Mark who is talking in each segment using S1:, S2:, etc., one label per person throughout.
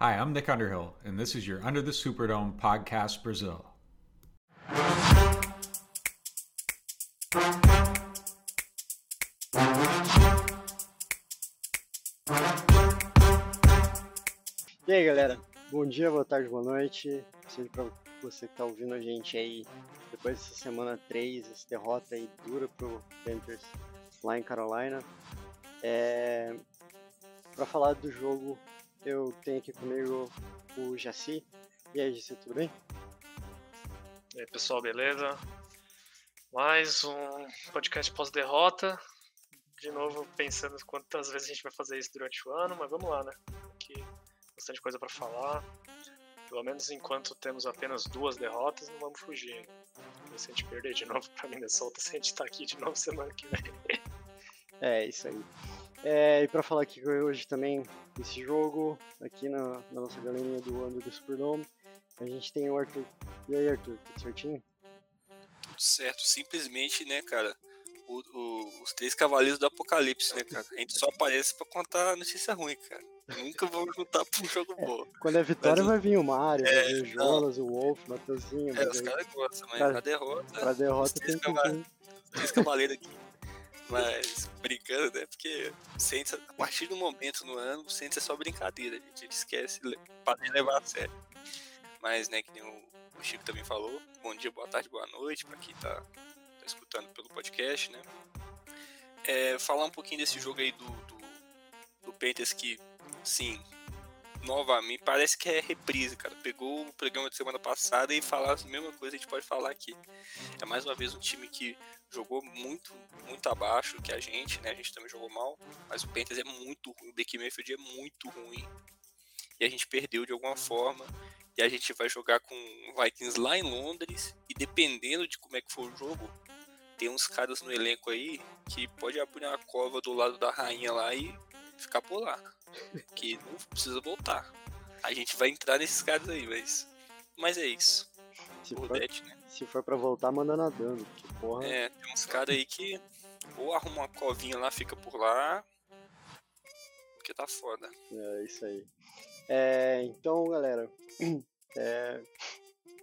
S1: Hi, I'm Nick Underhill, and this is your Under the Superdome podcast Brazil.
S2: E aí galera, bom dia, boa tarde, boa noite. Seja pra você que tá ouvindo a gente aí depois dessa semana 3, essa derrota aí dura pro Panthers lá em Carolina. É... Pra falar do jogo, eu tenho aqui comigo o Jaci. E aí, Jaci, tudo bem?
S3: E aí, pessoal, beleza? Mais um podcast pós-derrota. De novo, pensando quantas vezes a gente vai fazer isso durante o ano, mas vamos lá, né? Aqui, bastante coisa para falar. Pelo menos enquanto temos apenas duas derrotas, não vamos fugir. Se a gente perder de novo pra Minnesota, se a gente tá aqui de novo semana que vem.
S2: É, isso aí. É, e para falar aqui hoje também desse jogo, aqui na, na nossa galerinha do Under do Superdome, a gente tem o Arthur. E aí, Arthur, tudo certinho?
S4: Tudo certo, simplesmente, né, cara? O, o, os três cavaleiros do apocalipse, né, cara? A gente só aparece pra contar notícia ruim, cara. Nunca vamos juntar pra um jogo
S2: é,
S4: bom.
S2: Quando é vitória mas, vai vir o Mario, é, vai vir o Jonas, o Wolf, o Matheusinho.
S4: É, os caras gostam, mas pra derrota.
S2: Pra derrota tem que.
S4: Três cavaleiros aqui. Mas brincando, né? Porque a partir do momento no ano, Saints é só brincadeira. A gente esquece para levar a sério. Mas, né, que nem o, Chico também falou, bom dia, boa tarde, boa noite para quem tá, tá, escutando pelo podcast, né? É, falar um pouquinho desse jogo aí do, do, do Panthers que, sim, novamente, parece que é reprise, cara. Pegou o programa de semana passada e falar a mesma coisa a gente pode falar aqui. É mais uma vez um time que jogou muito, muito abaixo que a gente, né? A gente também jogou mal, mas o Panthers é muito ruim, o Baker Mayfield é muito ruim. E a gente perdeu de alguma forma. E a gente vai jogar com Vikings lá em Londres. E dependendo de como é que for o jogo, tem uns caras no elenco aí que pode abrir uma cova do lado da rainha lá e ficar por lá. Que não precisa voltar. A gente vai entrar nesses caras aí, mas. Mas é isso.
S2: Se for, né? se for pra voltar, manda nadando. Que porra.
S4: É, tem uns caras aí que ou arruma uma covinha lá, fica por lá. Porque tá foda.
S2: É, isso aí. É, então, galera. É,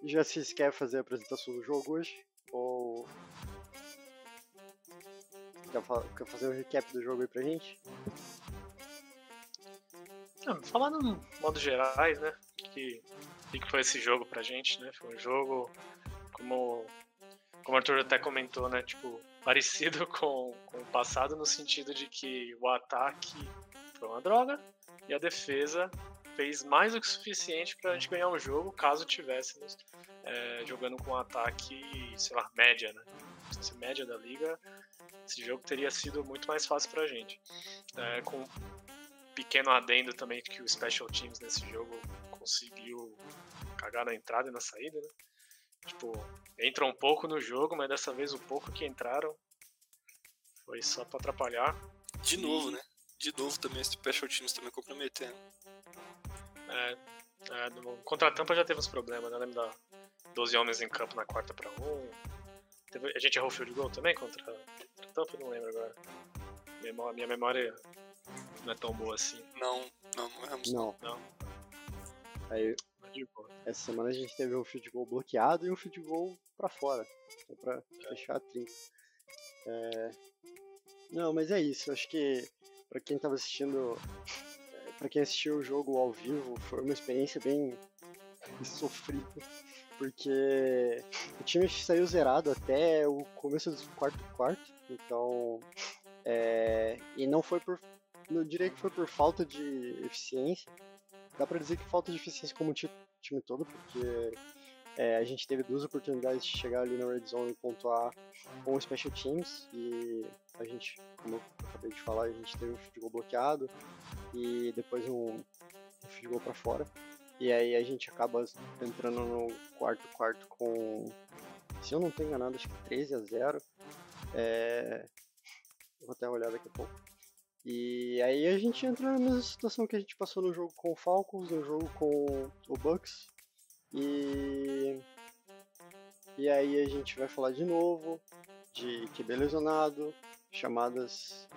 S2: já se quer fazer a apresentação do jogo hoje? Ou. Quer, fazer um recap do jogo aí pra gente?
S3: Ah, falar no modo gerais, né? Que, que foi esse jogo pra gente, né? Foi um jogo, como, como o Arthur até comentou, né? Tipo, parecido com, com o passado no sentido de que o ataque foi uma droga e a defesa fez mais do que suficiente pra gente ganhar um jogo caso tivéssemos é, jogando com um ataque, sei lá, média, né? Se média da liga, esse jogo teria sido muito mais fácil pra gente. É, com pequeno adendo também que o Special Teams nesse jogo conseguiu cagar na entrada e na saída, né? Tipo, entra um pouco no jogo, mas dessa vez o pouco que entraram foi só pra atrapalhar.
S4: De novo, né? De novo também, esse Special Teams também comprometendo.
S3: É, é no, contra a Tampa já teve uns problemas, né? lembro da 12 homens em campo na quarta pra 1. Um. Teve, a gente errou o field goal também contra, contra a Tampa? Não lembro agora. Minha, minha memória não é tão boa assim.
S4: Não, não, não erramos.
S2: Não.
S3: não.
S2: Aí, essa semana a gente teve um field goal bloqueado e um field goal pra fora. Só pra é. fechar a trinca. É... Não, mas é isso. Acho que pra quem tava assistindo. É, pra quem assistiu o jogo ao vivo, foi uma experiência bem sofrida. Porque o time saiu zerado até o começo do quarto quarto. Então. É... E não foi por não diria que foi por falta de eficiência. Dá pra dizer que falta de eficiência como o time todo, porque é, a gente teve duas oportunidades de chegar ali na red zone e pontuar com o special teams e a gente, como eu acabei de falar, a gente teve um goal bloqueado e depois um, um goal para fora. E aí a gente acaba entrando no quarto quarto com, se eu não tenho enganado, acho que 13 a 0. É, vou até olhar daqui a pouco. E aí a gente entra na mesma situação que a gente passou no jogo com o Falcons, no jogo com o Bucks. E. E aí a gente vai falar de novo de QB lesionado, chamadas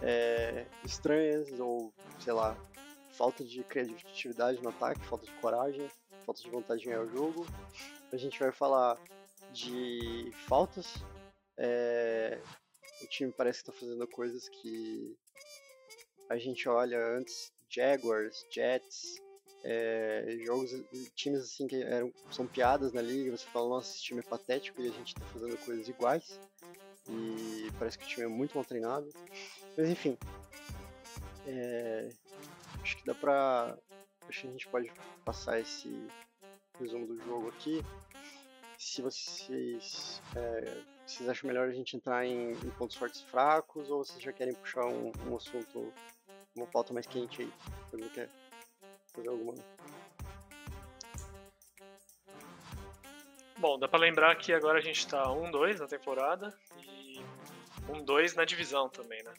S2: é, estranhas ou, sei lá, falta de criatividade no ataque, falta de coragem, falta de vontade de ganhar o jogo. A gente vai falar de faltas. É, o time parece que está fazendo coisas que a gente olha antes, Jaguars, Jets, é, jogos, times assim que eram, são piadas na liga, você fala, nossa, esse time é patético e a gente está fazendo coisas iguais. E parece que o time é muito mal treinado. Mas enfim, é, acho que dá pra. Acho que a gente pode passar esse resumo do jogo aqui. Se vocês, é, vocês acham melhor a gente entrar em, em, pontos fortes e fracos ou vocês já querem puxar um, um assunto, uma pauta mais quente aí? Você quer fazer alguma?
S3: Bom, dá pra lembrar que agora a gente tá 1-2 na temporada e 1-2 na divisão também, né?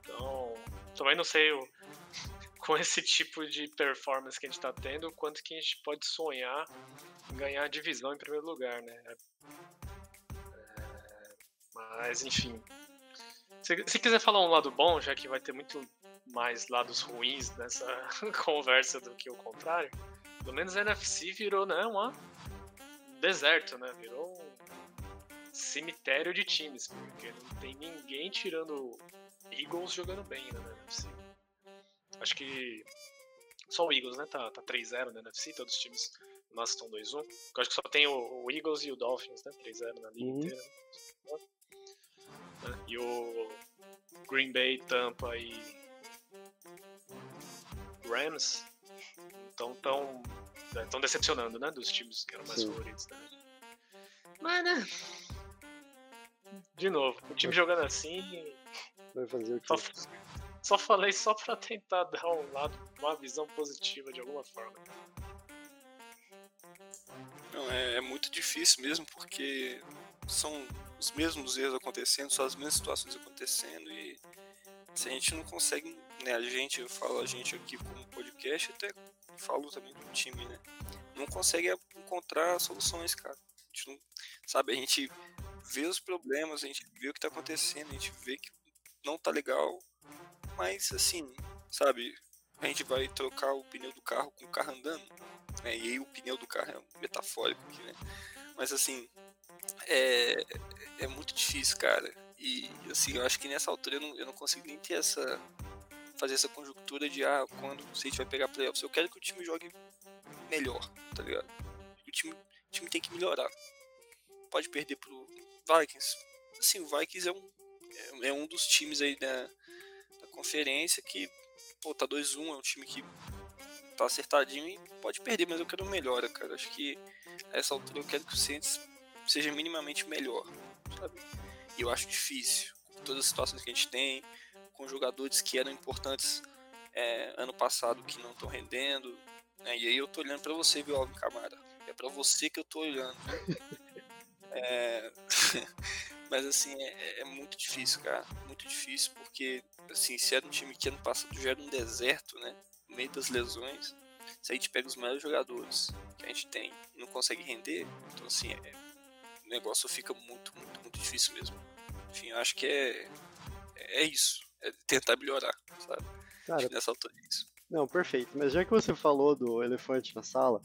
S3: Então, também não sei o, com esse tipo de performance que a gente tá tendo, quanto que a gente pode sonhar ganhar a divisão em primeiro lugar, né? É, mas, enfim. Se, se quiser falar um lado bom, já que vai ter muito mais lados ruins nessa conversa do que o contrário, pelo menos a NFC virou, né, uma deserto, né? Virou um cemitério de times, porque não tem ninguém tirando Eagles jogando bem ainda na NFC. Acho que só o Eagles, né? Tá, tá 3-0 na NFC, todos os times nossos estão 2-1. Eu acho que só tem o, o, Eagles e o Dolphins, né? 3-0 na liga uhum. inteira. Né? E o Green Bay, Tampa e Rams estão tão, tão decepcionando, né? Dos times que eram mais Sim. favoritos. Né? Mas, né? De novo, o time jogando assim.
S2: Vai fazer o quê?
S3: Só, só falei só pra tentar dar um lado, uma visão positiva de alguma forma.
S4: Não, é, é muito difícil mesmo, porque são os mesmos erros acontecendo, são as mesmas situações acontecendo e se a gente não consegue, né, a gente, eu falo a gente aqui como podcast, até falo também do time, né, não consegue encontrar soluções, cara. A gente não, sabe, a gente vê os problemas, a gente vê o que tá acontecendo, a gente vê que não tá legal, mas assim, sabe, a gente vai trocar o pneu do carro com o carro andando, né, e aí o pneu do carro é metafórico aqui, né, mas assim, é, é muito difícil, cara. E assim, eu acho que nessa altura eu não, eu não consigo nem ter essa. fazer essa conjuntura de ah, quando o Saints vai pegar playoffs. Eu quero que o time jogue melhor, tá ligado? O time, o time tem que melhorar. Pode perder pro Vikings. Assim, o Vikings é um, é, é um dos times aí da, da conferência que, pô, tá 2-1, é um time que tá acertadinho e pode perder, mas eu quero melhora, cara. Acho que a essa altura eu quero que o Saints seja minimamente melhor, sabe? E eu acho difícil, com todas as situações que a gente tem, com jogadores que eram importantes é, ano passado que não estão rendendo, né? E aí eu tô olhando para você, viu, Alvin Camara? É para você que eu tô olhando. é... Mas assim, é, é, muito difícil, cara. Muito difícil, porque assim, se era um time que ano passado já era um deserto, né? No meio das lesões, se a gente pega os melhores jogadores que a gente tem e não consegue render, então assim, é, negócio fica muito, muito, muito difícil mesmo. Enfim, eu acho que é, é isso. É tentar melhorar, sabe? Cara, nessa altura é isso.
S2: Não, perfeito. Mas já que você falou do elefante na sala,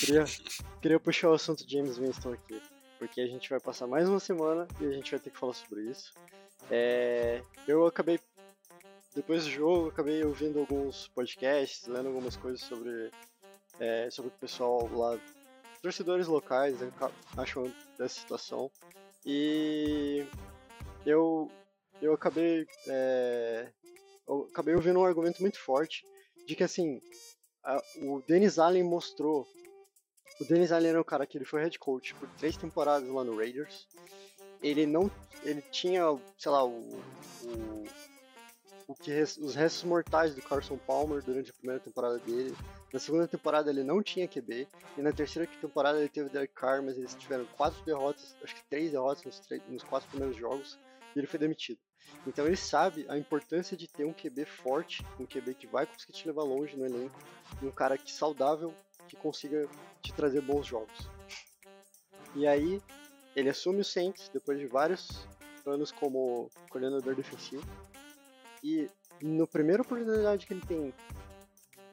S2: queria, queria puxar o assunto James Winston aqui. Porque a gente vai passar mais uma semana e a gente vai ter que falar sobre isso. É, eu acabei, depois do jogo, acabei ouvindo alguns podcasts, lendo algumas coisas sobre, é, sobre o pessoal lá torcedores locais acham dessa situação. E eu, eu acabei. É, eu acabei ouvindo um argumento muito forte de que assim. A, o Dennis Allen mostrou. O Dennis Allen era um cara que ele foi head coach por três temporadas lá no Raiders. Ele não. Ele tinha, sei lá, o, o o que os restos mortais do Carson Palmer durante a primeira temporada dele. Na segunda temporada ele não tinha QB, e na terceira temporada ele teve Derek Carr, mas eles tiveram quatro derrotas, acho que três derrotas nos, três, nos quatro primeiros jogos, e ele foi demitido. Então ele sabe a importância de ter um QB forte, um QB que vai conseguir te levar longe no elenco, um cara que saudável, que consiga te trazer bons jogos. E aí ele assume o Saints depois de vários anos como coordenador defensivo e no primeira oportunidade que ele tem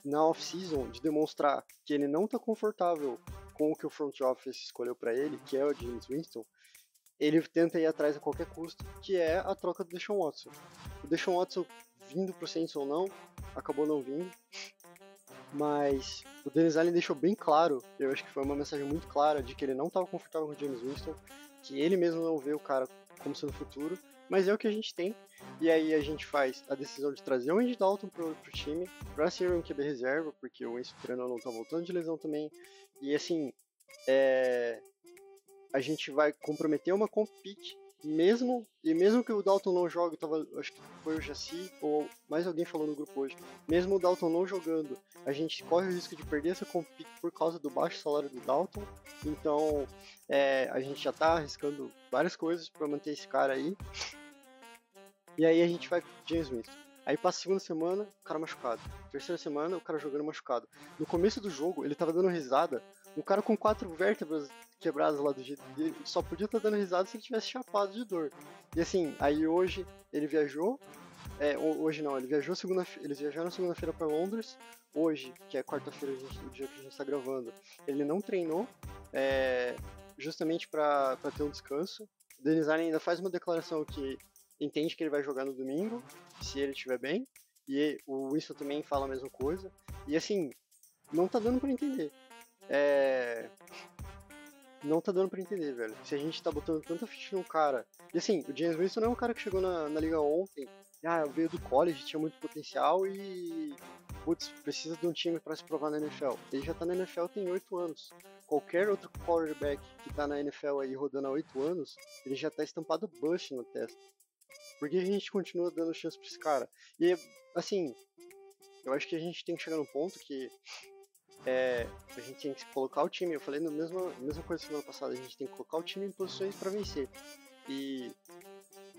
S2: na off-season de demonstrar que ele não está confortável com o que o front office escolheu para ele, que é o James Winston, ele tenta ir atrás a qualquer custo, que é a troca do Deshaun Watson. O Deshaun Watson vindo pro Saints ou não, acabou não vindo, mas o Dennis Allen deixou bem claro, eu acho que foi uma mensagem muito clara de que ele não estava confortável com o James Winston, que ele mesmo não vê o cara como sendo futuro, mas é o que a gente tem. E aí a gente faz a decisão de trazer o Andy Dalton pro, pro time, pra ser um QB reserva, porque o Winston Treno não tá voltando de lesão também. E assim, é... a gente vai comprometer uma compete mesmo e mesmo que o Dalton não jogue, tava, acho que foi o Jaci ou mais alguém falou no grupo hoje, mesmo o Dalton não jogando, a gente corre o risco de perder essa compete por causa do baixo salário do Dalton. Então é, a gente já tá arriscando várias coisas para manter esse cara aí. E aí a gente vai James Winston. Aí passa a segunda semana, o cara machucado. Terceira semana, o cara jogando machucado. No começo do jogo, ele tava dando risada. Um cara com quatro vértebras quebradas lá do jeito dele, só podia estar tá dando risada se ele tivesse chapado de dor. E assim, aí hoje ele viajou. É, hoje não, ele viajou segunda eles viajaram segunda-feira para Londres. Hoje, que é quarta-feira, o dia que a gente está gravando, ele não treinou, é, justamente para ter um descanso. Denis Allen ainda faz uma declaração que entende que ele vai jogar no domingo, se ele estiver bem. E o Winston também fala a mesma coisa. E assim, não tá dando para entender. É... Não tá dando para entender, velho. Se a gente tá botando tanta ficha no cara. E assim, o James Winston não é um cara que chegou na, na liga ontem. Ah, veio do college, tinha muito potencial e. Putz, precisa de um time para se provar na NFL. Ele já tá na NFL tem 8 anos. Qualquer outro quarterback que tá na NFL aí rodando há 8 anos, ele já tá estampado bust na testa. Por que a gente continua dando chance pra esse cara? E, assim, eu acho que a gente tem que chegar num ponto que é, a gente tem que colocar o time. Eu falei na mesma, mesma coisa semana passada, a gente tem que colocar o time em posições para vencer. E,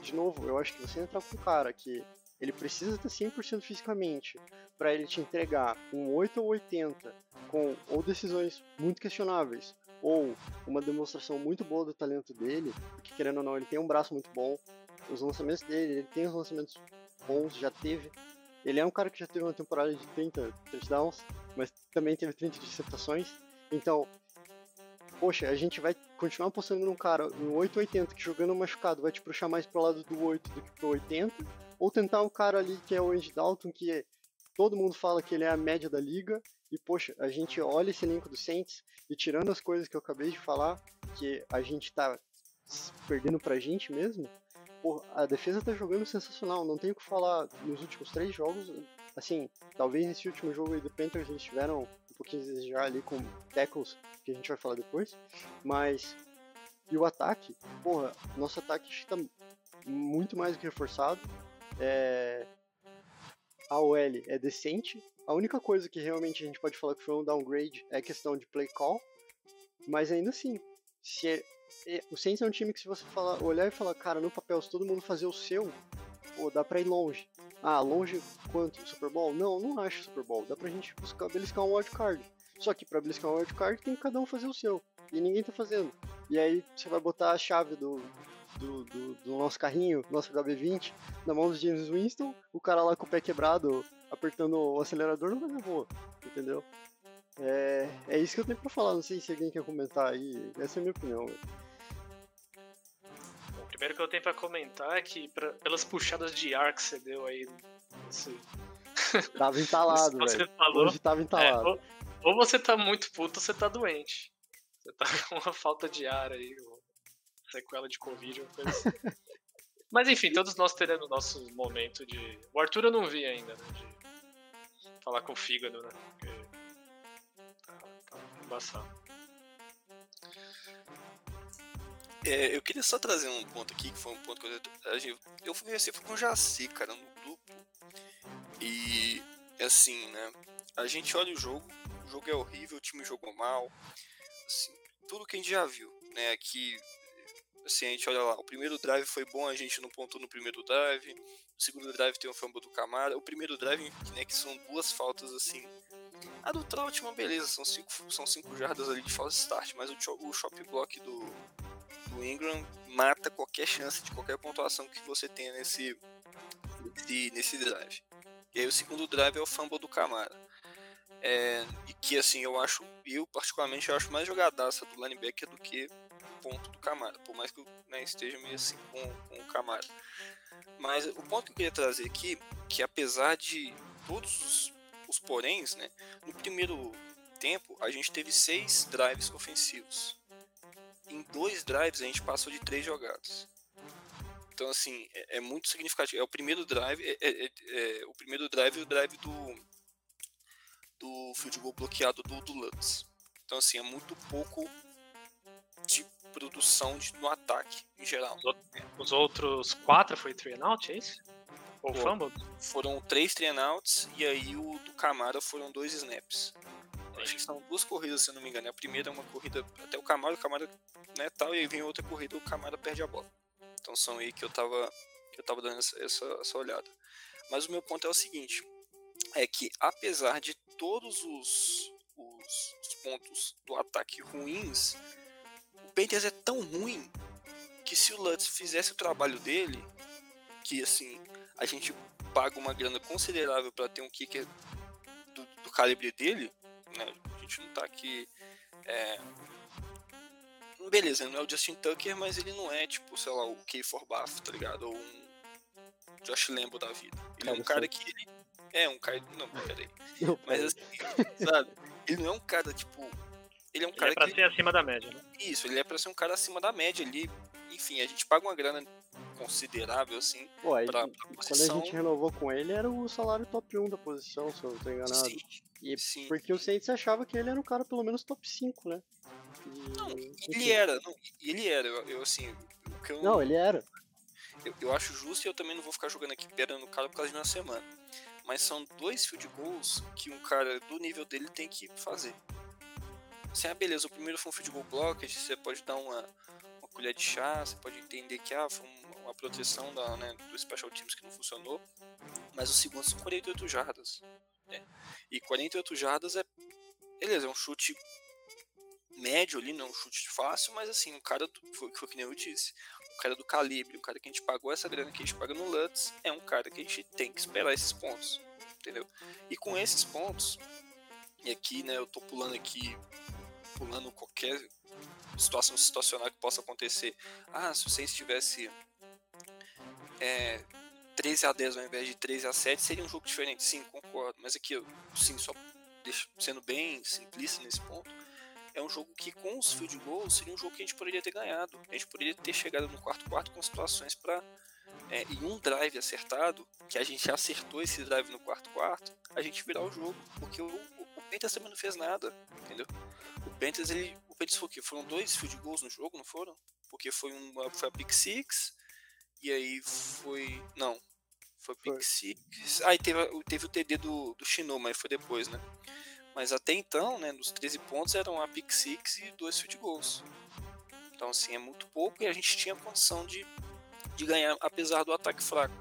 S2: de novo, eu acho que você entrar com um cara que ele precisa estar 100% fisicamente para ele te entregar um 8 ou 80 com ou decisões muito questionáveis ou uma demonstração muito boa do talento dele, porque querendo ou não, ele tem um braço muito bom, os lançamentos dele, ele tem os lançamentos bons, já teve. Ele é um cara que já teve uma temporada de 30 touchdowns, mas também teve 30 interceptações. Então, poxa, a gente vai continuar apostando num cara, um 880 que jogando machucado vai te puxar mais pro lado do 8 do que pro 80, ou tentar um cara ali que é o Andy Dalton, que todo mundo fala que ele é a média da liga, e poxa, a gente olha esse elenco do Saints e tirando as coisas que eu acabei de falar, que a gente tá perdendo pra gente mesmo, A defesa tá jogando sensacional, não tenho o que falar nos últimos três jogos. Assim, talvez nesse último jogo aí do Panthers eles tiveram um pouquinho de desejar ali com tackles, que a gente vai falar depois, mas. E o ataque, porra, nosso ataque está muito mais do que reforçado. É, a OL é decente. A única coisa que realmente a gente pode falar que foi um downgrade é a questão de play call. Mas ainda assim, se é, o Saints é um time que se você falar, olhar e falar, cara, no papel, se todo mundo fazer o seu, pô, dá pra ir longe. Ah, longe quanto? Super Bowl? Não, não acho Super Bowl. Dá pra gente buscar, beliscar um wildcard. Só que pra beliscar um wildcard tem que cada um fazer o seu. E ninguém tá fazendo. E aí você vai botar a chave do, do, do, do nosso carrinho, nosso HB20, na mão do James Winston, o cara lá com o pé quebrado, apertando o acelerador, não vai dar boa. Entendeu? É, é isso que eu tenho pra falar. Não sei se alguém quer comentar aí. Essa é a minha opinião.
S3: O primeiro que eu tenho pra comentar é que, pra, pelas puxadas de ar que você deu aí. Esse...
S2: Tava entalado, velho. Hoje tava entalado. É,
S3: ou, ou, você tá muito puto ou você tá doente. Você tá com uma falta de ar aí, sequela de Covid, uma coisa assim. Mas enfim, todos nós teremos nosso momento de. O Arthur eu não vi ainda, né? De falar com o fígado, né? Porque embaçado.
S4: É, eu queria só trazer um ponto aqui, que foi um ponto que eu, eu fui assim, fui com o Jaci, cara, no grupo. E assim, né? A gente olha o jogo, o jogo é horrível, o time jogou mal. Assim, tudo que a gente já viu, né? Aqui, assim, a gente olha lá, o primeiro drive foi bom, a gente não pontou no primeiro drive. O segundo drive tem um fumble do Camara. O primeiro drive, né, que são duas faltas assim a do Troutman, beleza, são cinco, são cinco jardas ali de false start, mas o, o shop block do, do Ingram mata qualquer chance de qualquer pontuação que você tenha nesse, nesse, nesse drive. E aí o segundo drive é o fumble do Camara. É, e que assim, eu acho, eu particularmente eu acho mais jogadaça do linebacker do que ponto do Camara, por mais que eu né, esteja meio assim com, com o Camara. Mas o ponto que eu queria trazer aqui, que apesar de todos os, os poréns, né, no primeiro tempo a gente teve seis drives ofensivos. Em dois drives a gente passou de três jogadas. Então assim é, é muito significativo. É o primeiro drive, é, é, é, é o primeiro drive e o drive do do field goal bloqueado do, do. Então assim é muito pouco de produção de, no ataque em geral.
S3: Os outros quatro foi three and out, é isso? Pô, fumble?
S4: Foram três three and outs e aí o do Camara foram dois snaps. Acho que são duas corridas, se eu não me engano. A primeira é uma corrida até o Camara, o Camara, né, tal, e aí vem outra corrida, o Camara perde a bola. Então são aí que eu tava, que eu tava dando essa, essa, essa olhada. Mas o meu ponto é o seguinte, é que apesar de todos os, os, os pontos do ataque ruins, o Panthers é tão ruim que se o Lutz fizesse o trabalho dele, que assim, a gente paga uma grana considerável para ter um kicker do, do calibre dele, né? A gente não tá aqui. É... Beleza, não é o Justin Tucker, mas ele não é tipo, sei lá, o Kay Forbath, tá ligado? Ou um Josh Lambo da vida. Ele cara, é um cara que ele. É, um cara. Não, peraí. mas assim, sabe? Ele não é um cara, tipo. Ele é um
S3: ele
S4: cara
S3: é pra
S4: que.
S3: ser acima da média, né?
S4: Isso, ele é pra ser um cara acima da média. Ele, enfim, a gente paga uma grana considerável, assim,
S2: Pô, aí, pra, pra posição. Quando a gente renovou com ele, era o salário top 1 da posição, se eu não tô enganado.
S4: Sim,
S2: e
S4: sim.
S2: Porque o Saints achava que ele era um cara pelo menos top 5, né?
S4: E, não, ele era, não, ele era, eu, eu assim, eu...
S2: Não, ele era.
S4: Eu, eu acho justo e eu também não vou ficar jogando aqui esperando o cara por causa de uma semana. Mas são dois field goals que um cara do nível dele tem que fazer. Assim, ah, beleza, o primeiro foi um field goal block, você pode dar uma, uma colher de chá, você pode entender que ah, foi uma proteção da, né, do Special Teams que não funcionou. Mas o segundo são 48 jardas. Né? E 48 jardas é. Beleza, é um chute médio ali, não é um chute fácil, mas assim, um cara. Do, foi, foi que nem eu disse. O cara do calibre, o cara que a gente pagou essa grana que a gente paga no Lutz, é um cara que a gente tem que esperar esses pontos. Entendeu? E com esses pontos, e aqui, né, eu tô pulando aqui, pulando qualquer situação situacional que possa acontecer. Ah, se você estivesse é, 13 a 10 ao invés de 13 a 7 seria um jogo diferente, sim, concordo. Mas aqui, sim, só sendo bem simplista nesse ponto, é um jogo que com os field goals seria um jogo que a gente poderia ter ganhado. A gente poderia ter chegado no quarto quarto com situações para é, em um drive acertado, que a gente acertou esse drive no quarto quarto, a gente virar o jogo, porque o, o, o Panthers também não fez nada, entendeu? O Panthers, ele, o Panthers foi o quê? Foram dois field goals no jogo, não foram? Porque foi uma foi a pick six e aí foi, não, foi pick six. Aí ah, teve, teve o TD do, do Shino, mas foi depois, né? Mas até então, né, nos 13 pontos eram a pick six e dois field goals. Então, assim, é muito pouco e a gente tinha condição de, de ganhar, apesar do ataque fraco.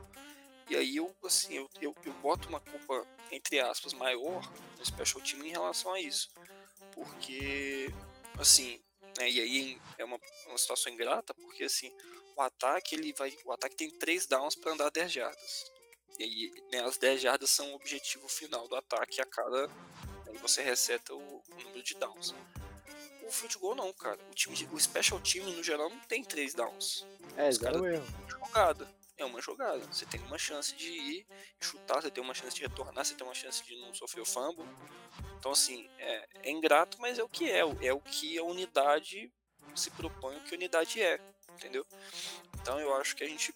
S4: E aí eu, assim, eu, eu, eu boto uma culpa, entre aspas, maior no Special Team em relação a isso. Porque, assim, né, e aí é uma, uma situação ingrata, porque, assim, o ataque, ele vai, o ataque tem 3 downs para andar 10 jardas. E aí, né, as 10 jardas são o objetivo final do ataque a cada você reseta o, o, número de downs. O field goal não, cara. O time, o special team no geral não tem três downs.
S2: É, zero erro.
S4: Jogada. É uma jogada. Você tem uma chance de ir chutar, você tem uma chance de retornar, você tem uma chance de não sofrer o fumble. Então, assim, é, é ingrato, mas é o que é. É o que a unidade se propõe, o que a unidade é. Entendeu? Então, eu acho que a gente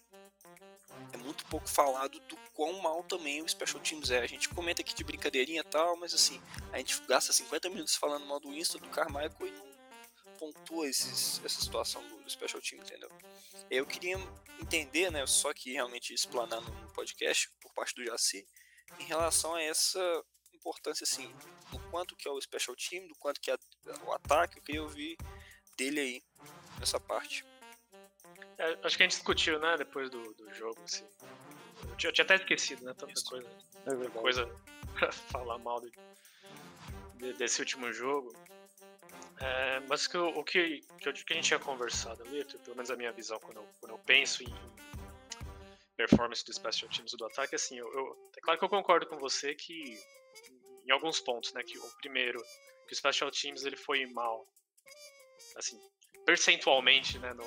S4: é muito pouco falado do quão mal também o Special Teams é. A gente comenta aqui de brincadeirinha e tal, mas assim, a gente gasta 50 minutos falando mal do Insta, do Carmichael e não pontua esses, essa situação do, Special Team, entendeu? Eu queria entender, né, só que realmente explanar no podcast por parte do Jaci, em relação a essa importância, assim, do quanto que é o Special Team, do quanto que é o ataque, eu queria ouvir dele aí, nessa parte.
S3: É, acho que a gente discutiu, né, depois do, do jogo, assim. Eu tinha, eu tinha até esquecido, né? Tanta Isso. coisa. É coisa pra falar mal de, de, desse último jogo. É, mas que, o que, que, eu, que a gente tinha conversado ali, pelo menos a minha visão, quando eu, quando eu penso em, performance do special teams do ataque, assim, eu, eu, é claro que eu concordo com você que em alguns pontos, né, que o primeiro, que o special teams ele foi mal, assim, percentualmente, né, no,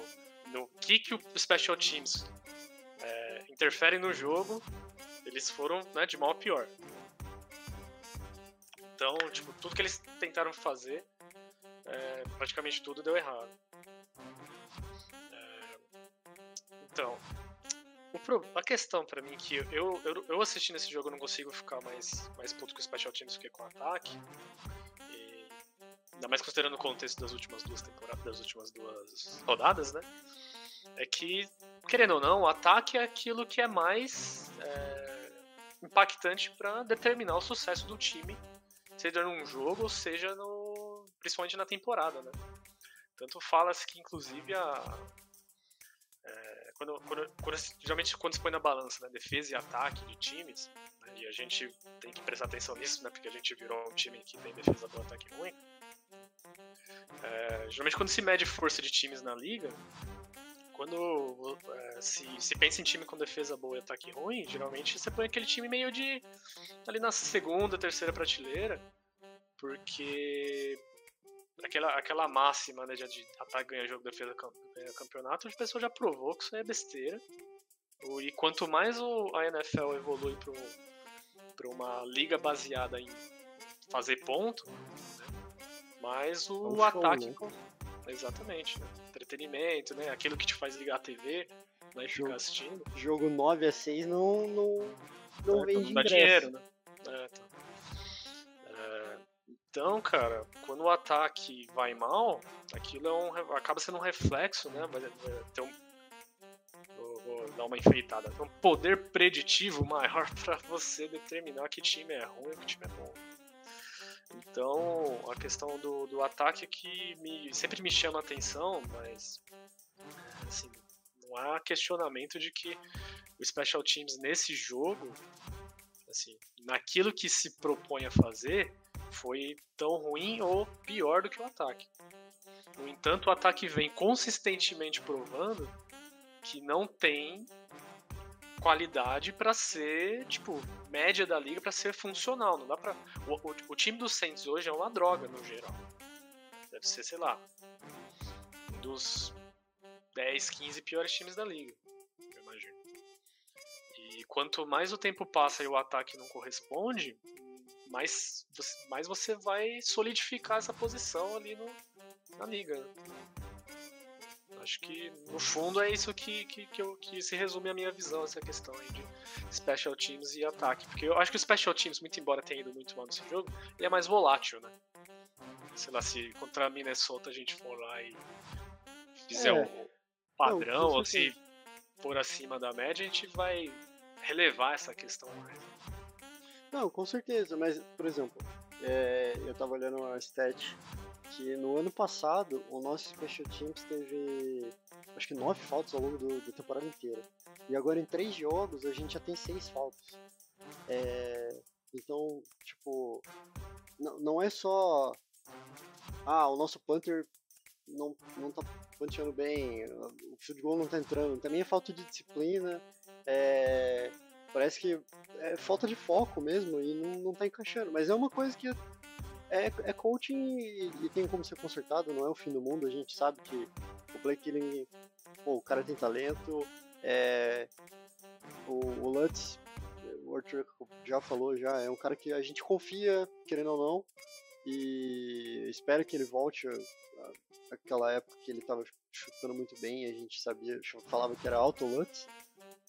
S3: no que que o special teams é, interfere no jogo, eles foram, né, de mal a pior. Então, tipo, tudo que eles tentaram fazer, é, praticamente tudo deu errado. É, então, Pro, a questão para mim que eu, eu, eu assistindo esse jogo eu não consigo ficar mais, mais puto com o Special Teams do que com o ataque. Ainda mais considerando o contexto das últimas duas temporadas, das últimas duas rodadas, né? É que, querendo ou não, o ataque é aquilo que é mais é, impactante para determinar o sucesso do time, seja num jogo ou seja no, principalmente na temporada, né? Tanto fala-se que, inclusive, a, quando, quando, quando, geralmente quando se põe na balança né, defesa e ataque de times, né, e a gente tem que prestar atenção nisso, né, porque a gente virou um time que tem defesa boa, ataque ruim. É, geralmente quando se mede força de times na liga, quando é, se, se pensa em time com defesa boa e ataque ruim, geralmente você põe aquele time meio de ali na segunda, terceira prateleira, porque aquela, aquela máxima né, de ataque ganha jogo, defesa ganha campeonato, a pessoa já provou que isso é besteira. E quanto mais o, a NFL evolui para uma liga baseada em fazer ponto, né, mais o, é um ataque. Show, né? Exatamente, né? Entretenimento, né? Aquilo que te faz ligar a TV né, e ficar assistindo.
S2: Jogo 9 a 6 não, não, não é, vende
S3: não dá dinheiro, né? É, tá. Então, cara, quando o ataque vai mal, aquilo é um, acaba sendo um reflexo, né? Vai, vai ter um, vou, vou, dar uma enfeitada. Um poder preditivo maior para você determinar que time é ruim e que time é bom. Então, a questão do, do ataque é que me, sempre me chama a atenção, mas assim, não há questionamento de que o Special Teams nesse jogo, assim, naquilo que se propõe a fazer, foi tão ruim ou pior do que o ataque. No entanto, o ataque vem consistentemente provando que não tem qualidade para ser, tipo, média da liga para ser funcional. Não dá para o, o, o, time do Saints hoje é uma droga no geral. Deve ser, sei lá, dos 10, 15 piores times da liga, eu imagino. E quanto mais o tempo passa e o ataque não corresponde, mais, mais você vai solidificar essa posição ali no, na liga. Acho que no fundo é isso que, que, que, eu, que se resume a minha visão, essa questão aí de special teams e ataque. Porque eu acho que o special teams, muito embora tenha ido muito mal nesse jogo, ele é mais volátil, né? Sei lá, se contra a Minnesota a gente for lá e fizer é. o padrão, Não, ou se for acima da média, a gente vai relevar essa questão mais.
S2: Não, com certeza, mas, por exemplo, é, eu tava olhando uma stat que no ano passado o nosso Special Teams teve acho que nove faltas ao longo do, da temporada inteira. E agora em três jogos a gente já tem seis faltas. É, então, tipo, não, não é só. Ah, o nosso punter não, não tá punchando bem, o field goal não tá entrando. Também é falta de disciplina. É, Parece que é falta de foco mesmo e não, não tá encaixando. Mas é uma coisa que é, é coaching e, tem como ser consertado, não é o fim do mundo. A gente sabe que o Blake Killing, pô, o cara tem talento. É, o, o Lutz, o Arthur já falou, já é um cara que a gente confia, querendo ou não. E espero que ele volte àquela época que ele estava chutando muito bem. A gente sabia, falava que era alto Lutz.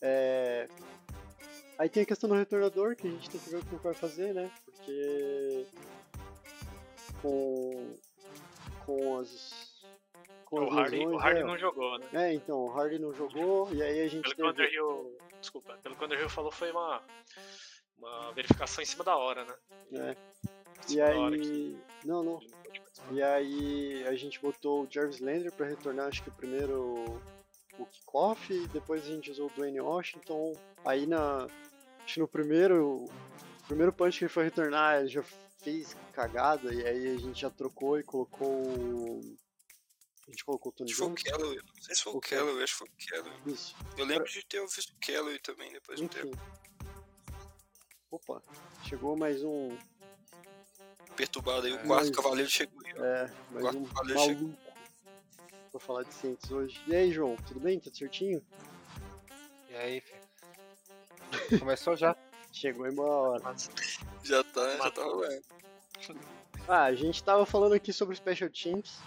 S2: É, Aí tem a questão do retornador, que a gente tem que ver o que vai fazer, né? Porque com, com as.
S3: Com o, Hardy, lesões, o Hardy é, não jogou, né?
S2: É, então, o Hardy não jogou, e aí a gente.
S3: Pelo teve... que o. Desculpa, pelo que o Underhill falou, foi uma, uma verificação em cima da hora, né?
S2: É. E aí. Não, não. E aí a gente botou o Jarvis Landry pra retornar, acho que o primeiro o kickoff, depois a gente usou o Dwayne Washington. Aí na, Acho que no primeiro, primeiro punch que ele foi retornar, ele já fez cagada, e aí a gente já trocou e colocou o, A gente colocou o Tony
S4: Acho que foi o. Calloway. Não sei se foi o
S2: O. Calloway,
S4: acho que foi o Calloway.
S2: Isso.
S4: Eu lembro de ter visto o Calloway também depois de um tempo.
S2: Opa, chegou mais um.
S4: Perturbado aí, o
S5: É.
S4: quarto
S2: Mas-
S4: cavaleiro chegou aí. ó.
S2: É, mais
S4: Quarto
S2: um
S4: cavaleiro chegou.
S2: maluco. Pra falar de Saints hoje. E aí, João, tudo bem? Tudo certinho?
S5: E aí, filho? Começou já.
S2: Chegou em boa hora.
S4: Já tá, já tá rolando.
S2: Ah, a gente tava falando aqui sobre Special Teams.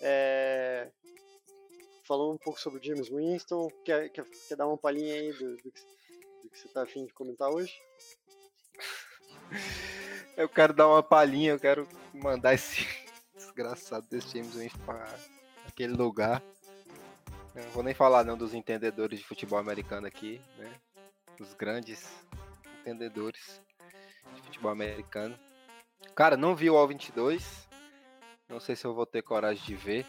S2: É... Falando um pouco sobre o James Winston. Quer, quer, quer dar uma palhinha aí do, do, que, do que você tá afim de comentar hoje?
S5: Eu quero dar uma palhinha, eu quero mandar esse desgraçado desse James Winston pra aquele lugar. Eu não vou nem falar não dos entendedores de futebol americano aqui, né? Os grandes entendedores de futebol americano. Cara, não vi o All 22. Não sei se eu vou ter coragem de ver.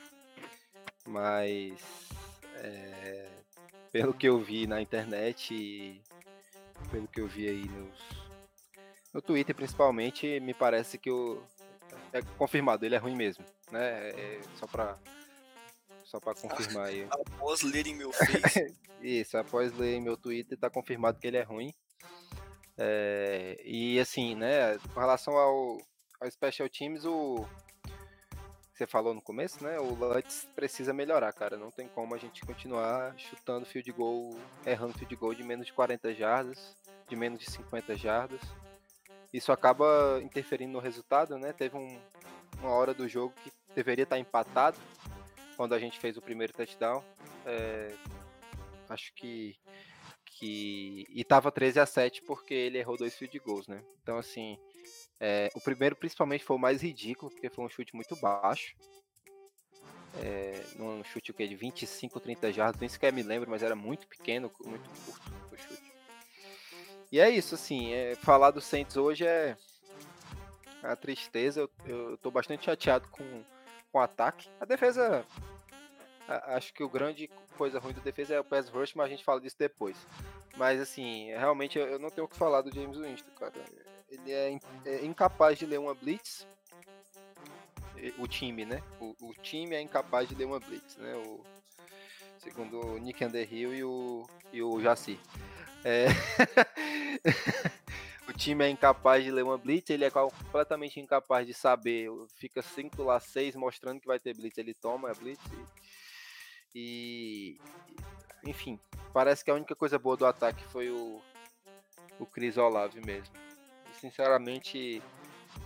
S5: Mas é, pelo que eu vi na internet e pelo que eu vi aí nos, no Twitter principalmente, me parece que o é confirmado, ele é ruim mesmo, né? É, só pra só para confirmar aí.
S4: Após lerem meu Face,
S5: Isso, após ler meu Twitter, tá confirmado que ele é ruim. É, e assim, né, com relação ao, ao Special Teams, o você falou no começo, né? O Lutz precisa melhorar, cara. Não tem como a gente continuar chutando field goal, errando field goal de menos de 40 jardas, de menos de 50 jardas. Isso acaba interferindo no resultado, né? Teve um- uma hora do jogo que deveria estar empatado quando a gente fez o primeiro touchdown. É, acho que que e tava 13 a 7 porque ele errou dois field goals, né? Então assim, é, o primeiro principalmente foi o mais ridículo porque foi um chute muito baixo. É, num chute o quê? de 25, 30 jardas, nem sequer me lembro, mas era muito pequeno, muito curto o chute. E é isso, assim, é, falar do Saints hoje é a tristeza, eu, eu tô bastante chateado com, com o ataque. A defesa, acho que o grande coisa ruim da defesa é o pass rush, mas a gente fala disso depois. Mas assim, realmente eu não tenho o que falar do James Winston, cara. Ele é, é incapaz de ler uma blitz. O time, né? O, o time é incapaz de ler uma blitz, né? O, segundo o Nick Underhill e o, e o Jaci. É... o time é incapaz de ler uma blitz, ele é completamente incapaz de saber. Fica 5 lá 6 mostrando que vai ter blitz, ele toma a blitz e, e- enfim, parece que a única coisa boa do ataque foi o o Chris Olave mesmo. E, sinceramente,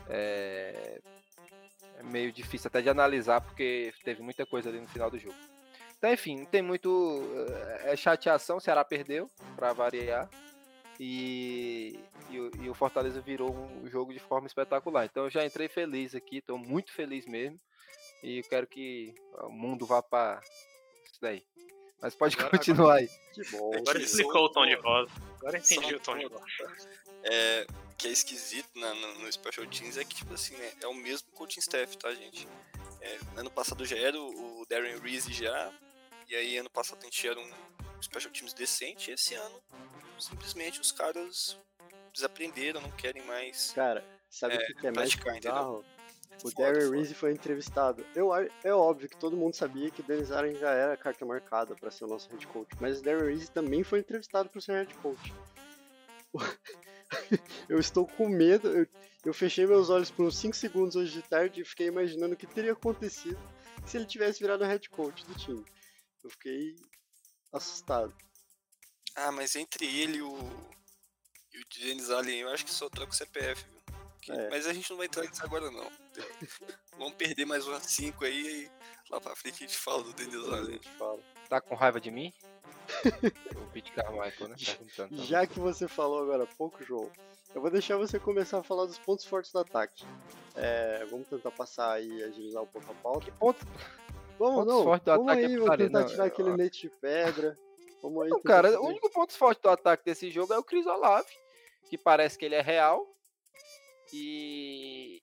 S5: é, é meio difícil até de analisar porque teve muita coisa ali no final do jogo. Então, enfim, não tem muito é é chateação, o Ceará perdeu para variar. E, e, e o Fortaleza virou um jogo de forma espetacular. Então eu já entrei feliz aqui, estou muito feliz mesmo. E eu quero que o mundo vá para isso daí. Mas pode
S3: Agora-
S5: continuar aí.
S2: Que bom.
S3: Agora
S4: que
S3: explicou o tom de voz. Agora entendi
S4: Só
S3: o tom de voz.
S4: é, que é esquisito na- no, no Special Teams é que, tipo assim, né, é o mesmo coaching staff, tá, gente? É, ano passado já era o, Darren Reese já, e aí ano passado a gente era um Special Teams decente, e esse ano, simplesmente, os caras desaprenderam, não querem mais
S2: Cara, sabe o
S4: É,
S2: que, é mais
S4: praticar, entendeu?
S2: bizarro? O
S4: Foda,
S2: Darren
S4: foda.
S2: Reese foi entrevistado. Eu, a- é óbvio que todo mundo sabia que o Dennis Allen já era carta marcada para ser o nosso head coach, mas o Darren Reese também foi entrevistado para ser head coach. Eu estou com medo. Eu, eu fechei meus olhos por uns 5 segundos hoje de tarde e fiquei imaginando o que teria acontecido se ele tivesse virado o head coach do time. Eu fiquei assustado.
S4: Ah, mas entre ele e o, e o Dennis Allen, eu acho que só troca o CPF, viu? Que-
S2: É.
S4: Mas a gente não vai entrar nisso agora, não. Vamos perder mais umas 5 aí e lá pra frente a gente fala do Dennis
S2: A
S4: Allen.
S2: gente fala.
S5: Tá com raiva de mim? o Pete Carmichael, né? Perguntando.
S2: Já que você falou agora há pouco, João, eu vou deixar você começar a falar dos pontos fortes do ataque. É, vamos tentar passar aí e agilizar um pouco a pauta.
S5: Que ponto
S2: Vamos,
S5: pontos
S2: não,
S5: fortes do
S2: vamos
S5: ataque é
S2: aí, vamos
S5: putaria,
S2: tentar
S5: não,
S2: tirar aquele
S5: eu-
S2: leite de pedra. Vamos aí.
S5: Não, cara,
S2: fazer-
S5: o único ponto forte do ataque desse jogo é o Chris Olave, que parece que ele é real e,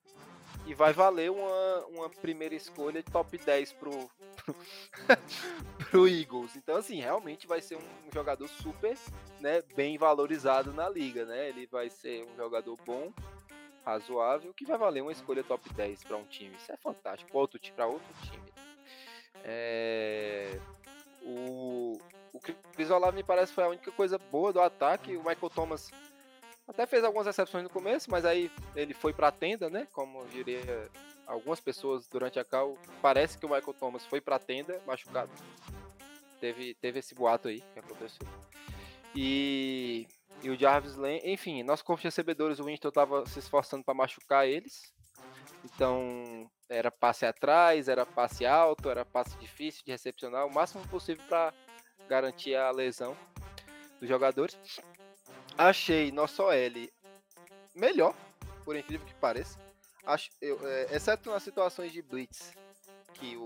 S5: e vai valer uma, uma primeira escolha de top 10 pro, pro, Eagles. Então, assim, realmente vai ser um jogador super né, bem valorizado na liga, né? Ele vai ser um jogador bom, razoável, que vai valer uma escolha top 10 para um time. Isso é fantástico, para outro, pra outro time. É... O, o Chris Olave me parece foi a única coisa boa do ataque. O Michael Thomas até fez algumas exceções no começo, mas aí ele foi para a tenda, né? Como diria algumas pessoas durante a cal, parece que o Michael Thomas foi para a tenda machucado. Teve, teve esse boato aí que aconteceu. E, e o Jarvis Lane, enfim, nossos corpo de recebedores, o Winston estava se esforçando para machucar eles. Então, era passe atrás, era passe alto, era passe difícil de recepcionar, o máximo possível para garantir a lesão dos jogadores. Achei nosso OL melhor, por incrível que pareça. Acho, eu, é, exceto nas situações de blitz, que o.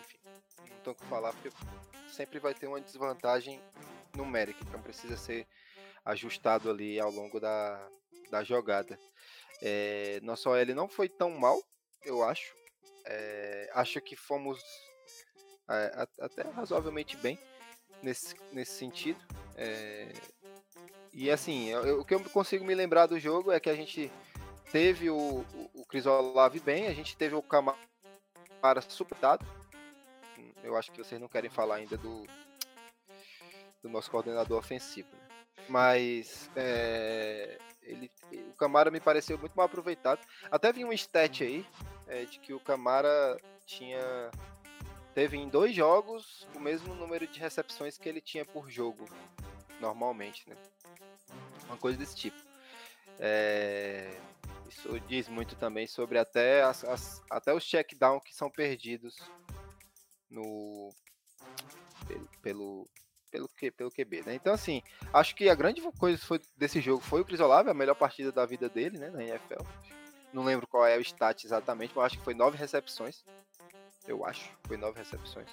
S5: Enfim, não tenho o que falar, porque sempre vai ter uma desvantagem numérica, então precisa ser ajustado ali ao longo da, da jogada. É, nosso OL não foi tão mal, eu acho. É, acho que fomos é, até razoavelmente bem nesse, nesse sentido. É, e assim, eu, o que eu consigo me lembrar do jogo é que a gente teve o, o, o Crisolave bem, a gente teve o Camara superado. Eu acho que vocês não querem falar ainda do, do nosso coordenador ofensivo. Né? Mas é, ele, o Camara me pareceu muito mal aproveitado. Até vi um stat aí é, de que o Camara tinha teve em dois jogos o mesmo número de recepções que ele tinha por jogo normalmente, né? Uma coisa desse tipo. É, isso diz muito também sobre até, as, as, até os checkdown que são perdidos no pelo, pelo pelo, pelo QB, né? Então, assim, acho que a grande coisa foi, desse jogo foi o Crisolave, a melhor partida da vida dele, né, na NFL. Não lembro qual é o stat exatamente, mas acho que foi nove recepções. Eu acho, foi nove recepções.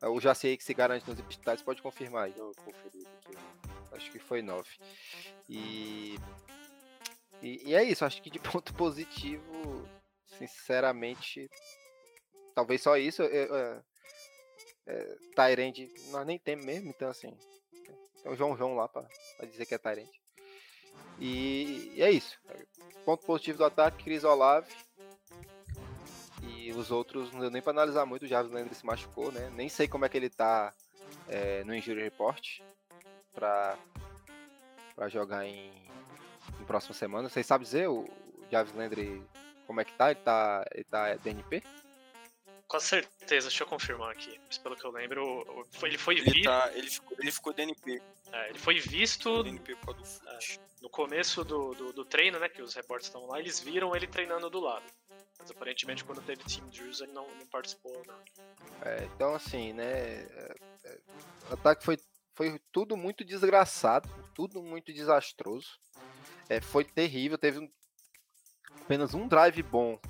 S5: Eu já sei que se garante nos stats, pode confirmar aí. Não, conferi aqui. Acho que foi nove. E e, e, é isso, acho que de ponto positivo, sinceramente, talvez só isso. É, é, Tyrande, nós nem temos mesmo, então assim. Tem o João João lá pra, pra dizer que é Tyrande. E, e, é isso. Ponto positivo do ataque, Chris Olave. E os outros, não deu nem pra analisar muito. O Jarvis Landry se machucou, né? Nem sei como é que ele tá é, no Injury Report pra, pra jogar em próxima semana. Vocês sabem dizer o Jarvis Landry como é que tá? Ele tá, ele tá DNP?
S3: Com certeza, deixa eu confirmar aqui. Mas pelo que eu lembro, ele foi
S4: ele visto. Tá, ele, ficou, ele ficou DNP.
S3: É, ele foi visto. DNP por causa do é, no começo do, do, do, treino, né? Que os repórteres estavam lá, eles viram ele treinando do lado. Mas aparentemente quando teve Team Drews ele não, não participou, não.
S5: É, então assim, né? É, é, o ataque foi, foi tudo muito desgraçado, tudo muito desastroso. É, foi terrível, teve um, apenas um drive bom,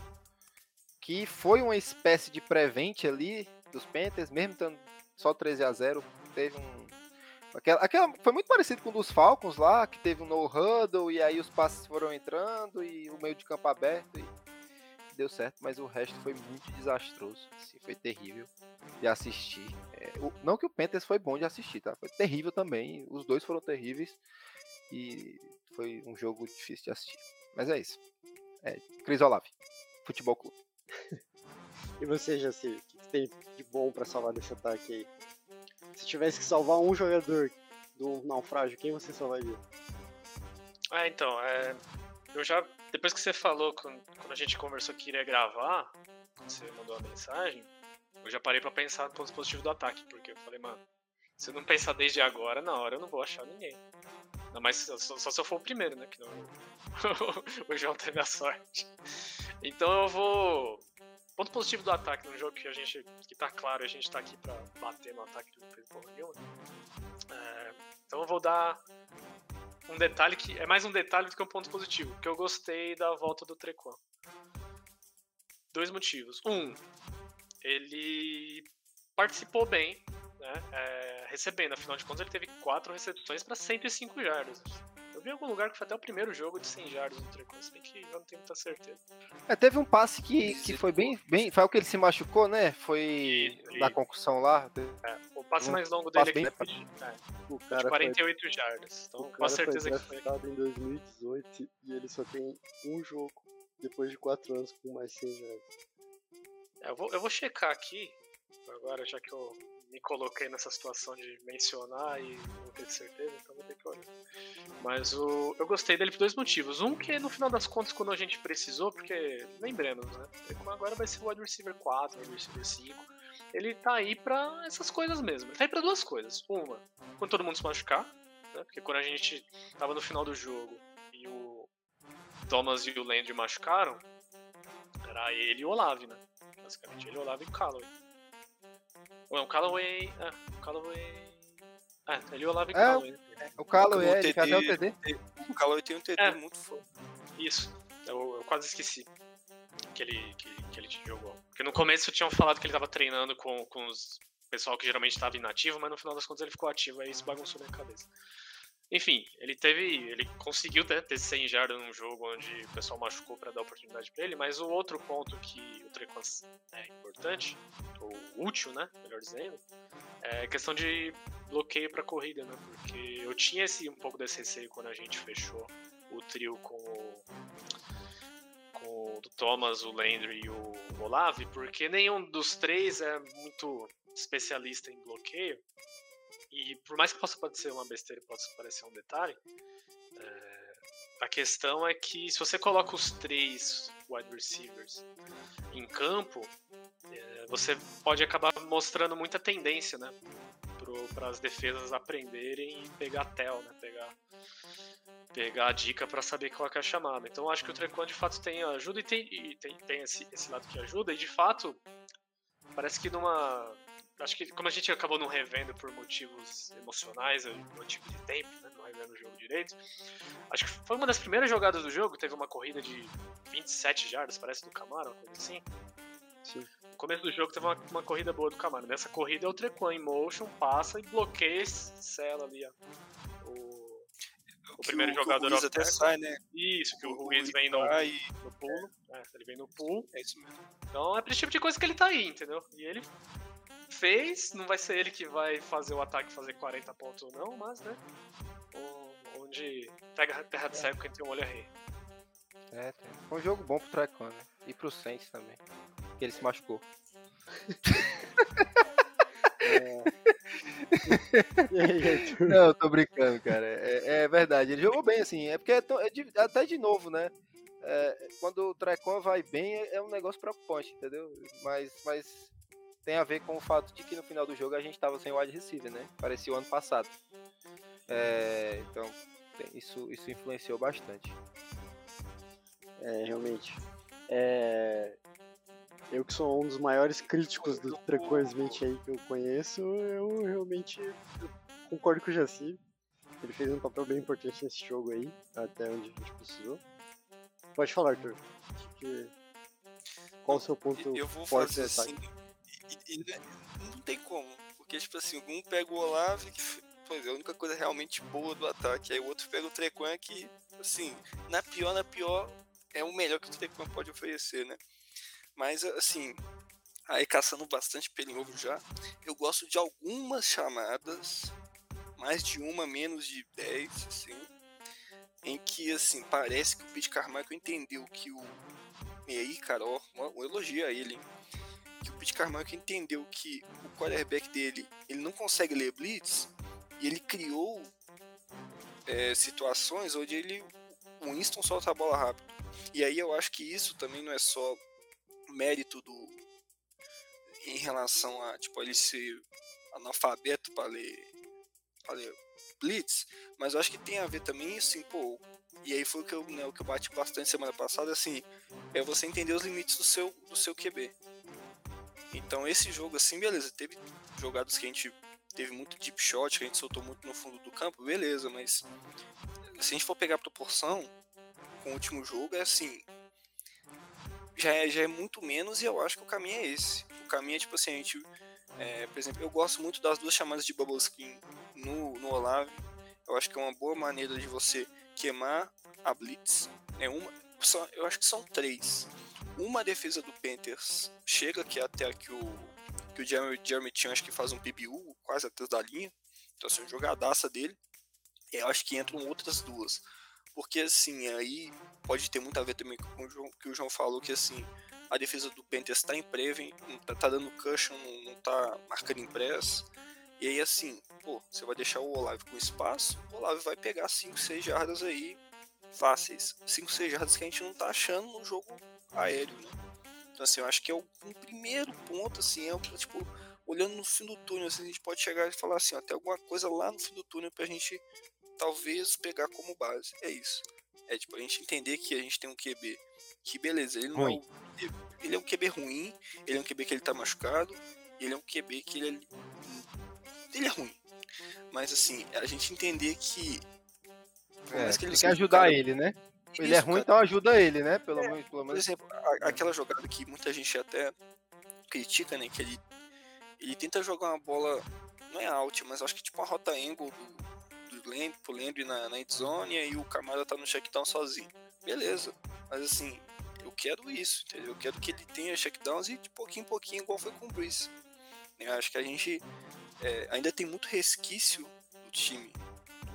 S5: que foi uma espécie de prevent ali dos Panthers, mesmo estando só 13 a 0 teve um aquela, aquela foi muito parecido com o dos Falcons lá, que teve um no huddle e aí os passes foram entrando e o meio de campo aberto e deu certo, mas o resto foi muito desastroso, assim, foi terrível de assistir. É, o, não que o Panthers foi bom de assistir, tá? Foi terrível também, os dois foram terríveis e foi um jogo difícil de assistir. Mas é isso. É, Cris Olave, Futebol Clube.
S2: e você, Jaci, o que tem de bom para salvar desse ataque aí? Se tivesse que salvar um jogador do naufrágio, quem você salvaria?
S3: Ah, então, é, eu já, depois que você falou, quando, a gente conversou que iria gravar, você mandou a mensagem, eu já parei para pensar no ponto positivo do ataque, porque eu falei, mano, se eu não pensar desde agora, na hora eu não vou achar ninguém. Não, mas só, só, se eu for o primeiro, né? Que não, o João teve a sorte. Então eu vou. Ponto positivo do ataque no jogo que a gente. que tá claro, a gente tá aqui pra bater no ataque do fez porra. É, então eu vou dar um detalhe que. É mais um detalhe do que um ponto positivo, que eu gostei da volta do Trequan. Dois motivos. Um, ele participou bem né, é, recebendo. Afinal de contas, ele teve quatro recepções para 105 jardas. Vi em algum lugar que foi até o primeiro jogo de 100 jardas no Trecon, se bem que eu não tenho muita certeza.
S5: É, teve um passe que, que foi bem, bem. Foi o que ele se machucou, né? Foi e, na concussão lá.
S3: É, o passe um mais longo dele aqui bem... é, o cara de 48 foi, jardas. Então, com certeza
S2: foi que foi. em 2018 e ele só tem um jogo depois de 4 anos com mais 100 jardas.
S3: É, eu, vou, eu vou checar aqui Agora, já que eu me coloquei nessa situação de mencionar e não ter certeza, então vou ter que olhar. Mas o, eu gostei dele por dois motivos. Um, que no final das contas, quando a gente precisou, porque lembremos, né? Agora vai ser o wide receiver 4, wide receiver 5. Ele tá aí pra essas coisas mesmo. Ele tá aí pra duas coisas. Uma, quando todo mundo se machucar, né? Porque quando a gente tava no final do jogo e o Thomas e o Landry machucaram, era ele e o Olave, né? Basicamente, ele, o Olave e o Callaway. O Callaway. É, o Callaway. É, ele e o Olave e o
S5: É,
S3: Callaway. né?
S5: O
S4: O
S5: é, ele até o
S4: TD. O Caloi tem um TD
S3: É.
S4: muito forte.
S3: Isso, eu, eu quase esqueci que ele, que, que ele jogou. Porque no começo tinham falado que ele tava treinando com, com os pessoal que geralmente estava inativo, mas no final das contas ele ficou ativo, aí isso bagunçou minha cabeça. Enfim, ele teve. Ele conseguiu ter, ter 100 jardas num jogo onde o pessoal machucou para dar oportunidade para ele, mas o outro ponto que o Trequan é importante, ou útil, né? Melhor dizendo, é a questão de bloqueio para corrida, né? Porque eu tinha esse, um pouco desse receio quando a gente fechou o trio com o, com o Thomas, o Landry e o Olave, porque nenhum dos três é muito especialista em bloqueio. E por mais que possa parecer uma besteira, possa parecer um detalhe, é, a questão é que se você coloca os três wide receivers em campo, é, você pode acabar mostrando muita tendência, né? Para as defesas aprenderem e pegar tel, né? Pegar, pegar a dica para saber qual é a chamada. Então acho que o Trequan de fato tem ajuda e tem, e tem, tem esse, esse lado que ajuda, e de fato parece que numa acho que como a gente acabou não revendo por motivos emocionais, motivo de tempo, né, não revendo o jogo direito, acho que foi uma das primeiras jogadas do jogo, teve uma corrida de 27 jardas, parece, do Camaro, uma coisa assim.
S2: Sim.
S3: No começo do jogo teve uma, uma corrida boa do Camaro. Nessa corrida é o Trequan em motion, passa e bloqueia, sela ali ó, o, o primeiro
S4: o,
S3: jogador
S4: o até sai, né?
S3: Isso, que o Ruiz vem no,
S4: Aí,
S3: no pulo, é, ele vem no pulo,
S4: é isso mesmo.
S3: então é pra esse tipo de coisa que ele tá aí, entendeu? E ele fez, não vai ser ele que vai fazer o ataque fazer 40 pontos ou não, mas né? o- Onde pega a terra de cego quem tem um olho a rei.
S5: É, tem. Foi um jogo bom pro Trecon, né? E pro Saints também. Que ele se machucou.
S2: É... Arthur?
S5: Não, eu tô brincando, cara. É, é verdade. Ele jogou bem, assim. É porque é, tão- é de- até de novo, né? É, quando o Trecon vai bem, é, é um negócio preocupante, entendeu? Mas, mas tem a ver com o fato de que no final do jogo a gente tava sem wide receiver, né? Parecia o ano passado. É, então, isso, isso influenciou bastante.
S2: É, realmente. É... Eu que sou um dos maiores críticos do Trequan Smith aí que eu conheço, eu realmente concordo com o Jaci. Ele fez um papel bem importante nesse jogo aí, até onde a gente precisou. Pode falar, Arthur. Que- Qual o seu ponto
S4: Eu vou
S2: forte
S4: fazer assim. E, e- e não- não tem como. Porque, tipo assim, um pega o Olave, que pois é a única coisa realmente boa do ataque. Aí o outro pega o Trequan, que, assim, na pior, na pior, é o melhor que o Trequan pode oferecer, né? Mas, assim, aí caçando bastante em ovo já, eu gosto de algumas chamadas, mais de uma, menos de 10, assim, em que, assim, parece que o Pete Carmichael entendeu que o. E aí, cara, ó, um elogio a ele, hein? Que o Pete Carmichael entendeu que o quarterback dele ele não consegue ler blitz e ele criou é, situações onde ele o Winston solta a bola rápido. E aí eu acho que isso também não é só mérito do em relação a tipo ele ser analfabeto para ler, pra ler blitz mas eu acho que tem a ver também assim pô e aí foi o que eu, né, o que eu bati bastante semana passada assim é você entender os limites do seu do seu QB então esse jogo assim, beleza, teve jogadas que a gente teve muito deep shot, que a gente soltou muito no fundo do campo, beleza, mas se a gente for pegar a proporção com o último jogo, é assim, já é, já é muito menos e eu acho que o caminho é esse. O caminho é tipo assim, a gente, é, por exemplo, eu gosto muito das duas chamadas de bubble skin no, no Olave, eu acho que é uma boa maneira de você queimar a blitz, é uma, só, eu acho que são três uma defesa do Panthers chega aqui até aqui o que o Jeremy, Jeremy Chin acho que faz um PBU quase atrás da linha. Então assim, uma jogadaça dele. Eu acho que entram outras duas. Porque assim aí pode ter muito a ver também com o João, que o João falou que assim a defesa do Panthers tá em prevent, tá, tá dando cushion, não, não tá marcando impress. E aí assim, pô, você vai deixar o Olave com espaço, o Olave vai pegar 5, 6 jardas aí fáceis. 5, 6 jardas que a gente não tá achando no jogo aéreo, né? Então assim, eu acho que é o um primeiro ponto, assim, é tipo, olhando no fim do túnel, assim, a gente pode chegar e falar assim, ó, tem alguma coisa lá no fim do túnel pra gente talvez pegar como base. É isso. É tipo, a gente entender que a gente tem um QB que beleza, ele não ruim. é um, ele é um QB ruim, ele é um QB que ele tá machucado, ele é um QB que ele é ele é ruim. Mas assim, a gente entender que.
S5: É, que ele tem que ajudar cara, ele, né? Ele é ruim, então ajuda ele, né? Pelo,
S4: é,
S5: menos, pelo
S4: menos. Por exemplo, a, aquela jogada que muita gente até critica, né? Que ele, ele tenta jogar uma bola, não é out, mas acho que tipo uma rota angle do, do Lamb, pro Lamb na, na endzone e o Camara tá no checkdown sozinho. Beleza, mas assim, eu quero isso, entendeu? Eu quero que ele tenha checkdowns e de pouquinho em pouquinho, igual foi com o Breeze. Eu acho que a gente é, ainda tem muito resquício do time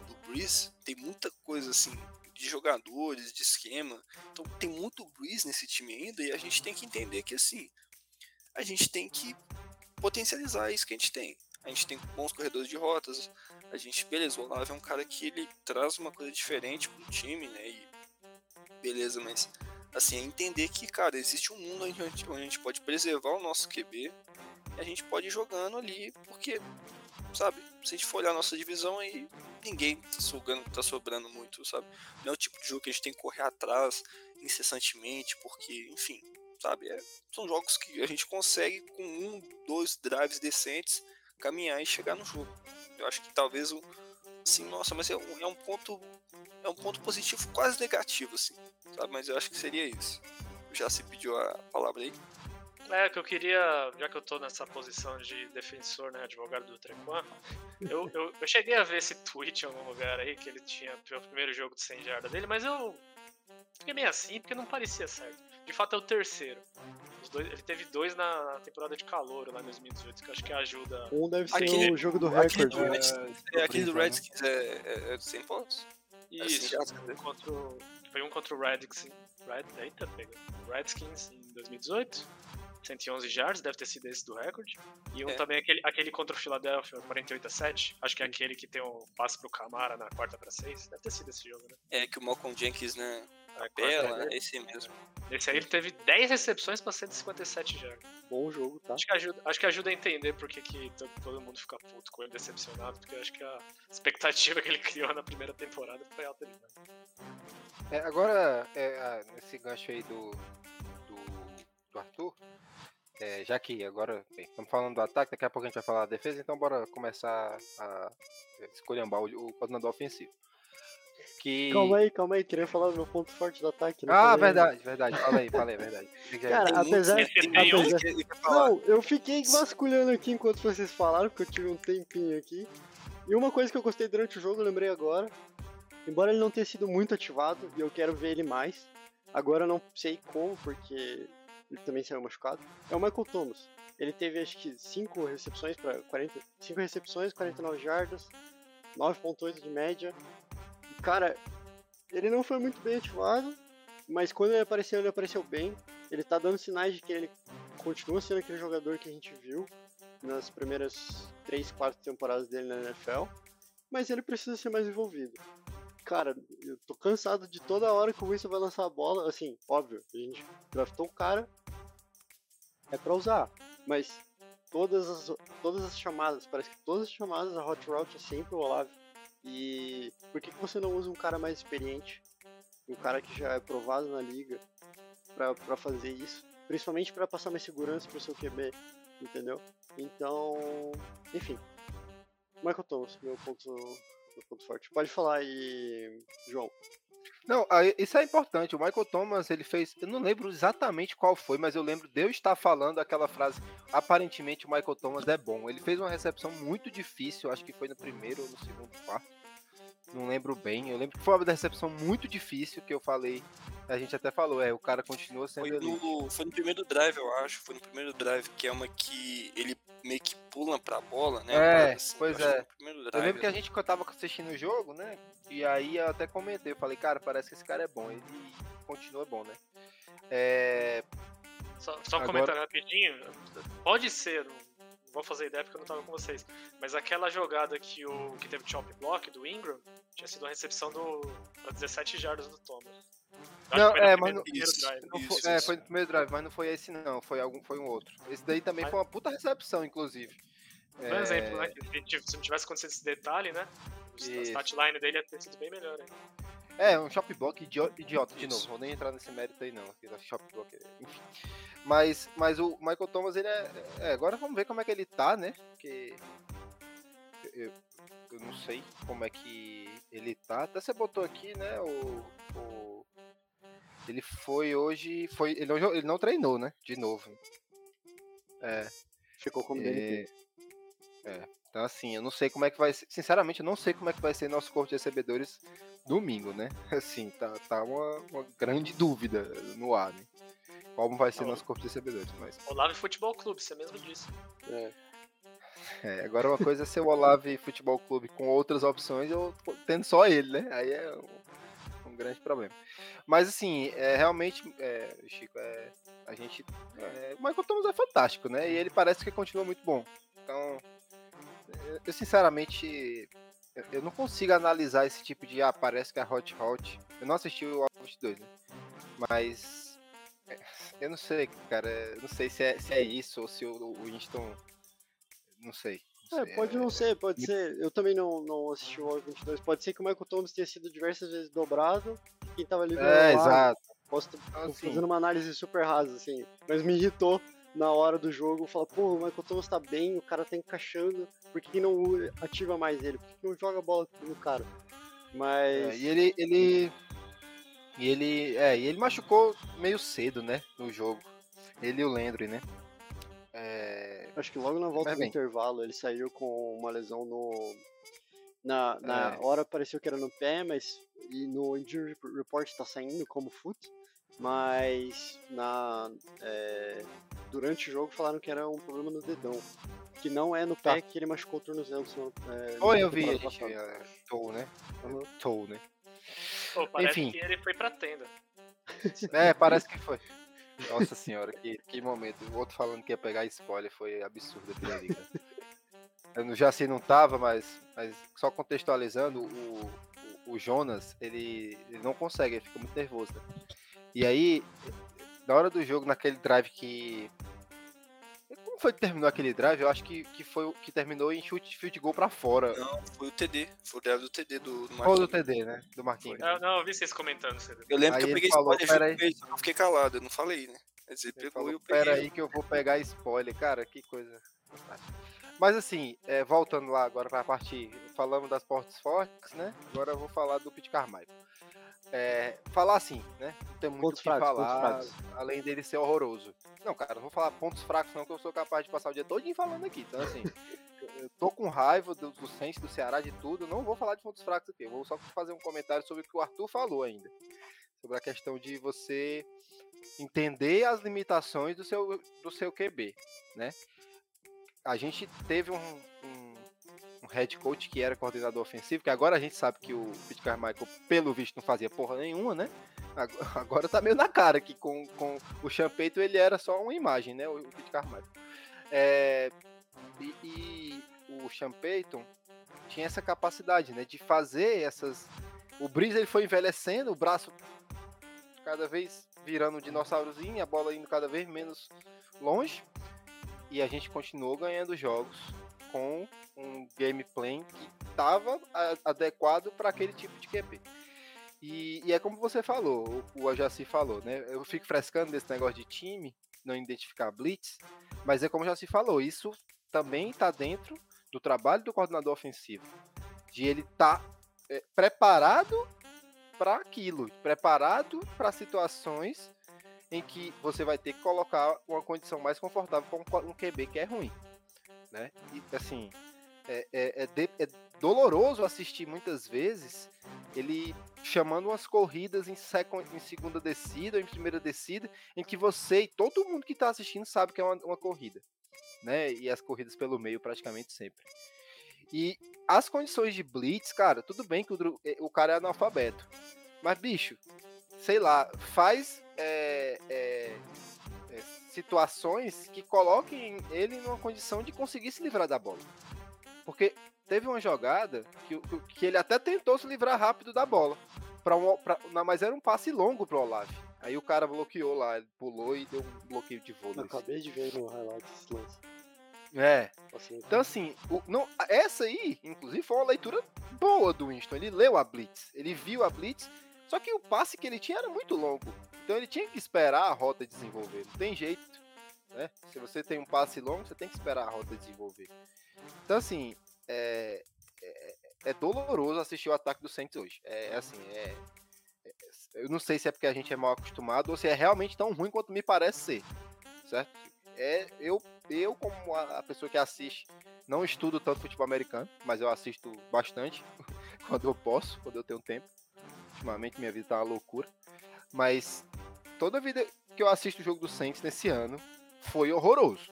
S4: do Breeze, tem muita coisa assim de jogadores, de esquema. Então tem muito Breeze nesse time ainda e a gente tem que entender que assim, a gente tem que potencializar isso que a gente tem. A gente tem bons corredores de rotas, a gente, beleza, o Olave é um cara que ele traz uma coisa diferente pro time, né? E beleza, mas assim, é entender que, cara, existe um mundo onde a gente, onde a gente pode preservar o nosso QB a gente pode ir jogando ali, porque, sabe, se a gente for olhar a nossa divisão aí, ninguém tá, sugando, tá sobrando muito, sabe? Não é o tipo de jogo que a gente tem que correr atrás incessantemente, porque, enfim, sabe, é, são jogos que a gente consegue com um, dois drives decentes caminhar e chegar no jogo. Eu acho que talvez o assim, nossa, mas é um, é um ponto é um ponto positivo quase negativo assim, sabe? Mas eu acho que seria isso. Já se pediu a palavra aí.
S3: É, que eu queria, já que eu tô nessa posição de defensor, né, advogado do Trequan, eu, eu, eu, cheguei a ver esse tweet em algum lugar aí, que ele tinha o primeiro jogo de 100 jardas dele, mas eu fiquei meio assim, porque não parecia certo. De fato é o terceiro. Dois, ele teve dois na temporada de calor lá em 2018, que eu acho que ajuda.
S2: Um deve ser aquele, o jogo do recorde.
S4: Né? É, aquele do Redskins é, é, é 100 pontos?
S3: Isso, assim, contra, foi um contra o Redskins. Red, eita, pega. Redskins em 2018 111 yards, deve ter sido esse do recorde. E um é. também aquele, aquele contra o Philadelphia, 48 a 7. Acho que é aquele que tem um passe pro Camara na quarta para 6. Deve ter sido esse jogo, né?
S4: É, que o Malcolm Jenkins, né? É, Bela, é esse mesmo.
S3: Esse aí ele teve 10 recepções para 157 jardas.
S2: Bom jogo, tá?
S3: Acho que ajuda, acho que ajuda a entender porque que todo mundo fica puto com ele decepcionado, porque eu acho que a expectativa que ele criou na primeira temporada foi alta demais.
S5: É, agora, é, nesse gancho aí do, do, do Arthur, é, já que agora bem, estamos falando do ataque, daqui a pouco a gente vai falar da defesa, então bora começar a escolhambar o, o coordenador ofensivo. Que...
S2: Calma aí, calma aí, queria falar do meu ponto forte do ataque.
S5: Ah, falei, verdade, né? verdade, falei, falei, verdade.
S2: Cara, apesar, apesar... Não, eu fiquei vasculhando aqui enquanto vocês falaram, porque eu tive um tempinho aqui. E uma coisa que eu gostei durante o jogo, eu lembrei agora, embora ele não tenha sido muito ativado, e eu quero ver ele mais, agora eu não sei como, porque ele também saiu machucado, é o Michael Thomas. Ele teve acho que 5 recepções para 40, 5 recepções, 49 jardas, 9.8 de média. E, cara, ele não foi muito bem ativado, mas quando ele apareceu, ele apareceu bem. Ele tá dando sinais de que ele continua sendo aquele jogador que a gente viu nas primeiras 3, 4 temporadas dele na NFL, mas ele precisa ser mais envolvido cara, eu tô cansado de toda hora que o Winston vai lançar a bola. Assim, óbvio, a gente draftou o cara, é pra usar. Mas todas as, todas as chamadas, parece que todas as chamadas, a Hot Route é sempre o Olave. E por que, que você não usa um cara mais experiente? Um cara que já é provado na liga pra fazer isso? Principalmente para passar mais segurança pro seu QB, entendeu? Então, enfim. Michael Thomas, meu ponto ponto forte. Pode falar aí, João.
S5: Não, isso é importante. O Michael Thomas, ele fez. Eu não lembro exatamente qual foi, mas eu lembro de eu estar falando aquela frase. Aparentemente o Michael Thomas é bom. Ele fez uma recepção muito difícil, acho que foi no primeiro ou no segundo quarto. Não lembro bem. Eu lembro que foi uma recepção muito difícil que eu falei. A gente até falou, é, o cara continua sendo.
S4: Foi no, foi no primeiro drive, eu acho. Foi no primeiro drive, que é uma que ele meio que pula pra bola, né?
S5: É, assim, pois é. Drive, eu lembro que a gente tava assistindo o jogo, né? E aí eu até comentei, eu falei, cara, parece que esse cara é bom. Ele continua bom, né? É...
S3: Só, só
S5: Agora-
S3: rapidinho. Pode ser, vou fazer ideia porque eu não tava com vocês. Mas aquela jogada que, o, que teve chop block do Ingram tinha sido uma recepção do, pra 17 jardas do Thomas.
S5: Não,
S3: que foi no
S5: é,
S3: primeiro-
S5: mas não-
S3: primeiro
S4: Isso.
S3: drive.
S5: Não
S4: Isso,
S5: foi, é,
S4: isso.
S5: foi no primeiro drive, mas não foi esse não, foi algum, foi um outro. Esse daí também
S3: Mas-
S5: foi uma puta recepção, inclusive.
S3: Foi um exemplo, né? que Se não tivesse acontecido esse detalhe, né? A
S5: Isso.
S3: statline dele ia ter sido bem melhor. Hein?
S5: É, um shop block idiota, idiota de novo. Vou nem entrar nesse mérito aí não. aqui da shop block, enfim. Mas, mas o Michael Thomas, ele é, é, Agora vamos ver como é que ele tá, né? Porque. Eu, eu não sei como é que ele tá. Até você botou aqui, né? O. o- ele foi hoje. Foi, ele, ele não treinou, né? De novo. É.
S2: Ficou como DNT.
S5: É, é. Então, assim, eu não sei como é que vai ser. Sinceramente, eu não sei como é que vai ser nosso corpo de recebedores domingo, né? Assim, tá, tá uma, uma grande dúvida no ar, né? Como vai ser
S3: Não.
S5: nosso corpo de recebedores. Mas,
S3: Olavo Futebol Clube, você mesmo disse.
S2: É.
S5: é, agora uma coisa é ser o Olave Futebol Clube com outras opções ou tendo só ele, né? Aí é um, um grande problema. Mas, assim, é, realmente, é, Chico, é, a gente. É, o Michael Thomas é fantástico, né? E ele parece que continua muito bom. Então, eu, sinceramente, eu, não consigo analisar esse tipo de, ah, parece que é Hot Hot. Eu não assisti o Alpha 2, né? Mas, é, eu não sei, cara, eu não sei se é, se é isso ou se o, Winston, não sei. não
S2: É, pode não ser, pode ser. Eu também não, não assisti o War 22. Pode ser que o Michael Thomas tenha sido diversas vezes dobrado. Quem tava ali
S5: É, exato.
S2: Posso
S5: Então, assim,
S2: fazendo uma análise super rasa, assim. Mas me irritou na hora do jogo. Falar, pô, o Michael Thomas tá bem, o cara tá encaixando. Por que, não ativa mais ele? Por que, não joga a bola no cara? Mas.
S5: É, e ele, ele. E ele. É, e ele machucou meio cedo, né? No jogo. Ele e o Landry, né? É,
S2: Acho que logo na volta
S5: Mas
S2: do
S5: bem.
S2: intervalo ele saiu com uma lesão no. Na, na
S5: É.
S2: hora pareceu que era no pé, mas. E no injury report tá saindo como foot. Mas na. é, durante o jogo falaram que era um problema no dedão. Que não é no pé
S5: Tá.
S2: que ele machucou o tornozelo. senão, É,
S5: eu vi, gente. É, né?
S2: Uhum.
S5: Toe, né?
S3: Pô, parece
S5: Enfim.
S3: que ele foi pra tenda.
S5: É, parece que foi. Nossa senhora, que, que momento. O outro falando que ia pegar spoiler foi absurdo aquilo ali, cara. Eu já assim não tava, mas, mas só contextualizando, o, o, o Jonas, ele, ele não consegue, ele fica muito nervoso, né? E aí, na hora do jogo, naquele drive que. Como foi que terminou aquele drive? Eu acho que, que foi o que terminou em chute field goal pra fora.
S4: Não, foi o TD. Foi o drive do TD do, do
S5: Ou do
S4: Marquinhos.
S5: TD, né? Do Marquinhos.
S3: Eu, não, eu vi vocês comentando.
S4: Eu lembro
S5: Aí
S4: que eu
S5: ele
S4: peguei
S5: falou,
S4: spoiler
S5: "Pera
S4: junto com ele, eu fiquei calado, eu não falei, né? Quer dizer,
S5: Ele
S4: pegou
S5: falou,
S4: e eu peguei.
S5: pera aí que eu vou pegar spoiler. Cara, que coisa fantástica. Mas assim, é, voltando lá agora pra parte, falamos das portas fortes, né? Agora eu vou falar do Pete Carmichael. É, falar assim, né? Não tem muito o que
S2: fracos,
S5: falar, além dele ser horroroso. Não, cara, não vou falar pontos fracos não, que eu sou capaz de passar o dia todo falando aqui. Então assim, eu tô com raiva do, do Saints, do Ceará, de tudo. Não vou falar de pontos fracos aqui. Eu vou só fazer um comentário sobre o que o Arthur falou ainda. Sobre a questão de você entender as limitações do seu, do seu QB, né? A gente teve um, um, um head coach que era coordenador ofensivo, que agora a gente sabe que o Pete Carmichael, pelo visto, não fazia porra nenhuma, né? Ag- Agora tá meio na cara que com, com o Champeito ele era só uma imagem, né? O, Pete Carmichael. É, e, e o Champeyton tinha essa capacidade, né? De fazer essas... O Breeze ele foi envelhecendo, o braço cada vez virando um dinossaurozinho, a bola indo cada vez menos longe. E a gente continuou ganhando jogos com um gameplay que estava adequado para aquele tipo de QB. E, e é como você falou, o, o Ajaci falou, né? Eu fico frescando desse negócio de time, não identificar blitz, mas é como já se falou, isso também está dentro do trabalho do coordenador ofensivo, de ele estar é, preparado para aquilo, preparado para situações em que você vai ter que colocar uma condição mais confortável com um QB que é ruim, né? E assim, é, é, é, de, é doloroso assistir muitas vezes ele chamando umas corridas em, second, em segunda descida, ou em primeira descida, em que você e todo mundo que está assistindo sabe que é uma, uma corrida, né? E as corridas pelo meio praticamente sempre. E as condições de blitz, cara, tudo bem que o, o cara é analfabeto, mas bicho, sei lá, faz é, é, é, situações que coloquem ele numa condição de conseguir se livrar da bola. Porque teve uma jogada que, que ele até tentou se livrar rápido da bola. Pra um, pra, mas era um passe longo pro Olave. Aí o cara bloqueou lá, ele pulou e deu um bloqueio de voo.
S2: Eu acabei de ver no highlight esse lance.
S5: É. Então, assim, o, não, essa aí, inclusive, foi uma leitura boa do Winston. Ele leu a Blitz, ele viu a Blitz, só que o passe que ele tinha era muito longo. Então ele tinha que esperar a rota desenvolver. Não tem jeito. Né? Se você tem um passe longo, você tem que esperar a rota desenvolver. Então, assim, é, é, é doloroso assistir o ataque do Saints hoje. É assim, é, é, eu não sei se é porque a gente é mal acostumado ou se é realmente tão ruim quanto me parece ser. Certo? É, eu eu, como a, pessoa que assiste, não estudo tanto futebol americano, mas eu assisto bastante quando eu posso, quando eu tenho tempo. Ultimamente minha vida tá uma loucura. Mas toda vida que eu assisto o jogo do Saints nesse ano foi horroroso.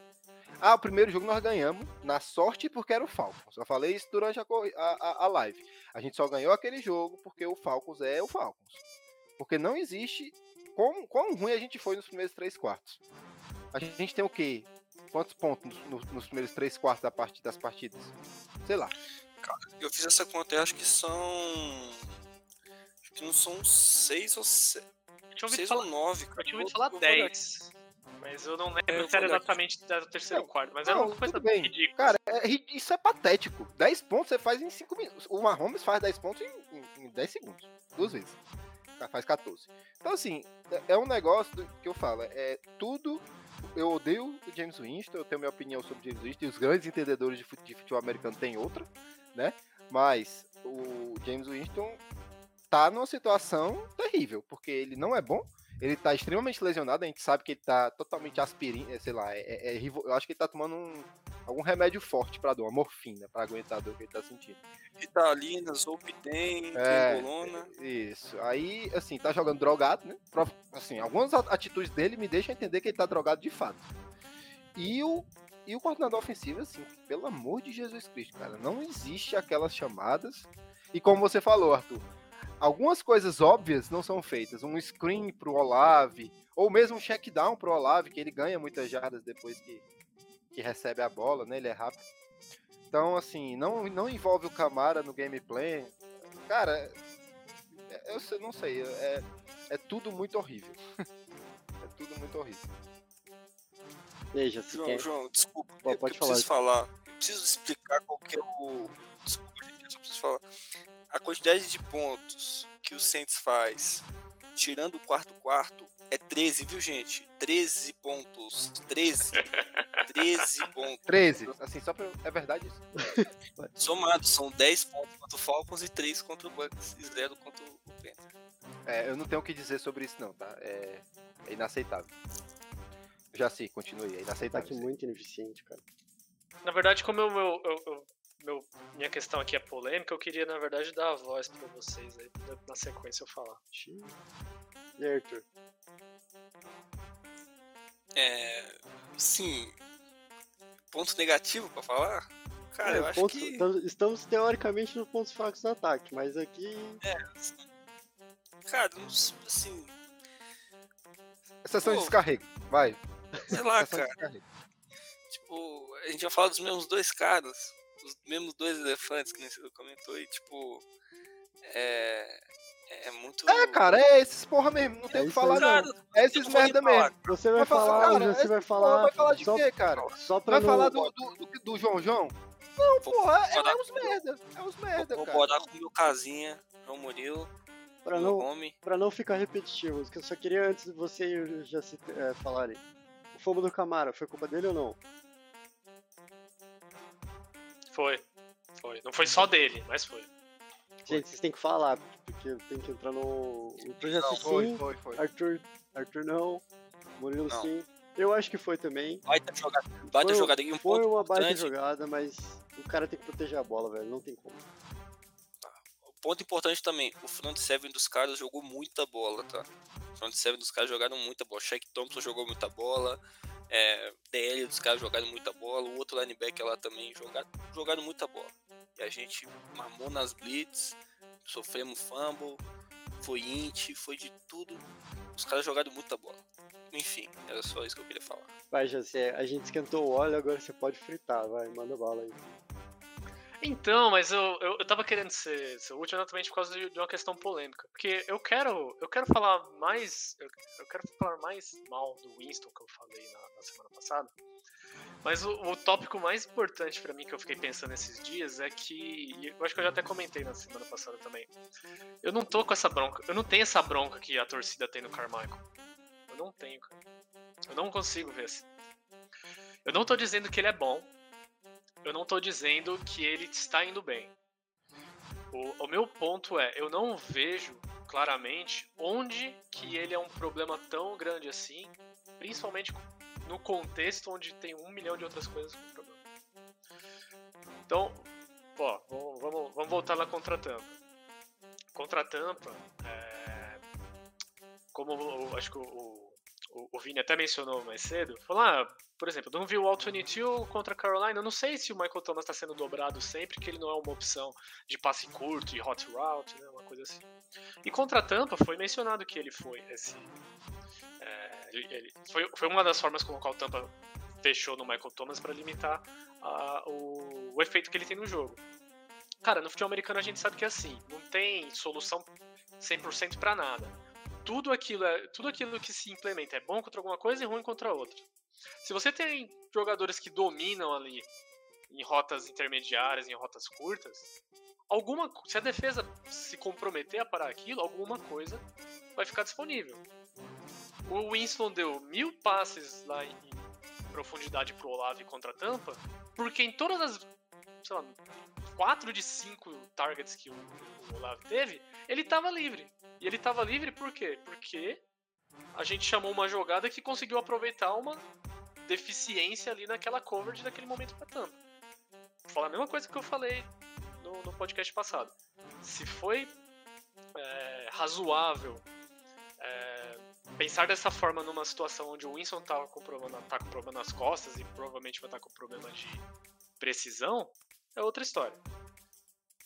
S5: Ah, o primeiro jogo nós ganhamos na sorte porque era o Falcons. Eu falei isso durante a, a, a live. A gente só ganhou aquele jogo porque o Falcons é o Falcons. Porque não existe quão, quão ruim a gente foi nos primeiros três quartos. A gente tem o quê? quantos pontos nos, nos primeiros três quartos da part, das partidas? Sei lá.
S4: Cara, eu fiz essa conta e acho que são. Acho que não são seis ou sete. Seis
S3: falar,
S4: ou nove.
S3: Eu tinha ouvido falar dez. Mas eu não lembro é, se era exatamente do terceiro quarto. Mas não, era uma coisa
S5: bem. ridícula. Cara, é, isso é patético. 10 pontos você faz em 5 minutos. O Mahomes faz 10 pontos em, em, em 10 segundos. Duas vezes. Faz 14. Então, assim, é, é um negócio que eu falo. É tudo eu odeio o James Winston, eu tenho minha opinião sobre o James Winston, e os grandes entendedores de futebol americano têm outra, né? Mas o James Winston tá numa situação terrível, porque ele não é bom, ele tá extremamente lesionado, a gente sabe que ele tá totalmente aspirina, sei lá, é, é, é, eu acho que ele tá tomando um, algum remédio forte pra dor, uma morfina, pra aguentar a dor que ele tá sentindo.
S4: Ritalina, Zolpidem, é.
S5: Isso. Aí, assim, tá jogando drogado, né? Assim, algumas atitudes dele me deixam entender que ele tá drogado de fato. E o, e o coordenador ofensivo, assim, pelo amor de Jesus Cristo, cara, não existe aquelas chamadas. E como você falou, Arthur, algumas coisas óbvias não são feitas. Um screen pro Olave, ou mesmo um check down pro Olave, que ele ganha muitas jardas depois que, que recebe a bola, né? Ele é rápido. Então, assim, não, não envolve o Camara no gameplay. Cara, é, eu não sei, é, é tudo muito horrível. é tudo muito horrível.
S2: Veja,
S4: João, quer... João, desculpa, Pô, pode eu falar. preciso falar. Eu preciso explicar qual que é o. Desculpa, eu só preciso falar. A quantidade de pontos que o Saints faz, tirando o quarto quarto, é 13, viu, gente? 13 pontos. 13. 13 pontos.
S5: 13. Assim, só pra... É verdade isso?
S4: Somados, são 10 pontos contra o Falcons e 3 contra o Bucks e 0 contra o Panthers.
S5: É, eu não tenho o que dizer sobre isso não, tá? É, é inaceitável. Já sei, continue, é inaceitável.
S2: Ataque muito ineficiente, cara.
S3: Na verdade, como eu, eu, eu, meu, minha questão aqui é polêmica, eu queria, na verdade, dar a voz pra vocês aí, na sequência eu falar.
S2: E aí, Arthur?
S4: É. Sim. Ponto negativo pra falar? Cara, é, eu acho que.
S2: Estamos teoricamente nos pontos fracos do ataque, mas aqui.
S4: É. Assim, cara, assim.
S5: Exceção de descarrego, vai.
S4: Sei lá, cara. Tipo, a gente vai falar dos mesmos dois caras, os mesmos dois elefantes que você comentou, e tipo. É. É muito.
S5: É, cara, é esses porra mesmo, não tem o é que falar, não. É esses merda mesmo.
S2: Você vai, vai falar, cara, você vai falar.
S5: Vai falar de só, quê, cara?
S2: Só pra
S5: vai falar do, do, do, do, João João? Não, porra, é, é uns merda. É uns merda,
S4: vou,
S5: cara.
S4: Vou botar com o meu casinha, João Murilo.
S2: Pra não, nome. pra não ficar repetitivo, que eu só queria antes de você já se é, falarem. O fogo do Camara, foi culpa dele ou não?
S3: Foi. Foi. Não foi só dele, mas foi.
S2: Gente, vocês têm que falar, porque tem que entrar no. O projeto não, foi, sim, foi, foi. Arthur, Arthur não, Murilo não. sim. Eu acho que foi também.
S4: Baita jogada. Baita jogada
S2: um Foi uma baita jogada, mas o cara tem que proteger a bola, velho. Não tem como.
S4: Tá. Ponto importante também, o front seven dos caras jogou muita bola, tá? O front seven dos caras jogaram muita bola. Shaq Thompson jogou muita bola. É, DL dos caras jogaram muita bola. O outro linebacker lá também jogaram, jogaram muita bola. E a gente mamou nas blitz, sofremos fumble, foi int, foi de tudo. Os caras jogaram muita bola. enfim, era só isso que eu queria falar.
S2: Vai, José, a gente esquentou o óleo, agora você pode fritar, vai, manda bala aí.
S3: Então, mas eu, eu, eu tava querendo ser, ser útil exatamente por causa de, de uma questão polêmica. Porque eu quero, eu quero falar mais. Eu, eu quero falar mais mal do Winston que eu falei na, na semana passada. Mas o, o tópico mais importante pra mim que eu fiquei pensando esses dias é que. Eu acho que eu já até comentei na semana passada também. Eu não tô com essa bronca. Eu não tenho essa bronca que a torcida tem no Carmichael. Eu não tenho, cara. Eu não consigo ver assim. Eu não tô dizendo que ele é bom. Eu não tô dizendo que ele está indo bem. O, o meu ponto é, eu não vejo claramente onde que ele é um problema tão grande assim, principalmente no contexto onde tem um milhão de outras coisas com problema. Então, ó, vamos, vamos, voltar lá contra a tampa. Contra a tampa, é, como acho que o, o, o Vini até mencionou mais cedo, falou, ah, por exemplo, não viu o All-22 contra a Carolina, eu não sei se o Michael Thomas está sendo dobrado sempre, que ele não é uma opção de passe curto e hot route, né, uma coisa assim. E contra a Tampa foi mencionado que ele foi esse... é, ele, ele- foi, foi uma das formas com a qual Tampa fechou no Michael Thomas para limitar a- o, o efeito que ele tem no jogo. Cara, no futebol americano a gente sabe que é assim, não tem solução 100% para nada. Tudo aquilo, é, tudo aquilo que se implementa é bom contra alguma coisa e ruim contra outra. Se você tem jogadores que dominam ali em rotas intermediárias, em rotas curtas, alguma se a defesa se comprometer a parar aquilo, alguma coisa vai ficar disponível. O Winston deu mil passes lá em profundidade pro Olave contra a Tampa, porque em todas as, sei lá, quatro de cinco targets que o, Olave teve, ele tava livre. E ele tava livre por quê? Porque a gente chamou uma jogada que conseguiu aproveitar uma deficiência ali naquela coverage daquele momento pra Tampa. Vou falar a mesma coisa que eu falei no, no podcast passado. Se foi é, razoável é, pensar dessa forma numa situação onde o Winston tá com, problema, tá com problema nas costas e provavelmente vai estar com problema de precisão, é outra história.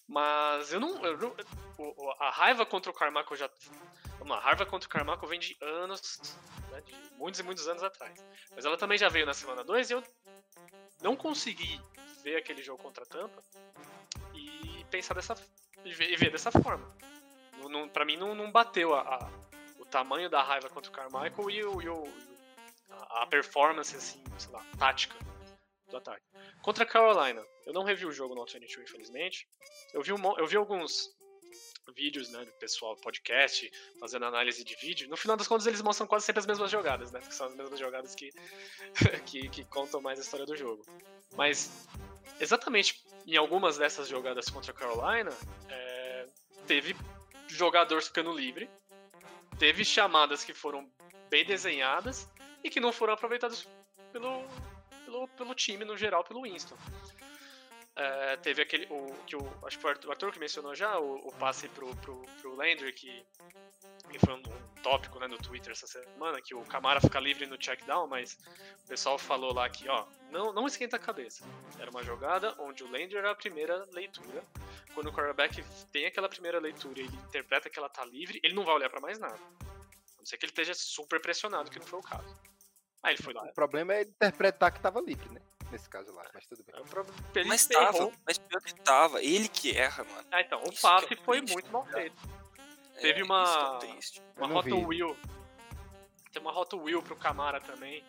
S3: Mas eu não. eu a raiva contra o Carmaco já. Vamos lá, raiva contra o Carmaco vem de anos, né, de muitos e muitos anos atrás. Mas ela também já veio na semana 2 e eu não consegui ver aquele jogo contra a Tampa e pensar dessa. e ver, e ver dessa forma. Não, não, pra mim não, não bateu a, a- o tamanho da raiva contra o Carmichael e, o, e o- a, a performance, assim, sei lá, tática do ataque. Contra a Carolina, eu não revi o jogo no Alternative, infelizmente. Eu vi, um, eu vi alguns vídeos, né, do pessoal podcast, fazendo análise de vídeo. No final das contas, eles mostram quase sempre as mesmas jogadas, né? Que são as mesmas jogadas que, que, que contam mais a história do jogo. Mas, exatamente em algumas dessas jogadas contra a Carolina, é, teve jogador ficando livre, teve chamadas que foram bem desenhadas e que não foram aproveitadas pelo, pelo, pelo time no geral, pelo Winston. É, teve aquele. O, que o, acho que o Arthur- que mencionou já, o, o passe pro, pro, pro Landry, que, que foi um, um tópico né, no Twitter essa semana, que o Camara fica livre no check down, mas o pessoal falou lá que, ó, não, não esquenta a cabeça. Era uma jogada onde o Landry era a primeira leitura. Quando o quarterback tem aquela primeira leitura e ele interpreta que ela tá livre, ele não vai olhar pra mais nada. A não ser que ele esteja super pressionado, que não foi o caso. Aí ele foi lá.
S5: O problema é interpretar que tava livre, né? Nesse caso lá, mas tudo bem.
S3: É um problema- Ele
S4: Mas
S3: errou.
S4: tava, mas pior que tava. Ele que erra, mano.
S3: Ah, então, o
S4: Isso
S3: passe
S4: é
S3: foi
S4: triste,
S3: muito mal feito.
S4: É,
S3: Teve uma-
S4: é.
S3: Uma
S5: vi.
S3: Wheel. Tem uma Rota Wheel pro Camara também.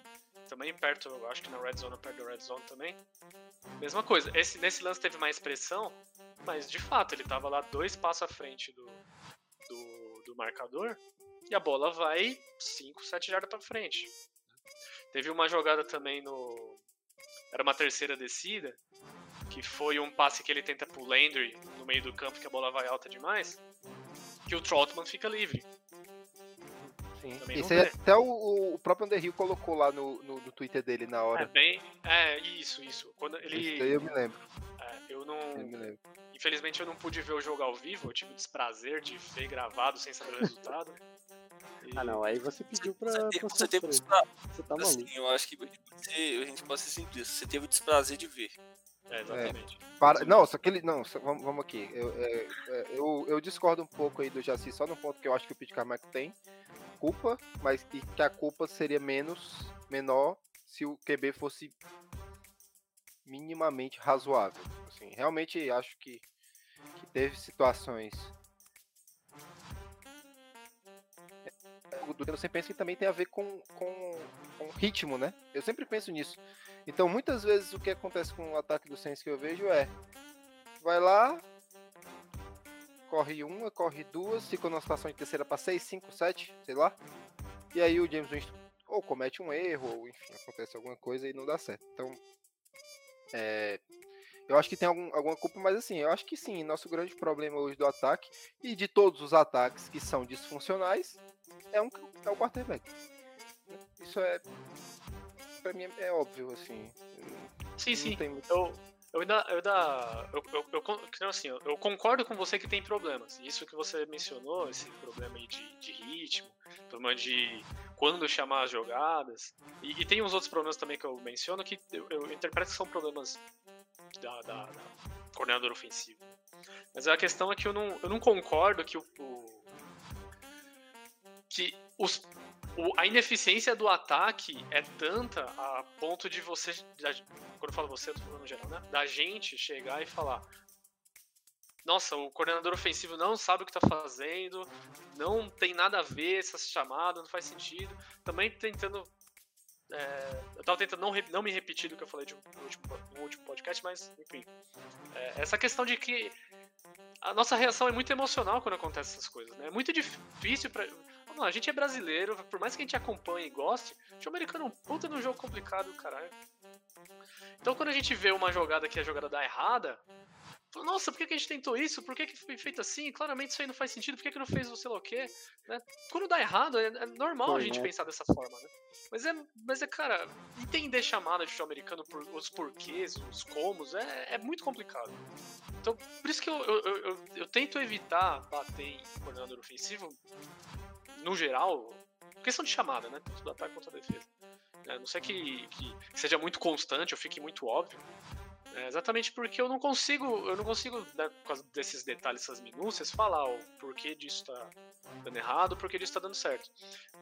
S3: Também perto, eu acho que na Red Zone, perto da Red Zone também. Mesma coisa. Esse, nesse lance teve mais pressão, mas de fato ele tava lá dois passos à frente do, do, do marcador e a bola vai 5, 7 jardas pra frente. Teve uma jogada também no. Era uma terceira descida, que foi um passe que ele tenta pro Landry no meio do campo, que a bola vai alta demais, que o Trotman fica livre.
S5: Sim. Isso até o, o próprio Underhill colocou lá no, no, no Twitter dele na
S3: É
S5: hora.
S3: bem. É, isso, isso. Quando
S5: Isso daí
S3: ele.
S5: eu me lembro.
S3: é, eu não.
S5: Eu me lembro.
S3: Infelizmente eu não pude ver o jogo ao vivo, eu tive o desprazer de ver gravado sem saber o resultado.
S2: Ah, não, aí você pediu pra,
S4: Você teve,
S2: pra
S4: você teve despra-
S2: Você tá maluco.
S4: assim, eu acho que você, a gente pode ser simples. Você teve o desprazer de ver.
S3: É, exatamente.
S5: Para, não, só que ele. Não, só- vamos, vamos aqui. Eu, é, é, eu, eu discordo um pouco aí do Jaci, só no ponto que eu acho que o Pete Carmichael tem. culpa, mas que, que a culpa seria menos menor se o QB fosse minimamente razoável. Assim, realmente acho que, que teve situações do que você pensa que também tem a ver com, com, com ritmo, né? Eu sempre penso nisso. Então, muitas vezes o que acontece com o ataque do Saints que eu vejo é vai lá, corre uma, corre duas, fica numa situação de terceira para seis, cinco, sete, sei lá. E aí o James Winston ou comete um erro, ou enfim, acontece alguma coisa e não dá certo. Então, é, eu acho que tem algum, alguma culpa, mas assim, eu acho que sim, nosso grande problema hoje do ataque e de todos os ataques que são disfuncionais é, um, é o quarterback. Isso é, pra mim, é óbvio, assim.
S3: Sim, sim. Muito... Eu, eu ainda. Eu, ainda eu, eu, eu, assim, eu, concordo com você que tem problemas. Isso que você mencionou, esse problema aí de, de ritmo, problema de quando chamar as jogadas. E, e, tem uns outros problemas também que eu menciono que eu, eu interpreto que são problemas da, da, da coordenador ofensivo. Mas a questão é que eu não, eu não concordo que o, o que os, o, a ineficiência do ataque é tanta a ponto de você, quando eu falo você, eu tô falando geral, né? Da gente chegar e falar, nossa, o coordenador ofensivo não sabe o que está fazendo, não tem nada a ver essa chamada, não faz sentido. Também tentando é, eu tava tentando não, não me repetir do que eu falei de, no, último, no último podcast, mas enfim. É, essa questão de que a nossa reação é muito emocional quando acontecem essas coisas, né? É muito difícil pra. Vamos lá, a gente é brasileiro, por mais que a gente acompanhe e goste, o americano é um puta num jogo complicado, caralho. Então quando a gente vê uma jogada que a jogada dá errada, nossa, por que, que a gente tentou isso? Por que, que foi feito assim? Claramente isso aí não faz sentido, por que, que não fez o sei lá o quê? Né? Quando dá errado, é, é normal foi, a gente né? pensar dessa forma, né? Mas é, mas é, cara, entender chamada de futebol americano, por, os porquês, os comos, é, é muito complicado. Então, por isso que eu, eu, eu, eu tento evitar bater em coordenador ofensivo, no geral, questão de chamada, né? Tanto do ataque quanto da defesa. É, não sei que, que seja muito constante ou fique muito óbvio, é exatamente porque eu não consigo, eu não consigo, né, por causa desses detalhes, essas minúcias, falar o porquê disso tá dando errado, o porquê disso tá dando certo.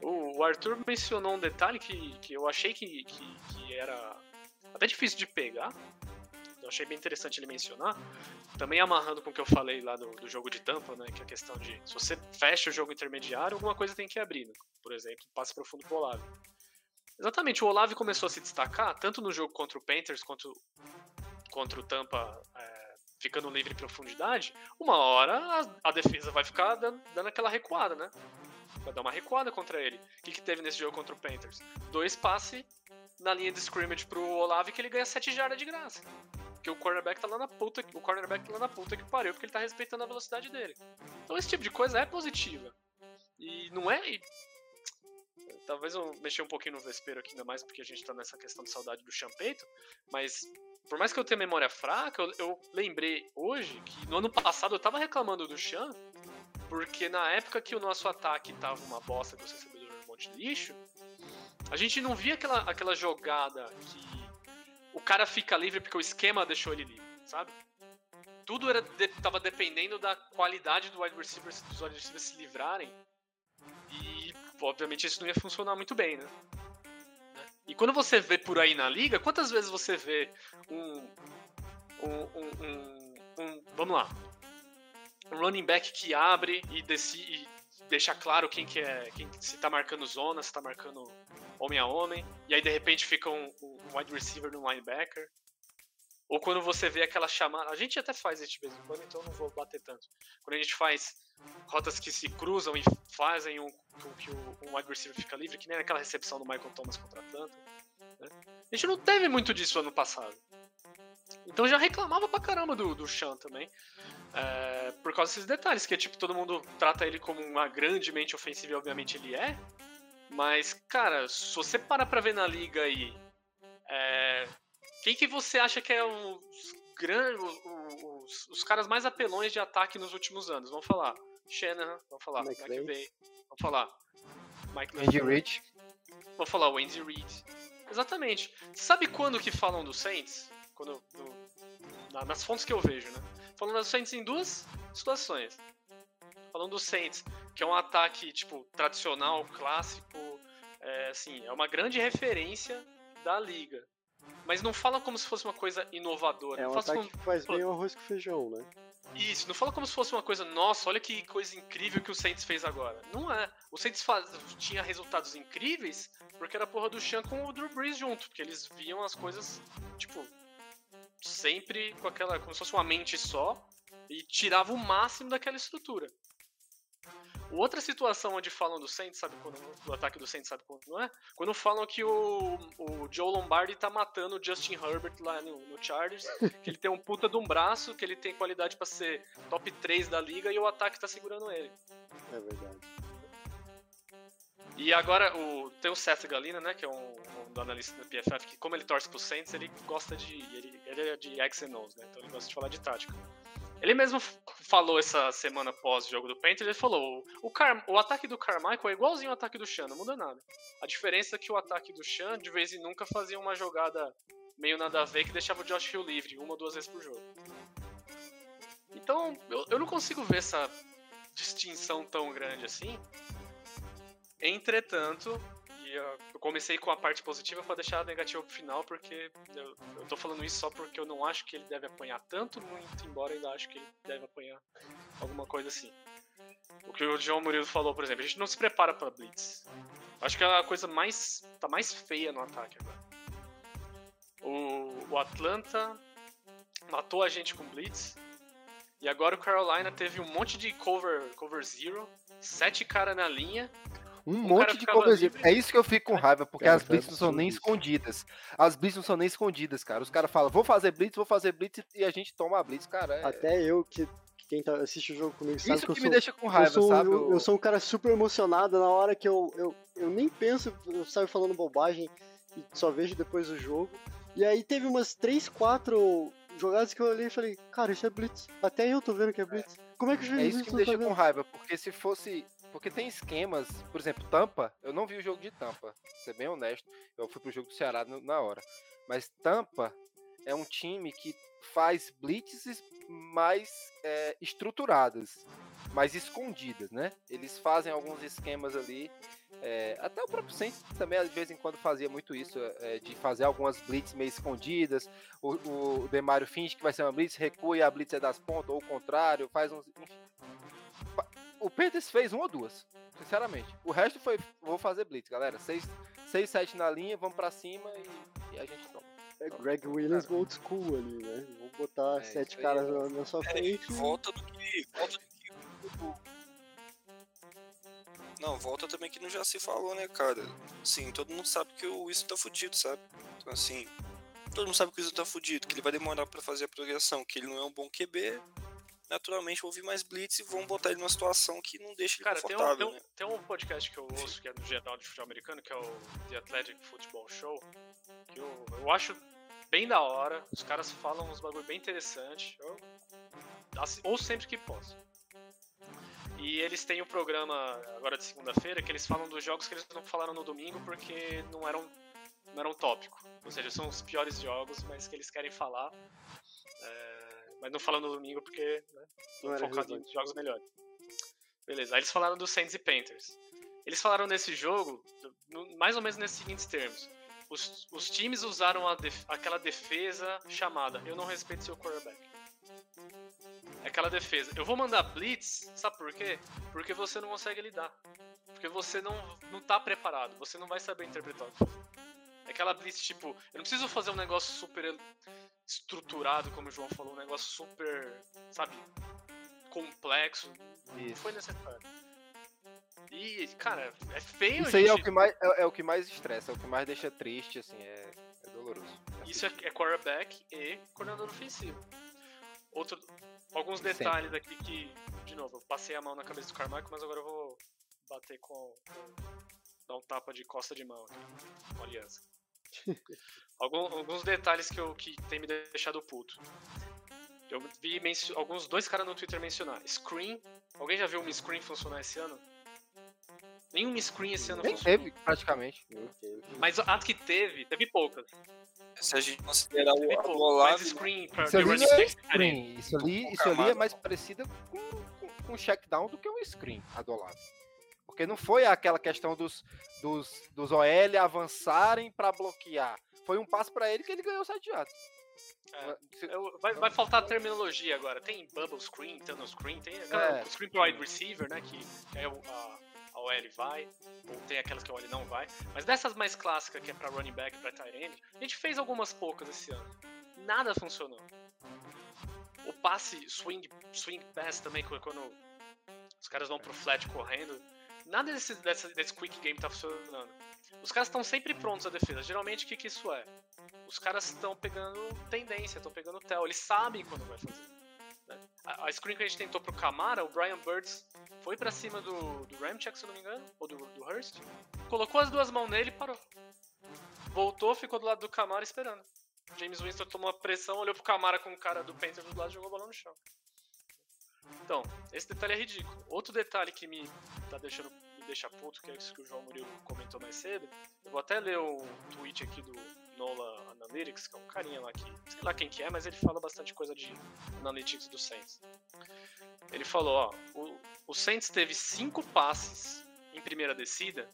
S3: O, o Arthur mencionou um detalhe que, que eu achei que, que, que era até difícil de pegar, achei bem interessante ele mencionar. Também amarrando com o que eu falei lá do, do, jogo de tampa, né? Que é a questão de se você fecha o jogo intermediário, alguma coisa tem que abrir. Né? Por exemplo, passe profundo pro Olave. Exatamente, o Olave começou a se destacar, tanto no jogo contra o Panthers quanto contra o Tampa é, ficando livre em profundidade, uma hora a, a defesa vai ficar dando, dando, aquela recuada, né? Vai dar uma recuada contra ele. O que, que teve nesse jogo contra o Panthers? Dois passes na linha de scrimmage pro Olave que ele ganha 7 jardas de graça. Porque o cornerback tá lá na puta, o cornerback tá lá na puta que pariu, porque ele tá respeitando a velocidade dele. Então esse tipo de coisa é positiva. E não é. Talvez eu mexer um pouquinho no vespeiro aqui, ainda mais porque a gente tá nessa questão de saudade do champeito, mas por mais que eu tenha memória fraca, eu, eu, lembrei hoje que no ano passado eu tava reclamando do Chan, porque na época que o nosso ataque tava uma bosta com o recebedor um monte de lixo, a gente não via aquela, aquela jogada que cara fica livre porque o esquema deixou ele livre, sabe? Tudo era de, tava dependendo da qualidade do wide receiver, dos wide receivers se livrarem. E, obviamente, isso não ia funcionar muito bem, né? E quando você vê por aí na liga, quantas vezes você vê um. um, um, um, vamos lá. Um running back que abre e, decide, e deixa claro quem que é. Quem, se tá marcando zona, se tá marcando homem a homem. E aí de repente fica um, um wide receiver no linebacker. Ou quando você vê aquela chamada. A gente até faz isso de vez em quando, então não vou bater tanto. Quando a gente faz rotas que se cruzam e fazem um, que o, um wide receiver fica livre, que nem aquela recepção do Michael Thomas contra Atlanta. Né? A gente não teve muito disso ano passado. Então já reclamava pra caramba do, do Sean também. É, por causa desses detalhes, que tipo, todo mundo trata ele como uma grande mente ofensiva, e obviamente ele é. Mas, cara, se você para pra ver na liga aí. É, quem que você acha que é os grandes. Os, os, caras mais apelões de ataque nos últimos anos? Vamos falar. Shanahan, vamos falar.
S2: Mike
S3: McVay, vamos falar.
S5: Mike Andy Reid.
S3: Vamos falar o Andy Reid. Exatamente. Sabe quando que falam do Saints? Quando, no, nas fontes que eu vejo, né? Falando do Saints em duas situações. Falando do Saints que é um ataque, tipo, tradicional, clássico, é, assim, é uma grande referência da liga. Mas não fala como se fosse uma coisa inovadora.
S2: É um ataque
S3: como...
S2: que faz bem o arroz com feijão, né?
S3: Isso, não fala como se fosse uma coisa, nossa, olha que coisa incrível que o Saints fez agora. Não é. O Saints faz... tinha resultados incríveis porque era a porra do Sean com o Drew Brees junto, porque eles viam as coisas, tipo, sempre com aquela, como se fosse uma mente só e tirava o máximo daquela estrutura. Outra situação onde falam do Saints, sabe quando do ataque do Saints, sabe quando não é? Quando falam que o, o Joe Lombardi tá matando o Justin Herbert lá no, no Chargers, que ele tem um puta de um braço, que ele tem qualidade para ser top 3 da liga e o ataque tá segurando ele.
S2: É verdade.
S3: E agora o, tem o Seth Galina, né, que é um, um analista da PFF, que como ele torce pro Saints, ele gosta de. Ele, ele é de X and O's, né? Então ele gosta de falar de tática. Ele mesmo falou essa semana pós-jogo do Panthers, ele falou, o, Car o ataque do Carmichael é igualzinho ao ataque do Chan, não muda nada. A diferença é que o ataque do Chan, de vez em nunca, fazia uma jogada meio nada a ver que deixava o Josh Hill livre, uma ou duas vezes por jogo. Então, eu, eu não consigo ver essa distinção tão grande assim. Entretanto, eu comecei com a parte positiva para deixar a negativa pro final, porque eu, eu tô falando isso só porque eu não acho que ele deve apanhar tanto muito, embora ainda acho que ele deve apanhar alguma coisa assim. O que o João Murilo falou, por exemplo, a gente não se prepara para blitz. Acho que é a coisa mais tá mais feia no ataque agora. O, o Atlanta matou a gente com blitz. E agora o Carolina teve um monte de cover, cover zero, sete cara na linha,
S5: um monte de cover É isso que eu fico com raiva, porque as blitz não são nem escondidas. As blitz não são nem escondidas, cara. Os caras falam, vou fazer blitz, vou fazer blitz, e a gente toma a blitz, cara. É...
S2: Até eu que quem tá, assiste o jogo comigo sabe
S5: Isso
S2: que,
S5: que,
S2: eu
S5: me
S2: sou,
S5: deixa com raiva,
S2: eu sou,
S5: sabe?
S2: Eu, eu, sou um cara super emocionado na hora que eu, eu, eu nem penso, eu saio falando bobagem e só vejo depois do jogo. E aí teve umas 3, 4 jogadas que eu olhei e falei, cara, isso é Blitz. Até eu tô vendo que é Blitz. Como é que o juiz
S5: É isso que me deixa com raiva, porque se fosse. Porque tem esquemas, por exemplo, Tampa, eu não vi o jogo de Tampa, ser bem honesto, eu fui pro jogo do Ceará na hora. Mas Tampa é um time que faz blitzes mais é, estruturadas, mais escondidas, né? Eles fazem alguns esquemas ali. É, até o próprio Saints também de vez em quando fazia muito isso, é, de fazer algumas blitz meio escondidas. O, o Demário finge que vai ser uma blitz, recua e a blitz é das pontas, ou o contrário, faz uns. Enfim. O Panthers fez uma ou duas, sinceramente. O resto foi, vou fazer blitz, galera. 6, 7 na linha, vamos pra cima e, e a gente toma.
S2: É Greg Williams old school ali, né? Vou botar é, sete caras na, na sua frente.
S4: volta do que. Volta do que. Não, volta também que não já se falou, né, cara? Sim, todo mundo sabe que o Wilson tá fudido, sabe? Então, assim, todo mundo sabe que o Wilson tá fudido, que ele vai demorar para fazer a progressão, que ele não é um bom QB. Naturalmente, vou ouvir mais blitz e vão botar ele numa situação que não deixa ele
S3: Cara,
S4: confortável,
S3: tem um,
S4: né?
S3: tem, um, tem um podcast que eu ouço, que é do geral de futebol americano, que é o The Athletic Football Show, que eu, eu acho bem da hora. Os caras falam uns bagulho bem interessante. Eu, ou sempre que posso. E eles têm o um programa agora de segunda-feira que eles falam dos jogos que eles não falaram no domingo porque não eram, não eram tópico. Ou seja, são os piores jogos, mas que eles querem falar. É, mas não falam no domingo porque né, estão focados em jogos melhores. Beleza, aí eles falaram dos Saints e Panthers. Eles falaram nesse jogo, mais ou menos nesses seguintes termos. Os, os times usaram def aquela defesa chamada Eu não respeito seu quarterback aquela defesa. Eu vou mandar blitz, sabe por quê? Porque você não consegue lidar. Porque você não, não tá preparado, você não vai saber interpretar. Aquela blitz, tipo, eu não preciso fazer um negócio super estruturado, como o João falou, um negócio super, sabe, complexo. Isso. Não foi necessário. E, cara, é feio
S5: Isso aí é o que mais é, é, o que mais estressa, é o que mais deixa triste, assim, é, é doloroso.
S3: Isso é, é quarterback e coordenador ofensivo. Outro, alguns detalhes Sempre. aqui que, de novo, eu passei a mão na cabeça do Carmichael, mas agora eu vou bater com. com dar um tapa de costa de mão aqui, com aliança. Algum, alguns detalhes que, eu, que tem me deixado puto. Eu vi alguns dois caras no Twitter mencionar. Screen. Alguém já viu um screen funcionar esse ano? Nenhum screen esse ano
S5: Nem
S3: funcionou.
S5: teve, praticamente.
S3: Mas a que teve, teve poucas.
S4: Se a gente considerar o
S3: rolado... screen pra
S5: isso ali, é screen. Isso ali, isso ali é mais parecida com, com, com um check down do que um screen adolado. Porque não foi aquela questão dos, dos, dos OL avançarem para bloquear. Foi um passo para ele que ele ganhou 7 yards.
S3: É, eu, vai, vai faltar terminologia agora. Tem bubble screen, tunnel screen, tem aquela,
S5: É.
S3: o screen pro wide receiver, né? Que é o, a, a OL vai, ou tem aquelas que a OL não vai. Mas dessas mais clássicas, que é pra running back, pra tight end, a gente fez algumas poucas esse ano. Nada funcionou. O passe swing, swing pass também, quando os caras vão pro flat correndo, nada desse, dessa- desse quick game tá funcionando. Os caras estão sempre prontos à defesa. Geralmente, o que, que isso é? Os caras estão pegando tendência, estão pegando tel, eles sabem quando vai fazer. né? A, a screen que a gente tentou pro Camara, o Brian Birds foi pra cima do, do Ramchek, se não me engano, ou do, do Hurst, colocou as duas mãos nele e parou. Voltou, ficou do lado do Camara esperando. James Winston tomou uma pressão, olhou pro Camara com o cara do Panthers do lado e jogou a bola no chão. Então, esse detalhe é ridículo. Outro detalhe que me tá deixando me deixa puto, que é isso que o João Murilo comentou mais cedo. Eu vou até ler o tweet aqui do Nola Analytics, que é um carinha lá que, sei lá quem que é, mas ele fala bastante coisa de Analytics do Saints. Ele falou, ó, o, o Saints teve cinco passes em primeira descida,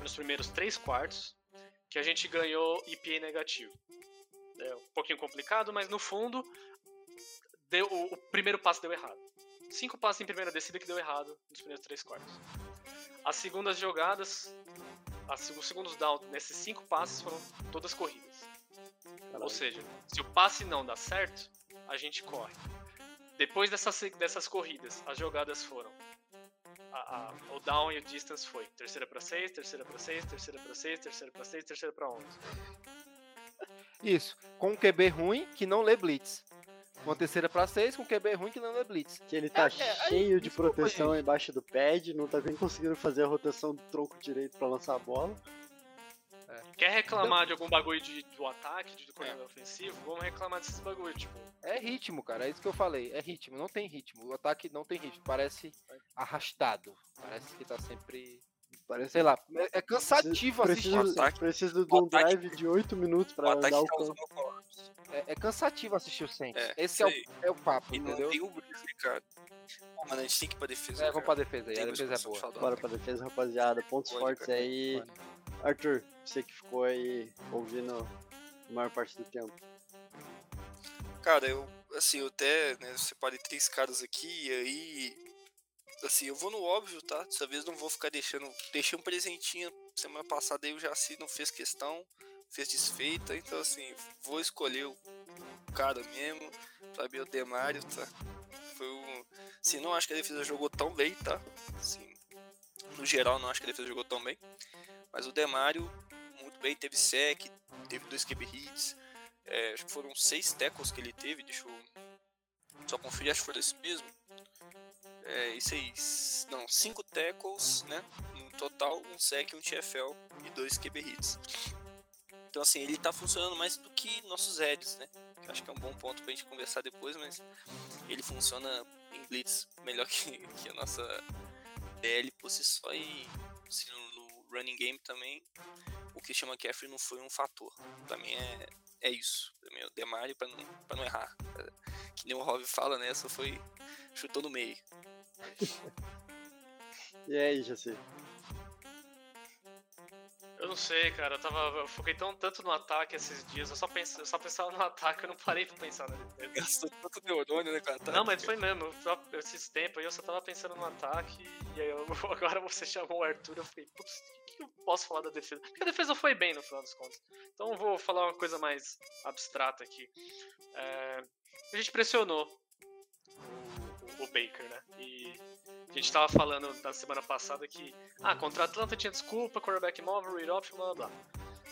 S3: nos primeiros três quartos, que a gente ganhou EPA negativo. É um pouquinho complicado, mas no fundo, deu, o, o primeiro passo deu errado. Cinco passes em primeira descida que deu errado nos primeiros três quartos. As segundas jogadas, as, os segundos down nesses cinco passes foram todas corridas. Ou seja, se o passe não dá certo, a gente corre. Depois dessas, dessas corridas, as jogadas foram. a- a- o down e o distance foi terceira para 6, terceira para 6, terceira para 6, terceira para 6, terceira para 11.
S5: Isso. Com um QB ruim que não lê blitz. Uma terceira pra seis com QB ruim que não lê blitz.
S2: Que ele tá
S5: É, é, aí,
S2: cheio de
S5: desculpa,
S2: proteção
S5: gente.
S2: embaixo do pad, não tá nem conseguindo fazer a rotação do tronco direito pra lançar a bola.
S3: Quer reclamar de algum bagulho de, do ataque, de do coordenador ofensivo? Vamos reclamar desses bagulho, tipo.
S5: É ritmo, cara. É isso que eu falei. É ritmo. Não tem ritmo. O ataque não tem ritmo. Parece arrastado. Parece que tá sempre.
S2: Parece
S5: Sei lá. É, é cansativo assistir.
S2: Preciso,
S4: ataque-
S2: preciso de um
S4: ataque-
S2: drive de 8 minutos pra andar o
S4: causou
S2: campo.
S5: É, é cansativo assistir o Saints.
S4: É,
S5: Esse é o, é o papo,
S4: E não
S5: entendeu?
S4: tem o Breeze, cara. Pô, mano, a gente tem que ir pra defesa.
S5: É, vamos
S4: cara.
S5: pra defesa aí.
S4: Tem
S5: A defesa é boa.
S4: falar.
S2: Bora pra defesa, rapaziada. Pontos
S4: Pode,
S2: fortes
S4: cara.
S2: aí. Arthur, você que ficou aí ouvindo a maior parte do tempo.
S4: Cara, eu, assim, eu até, né, separei três caras aqui e aí, assim, eu vou no óbvio, tá? Dessa vez não vou ficar deixando, deixei um presentinho semana passada aí o Jaci não fez questão, fez desfeita, então assim, vou escolher o cara mesmo, Fabio Demário, tá? Foi o, assim, não acho que a defesa jogou tão bem, tá? Assim, no geral não acho que a defesa jogou tão bem, mas o Demário muito bem, teve sec, teve dois QB hits, é, acho que foram seis tackles que ele teve, deixa eu só conferir, acho que foi esse mesmo. É, e seis, não, cinco tackles, né, no total, um sec, um TFL e dois QB hits. Então assim, ele tá funcionando mais do que nossos heads, né, que acho que é um bom ponto pra gente conversar depois, mas ele funciona em blitz melhor que, que a nossa DL por si só e assim, no, no running game também o Christian McCaffrey não foi um fator. Pra mim é, é isso. Pra mim é o Demário pra não, pra não errar. É, Que nem o Rob fala, né? Só foi chutou no meio.
S2: E aí, Jaci?
S3: Eu não sei, cara. Eu, tava, eu foquei tão, tanto no ataque esses dias. Eu só, pens, eu só pensava no ataque, eu não parei pra pensar na defesa.
S4: Gastou tanto neurônio, né, cara?
S3: Não, mas foi mesmo. Eu esses tempos aí eu só tava pensando no ataque. E aí eu- agora você chamou o Arthur. Eu fiquei, putz, o que, que eu posso falar da defesa? Porque a defesa foi bem no final das contas. Então eu vou falar uma coisa mais abstrata aqui. É, a gente pressionou o, Baker, né? E a gente tava falando na semana passada que, ah, contra a Atlanta tinha desculpa, quarterback móvel, read option, blá blá.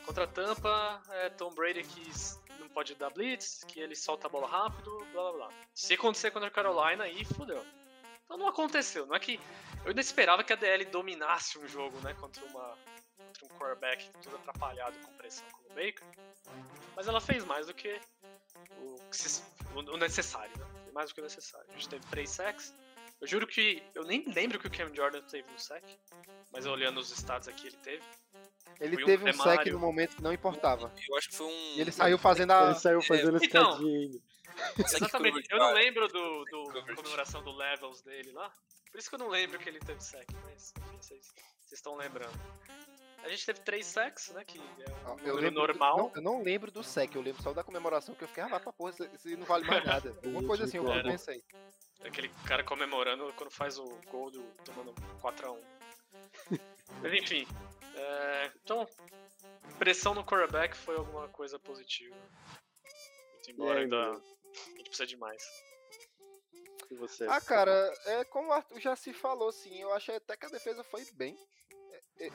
S3: Contra a Tampa, é Tom Brady que não pode dar blitz, que ele solta a bola rápido, blá blá blá. Se acontecer contra a Carolina, aí fodeu. Então não aconteceu, não é que. Eu ainda esperava que a DL dominasse um jogo, né? Contra uma. Contra um quarterback todo atrapalhado com pressão como o Baker. Mas ela fez mais do que o- o necessário, né? Mais do que necessário. A gente teve três sacks. Eu juro que. Eu nem lembro que o Cam Jordan teve no sack. Mas olhando os stats aqui, ele teve.
S5: Ele
S3: Foi um
S5: teve um sec no momento que não importava.
S4: Eu acho que foi um.
S5: E ele saiu fazendo a.
S2: Ele saiu fazendo
S3: Então,
S2: ainda.
S4: sec
S3: Exatamente. Eu não lembro do, do
S4: Coverage.
S3: comemoração do levels dele lá. Por isso que eu não lembro que ele teve sec, mas vocês estão lembrando. A gente teve três secs, né? Que é um
S5: Eu
S3: número
S5: lembro do-
S3: normal.
S5: não, eu não lembro do sec, eu lembro só da comemoração que eu fiquei, ah, vai pra porra, isso, não vale mais nada. Alguma coisa assim, eu
S3: Era.
S5: pensei.
S3: Aquele cara comemorando quando faz o gol do, tomando 4x1. Mas enfim. é, então, pressão no quarterback foi alguma coisa positiva. Muito embora
S2: aí,
S3: ainda
S2: Bruno?
S3: a gente precisa de mais.
S2: E você?
S5: Ah, cara, é como o Arthur já se falou, assim, eu achei até que a defesa foi bem. É, é-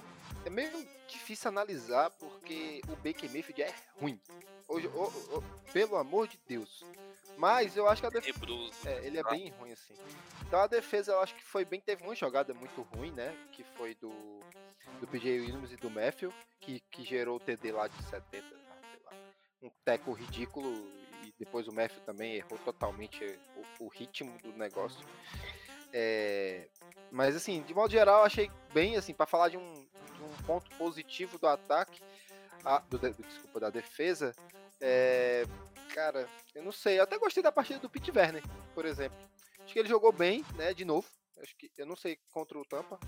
S5: é meio difícil analisar porque o Baker Mayfield é ruim. Hoje, ô, ô, pelo amor de Deus. Mas eu acho que a defesa.
S4: Tenebroso.
S5: É, ele é bem ruim, assim. Então a defesa eu acho que foi bem. Teve uma jogada muito ruim, né? Que foi do, do PJ Williams e do Matthew, que, que gerou o TD lá de 70, ah, sei lá. Um teco ridículo. E depois o Matthew também errou totalmente o, o ritmo do negócio. É, mas assim, de modo geral, eu achei bem, assim, para falar de um ponto positivo do ataque, a- do, de- desculpa, da defesa, é, cara, eu não sei, eu até gostei da partida do Pete Werner, por exemplo. Acho que ele jogou bem, né, de novo. Acho que eu não sei contra o Tampa,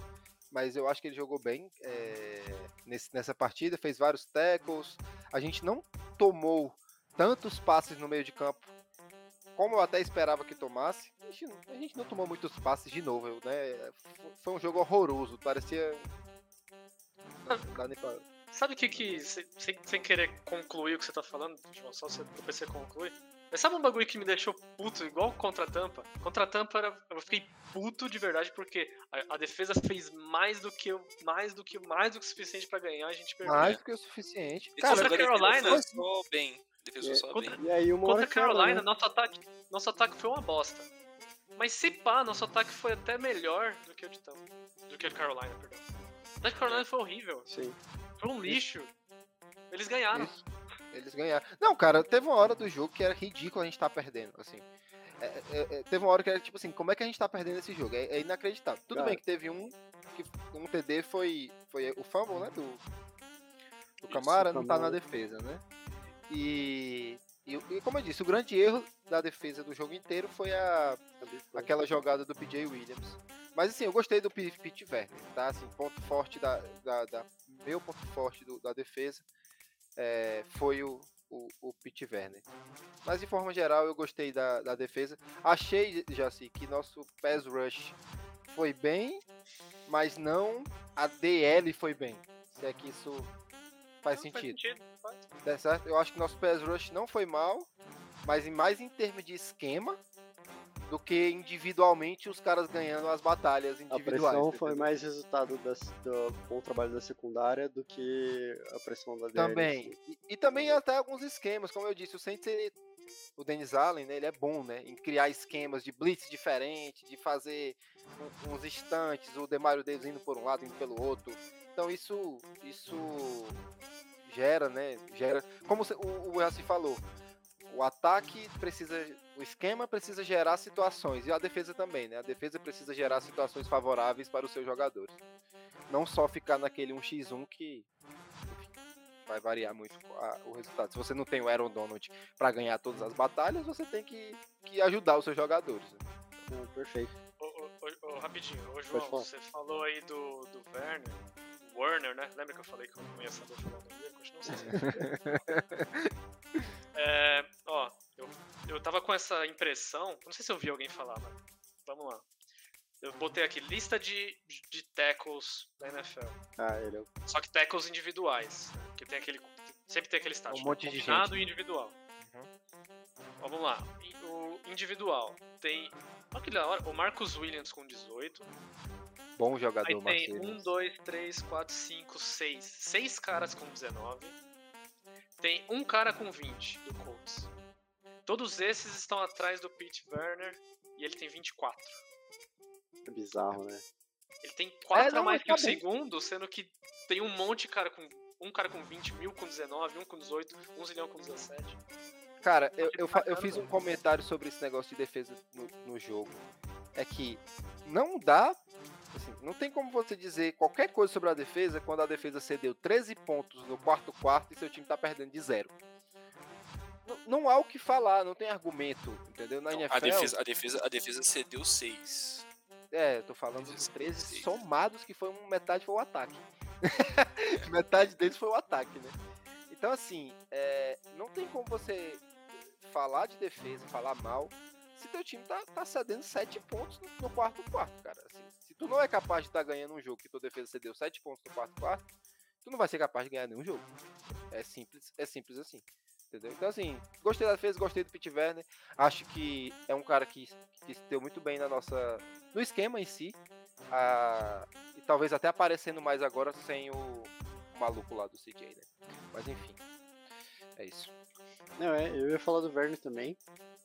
S5: mas eu acho que ele jogou bem é, nesse- nessa partida, fez vários tackles. A gente não tomou tantos passes no meio de campo como eu até esperava que tomasse. A gente, não- a gente não tomou muitos passes de novo, né? Foi um jogo horroroso, parecia. Não dá nem pra...
S3: Sabe o que que. se- Sem, sem querer concluir o que você tá falando, João, só você, depois você conclui. Mas sabe um bagulho que me deixou puto, igual contra a tampa? Contra a tampa era, eu fiquei puto de verdade porque a, a defesa fez mais do que o- mais do que mais do que o suficiente pra ganhar, a gente perdeu.
S5: Mais do que o suficiente.
S4: E
S5: Cara,
S3: contra
S4: a
S3: Carolina-
S4: só bem. Defesa foi só
S3: Contra-
S4: bem.
S2: E aí uma
S3: Contra a Carolina,
S2: né?
S3: nosso ataque, nosso ataque foi uma bosta. Mas se pá, nosso ataque foi até melhor do que o de Tampa. Do que o de Carolina, perdão. O da Carolina foi horrível.
S2: Sim.
S3: Foi um lixo. Eles ganharam.
S5: Isso. Eles ganharam. Não, cara, teve uma hora do jogo que era ridículo a gente tá perdendo, assim. É, é, é, teve uma hora que era tipo assim, como é que a gente tá perdendo esse jogo? É, é inacreditável. Tudo
S2: Cara.
S5: bem que teve um que um TD foi foi o fumble, né, do do Camara, não tá na defesa, né? E, e e como eu disse, o grande erro da defesa do jogo inteiro foi a aquela jogada do PJ Williams. Mas assim, eu gostei do P- Pete Werner, tá? Assim, ponto forte da, da, da- meu ponto forte do- da defesa é, foi o, o, o Pete Werner. Mas de forma geral, eu gostei da, da defesa. Achei, Jaci, que nosso pass rush foi bem, mas não a DL foi bem. Se é que isso faz
S3: Não,
S5: sentido.
S3: faz.
S5: Tá certo? Eu acho que nosso pass rush não foi mal, mas mais em termos de esquema do que individualmente os caras ganhando as batalhas
S2: A
S5: individuais.
S2: pressão foi mais resultado do bom trabalho da secundária do que a pressão da DL.
S5: Também. E, e também até alguns esquemas, como eu disse, o ele- o Dennis Allen, né, ele é bom, né, em criar esquemas de blitz diferente, de fazer uns instantes, o Demario Davis indo por um lado, indo pelo outro. Então isso, isso gera, né, gera, como o, o Yassi falou, o ataque precisa, o esquema precisa gerar situações, e a defesa também, né, a defesa precisa gerar situações favoráveis para os seus jogadores. Não só ficar naquele 1x1 que vai variar muito a- o resultado. Se você não tem o Aaron Donald para ganhar todas as batalhas, você tem que, que ajudar os seus jogadores. né?
S2: Não, perfeito.
S3: Ô, ô, ô, ô, rapidinho, ô João, você falou aí do, do Werner, Werner, né? Lembra que eu falei que eu não ia saber falar o nome dele? Continua sendo. é, ó, eu, tava com essa impressão, não sei se eu vi alguém falar, mas vamos lá. Eu botei aqui lista de, de tackles da NFL.
S2: Ah, ele é o
S3: Só que tackles individuais. né? Porque tem aquele. Sempre tem aquele estágio.
S5: Um monte de
S3: combinado
S5: gente.
S3: e individual.
S5: Uhum.
S3: Vamos lá. O individual tem. Olha que da hora. O Marcus Williams com 18.
S5: Bom jogador,
S3: Aí tem
S5: Marcelo.
S3: 1, 2, 3, 4, 5, 6. 6 caras com 19. Tem um cara com 20 do Colts. Todos esses estão atrás do Pete Werner e ele tem 24.
S2: é bizarro, né?
S3: Ele tem 4
S5: É, não,
S3: a mais que o segundo, sendo que tem um monte de cara com. Um cara com 20 mil com 19, um com 18, um zilhão com 17.
S5: Cara, eu, eu, eu fiz um comentário sobre esse negócio de defesa no, no jogo. É que não dá Assim, não tem como você dizer qualquer coisa sobre a defesa quando a defesa cedeu 13 pontos no quarto quarto e seu time tá perdendo de zero. Não, há o que falar, não tem argumento, entendeu? Na NFL.
S4: a, defesa, a, defesa, a defesa cedeu 6.
S5: É, tô falando dos 13
S4: Sim.
S5: somados, que foi um, metade foi o ataque. metade deles foi o ataque, né? Então, assim, é, não tem como você falar de defesa, falar mal, se teu time tá, tá cedendo 7 pontos no, quarto quarto, cara. Assim, se tu não é capaz de estar ganhando um jogo que tua defesa cedeu 7 pontos no quarto quarto, tu não vai ser capaz de ganhar nenhum jogo. É simples, é simples assim. Entendeu? Então, assim, gostei da defesa, gostei do Pete Werner. Acho que é um cara que, que se deu muito bem na nossa. no esquema em si. Ah, e talvez até aparecendo mais agora sem o, maluco lá do CJ, né? Mas enfim. É isso.
S2: Não, é, eu ia falar do Werner também.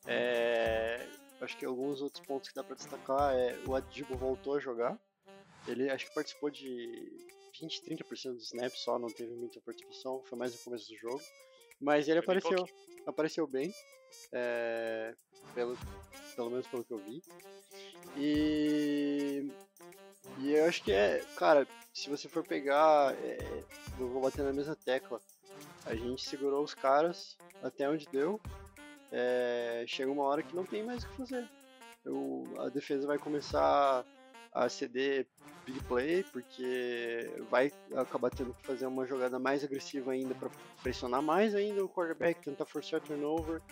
S2: É, acho que alguns outros pontos que dá pra destacar é o Adibo voltou a jogar. Ele acho que participou de 20, 30% dos snaps só, não teve muita participação, foi mais no começo do jogo. Mas ele
S3: Foi bem
S2: apareceu, apareceu bem, é, pelo, pelo menos pelo que eu vi. E, e eu acho que é, cara, se você for pegar, é, eu vou bater na mesma tecla. A gente segurou os caras até onde deu. É, chega uma hora que não tem mais o que fazer. Eu- a defesa vai começar a ceder big play, porque vai acabar tendo que fazer uma jogada mais agressiva ainda para pressionar mais ainda o quarterback, tentar forçar turnover,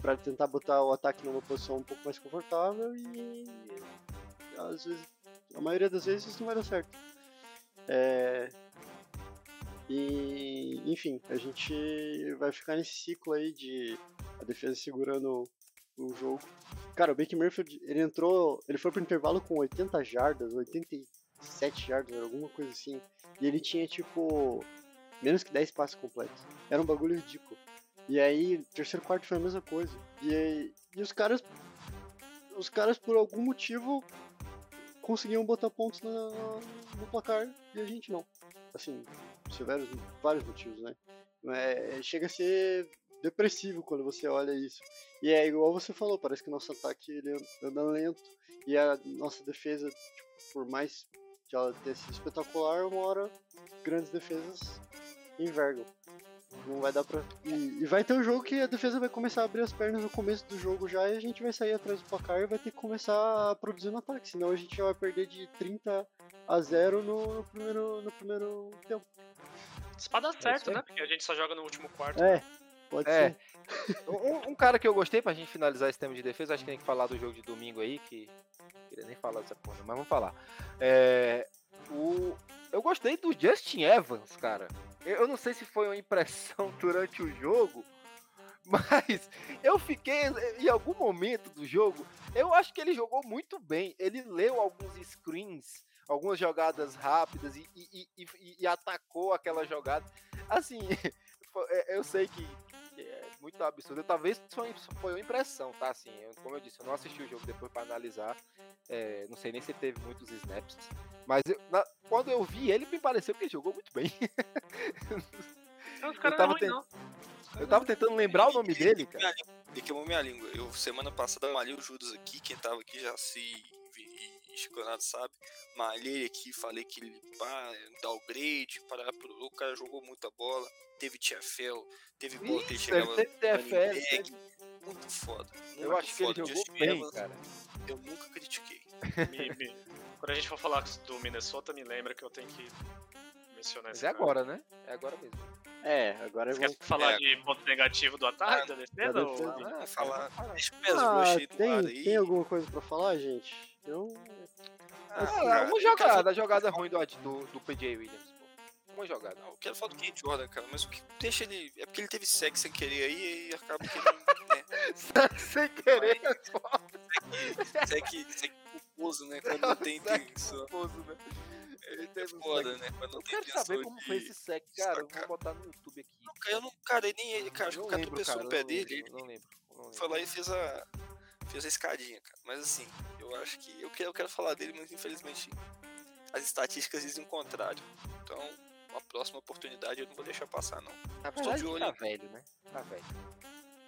S2: para tentar botar o ataque numa posição um pouco mais confortável e às vezes, a maioria das vezes isso não vai dar certo. É, e, enfim, a gente vai ficar nesse ciclo aí de a defesa segurando o jogo. Cara, o Baker Mayfield, ele entrou, ele foi pro intervalo com 80 jardas, 87 jardas, alguma coisa assim. E ele tinha, tipo, menos que 10 passes completos. Era um bagulho ridículo. E aí, terceiro quarto foi a mesma coisa. E, aí- e os caras, os caras por algum motivo conseguiam botar pontos na- no placar e a gente não. Assim, tiveram vários motivos, né? É, chega a ser depressivo quando você olha isso. E é igual você falou, parece que o nosso ataque ele anda lento e a nossa defesa, tipo, por mais que ela tenha sido espetacular, uma hora grandes defesas envergam. Não vai dar pra. E, e vai ter um jogo que a defesa vai começar a abrir as pernas no começo do jogo já e a gente vai sair atrás do placar e vai ter que começar a produzir no ataque. Senão a gente já vai perder de 30 a 0 no, no primeiro, no primeiro tempo.
S3: Isso pra dar certo,
S5: aí.
S3: né? Porque a gente só joga no último quarto.
S2: É, pode
S5: É.
S2: ser.
S5: Um, um cara que eu gostei pra gente finalizar esse tema de defesa, acho que tem que falar do jogo de domingo aí, que. Não queria nem falar dessa porra, mas vamos falar. É, o, eu gostei do Justin Evans, cara. Eu, não sei se foi uma impressão durante o jogo, mas eu fiquei. Em algum momento do jogo, eu acho que ele jogou muito bem. Ele leu alguns screens, algumas jogadas rápidas e, e- e- e- atacou aquela jogada. Assim, é, eu sei que muito absurdo. Talvez foi, foi uma impressão, tá? Assim, eu- como eu disse, eu não assisti o jogo depois pra analisar. É, não sei nem se ele teve muitos snaps. Mas eu- na- quando eu vi ele, me pareceu que ele jogou muito bem.
S3: Os caras
S5: tava
S3: é ruim,
S5: ten-. Eu tava tentando lembrar o nome dele, cara.
S4: Ele queimou minha língua. Eu, semana passada, malhei o Judas aqui. Quem tava aqui já se vi- escolado sabe. Malhei aqui, falei que ele pá, downgrade, parar pro. O cara jogou muita bola. Teve TFL, teve bola que ele chegava.
S5: teve TFL.
S4: running
S5: teve-.
S4: Muito foda.
S5: Eu
S4: muito
S5: acho que ele
S4: foda.
S5: jogou bem,
S4: Evans,
S5: cara.
S4: Eu nunca critiquei.
S3: Me- me- Quando a gente for falar do Minnesota, me lembra que eu tenho que mencionar
S5: Mas é
S3: cara.
S5: agora, né? É agora mesmo.
S2: É, agora
S3: Você
S2: vamos.
S3: quer falar
S4: É.
S3: de ponto negativo do ataque, da defesa?
S2: da
S3: ou-
S2: defesa.
S5: Ah,
S4: Vamos falar. Deixa o peso
S2: Ah, tem, tem alguma coisa pra falar, gente? Eu.
S4: Ah,
S5: Ah, uma
S4: eu
S5: jogada, a jogada ruim do, do, do PJ Williams, pô. Uma jogada.
S4: Não, eu quero falar do Kate Jordan, cara, mas o que deixa ele. É porque ele teve sexo sem querer aí e acaba que ele. né,
S5: Sem querer,
S4: segue, segue culposo, né? Quando não tem intenção.
S5: esposo, né? Ele
S4: É
S5: um
S4: foda, né? Quando não tem
S5: quero saber como foi esse sec, cara. Eu vou botar no YouTube aqui.
S4: Não, eu não, cara, nem ele, cara, acho que o cara tropeçou no pé dele.
S5: Não lembro.
S4: foi lá e fez a. Fez a escadinha, cara. Mas assim, eu acho que. Eu quero, eu quero falar dele, mas infelizmente as estatísticas dizem o contrário. Então, uma próxima oportunidade eu não vou deixar passar, não.
S5: Na verdade,
S4: de olho
S5: tá velho, né? Tá velho.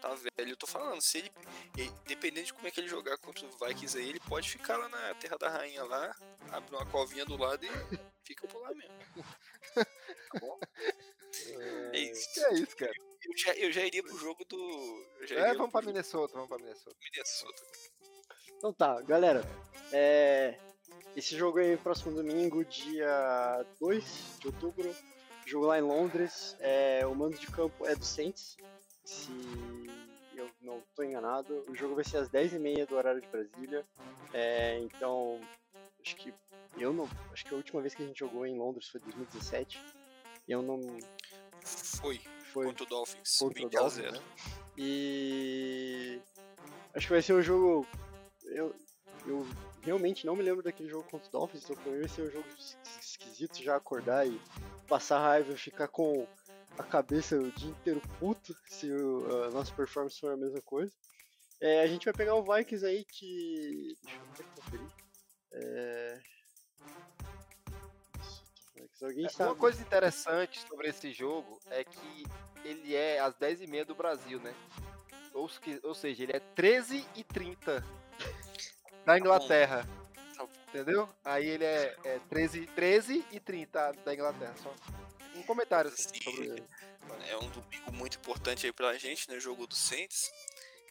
S4: Tá velho. Eu tô falando, se ele, ele, dependendo de como é que ele jogar contra o Vikings aí, ele pode ficar lá na Terra da Rainha lá, abre uma covinha do lado e fica por lá mesmo. Tá bom? É isso.
S5: É isso, cara.
S4: Eu já, eu já iria pro jogo do.
S5: É, vamos pra Minnesota, vamos pra Minnesota.
S4: Minnesota.
S2: Então tá, galera. É, esse jogo aí, próximo domingo, dia 2 de outubro. Jogo lá em Londres. É, o mando de campo é do Saints. Se eu não tô enganado. O jogo vai ser às 10h30 do horário de Brasília. É, então, acho que eu não. Acho que a última vez que a gente jogou em Londres foi 2017. Eu não.
S4: Foi,
S2: Foi
S4: contra o Dolphins.
S2: contra o
S4: 20 a
S2: Dolphins,
S4: 0.
S2: né? E acho que vai ser um jogo. Eu, eu realmente não me lembro daquele jogo contra o Dolphins, então pra mim vai ser um jogo es- esquisito já acordar e passar raiva e ficar com a cabeça o dia inteiro puto se o, a nossa performance for a mesma coisa. É, a gente vai pegar o Vikings aí que. Deixa eu até conferir. É... Alguém
S5: É,
S2: sabe.
S5: Uma coisa interessante sobre esse jogo é que ele é às 10h30 do Brasil, né? Ou, se- ou seja, ele é 13h30 da Inglaterra.
S4: Tá.
S5: Entendeu? Aí ele é, é 13, 13 e 30 da Inglaterra. Só um comentário assim,
S4: Sim.
S5: sobre
S4: É um domingo muito importante aí pra gente, né? Jogo do Saints.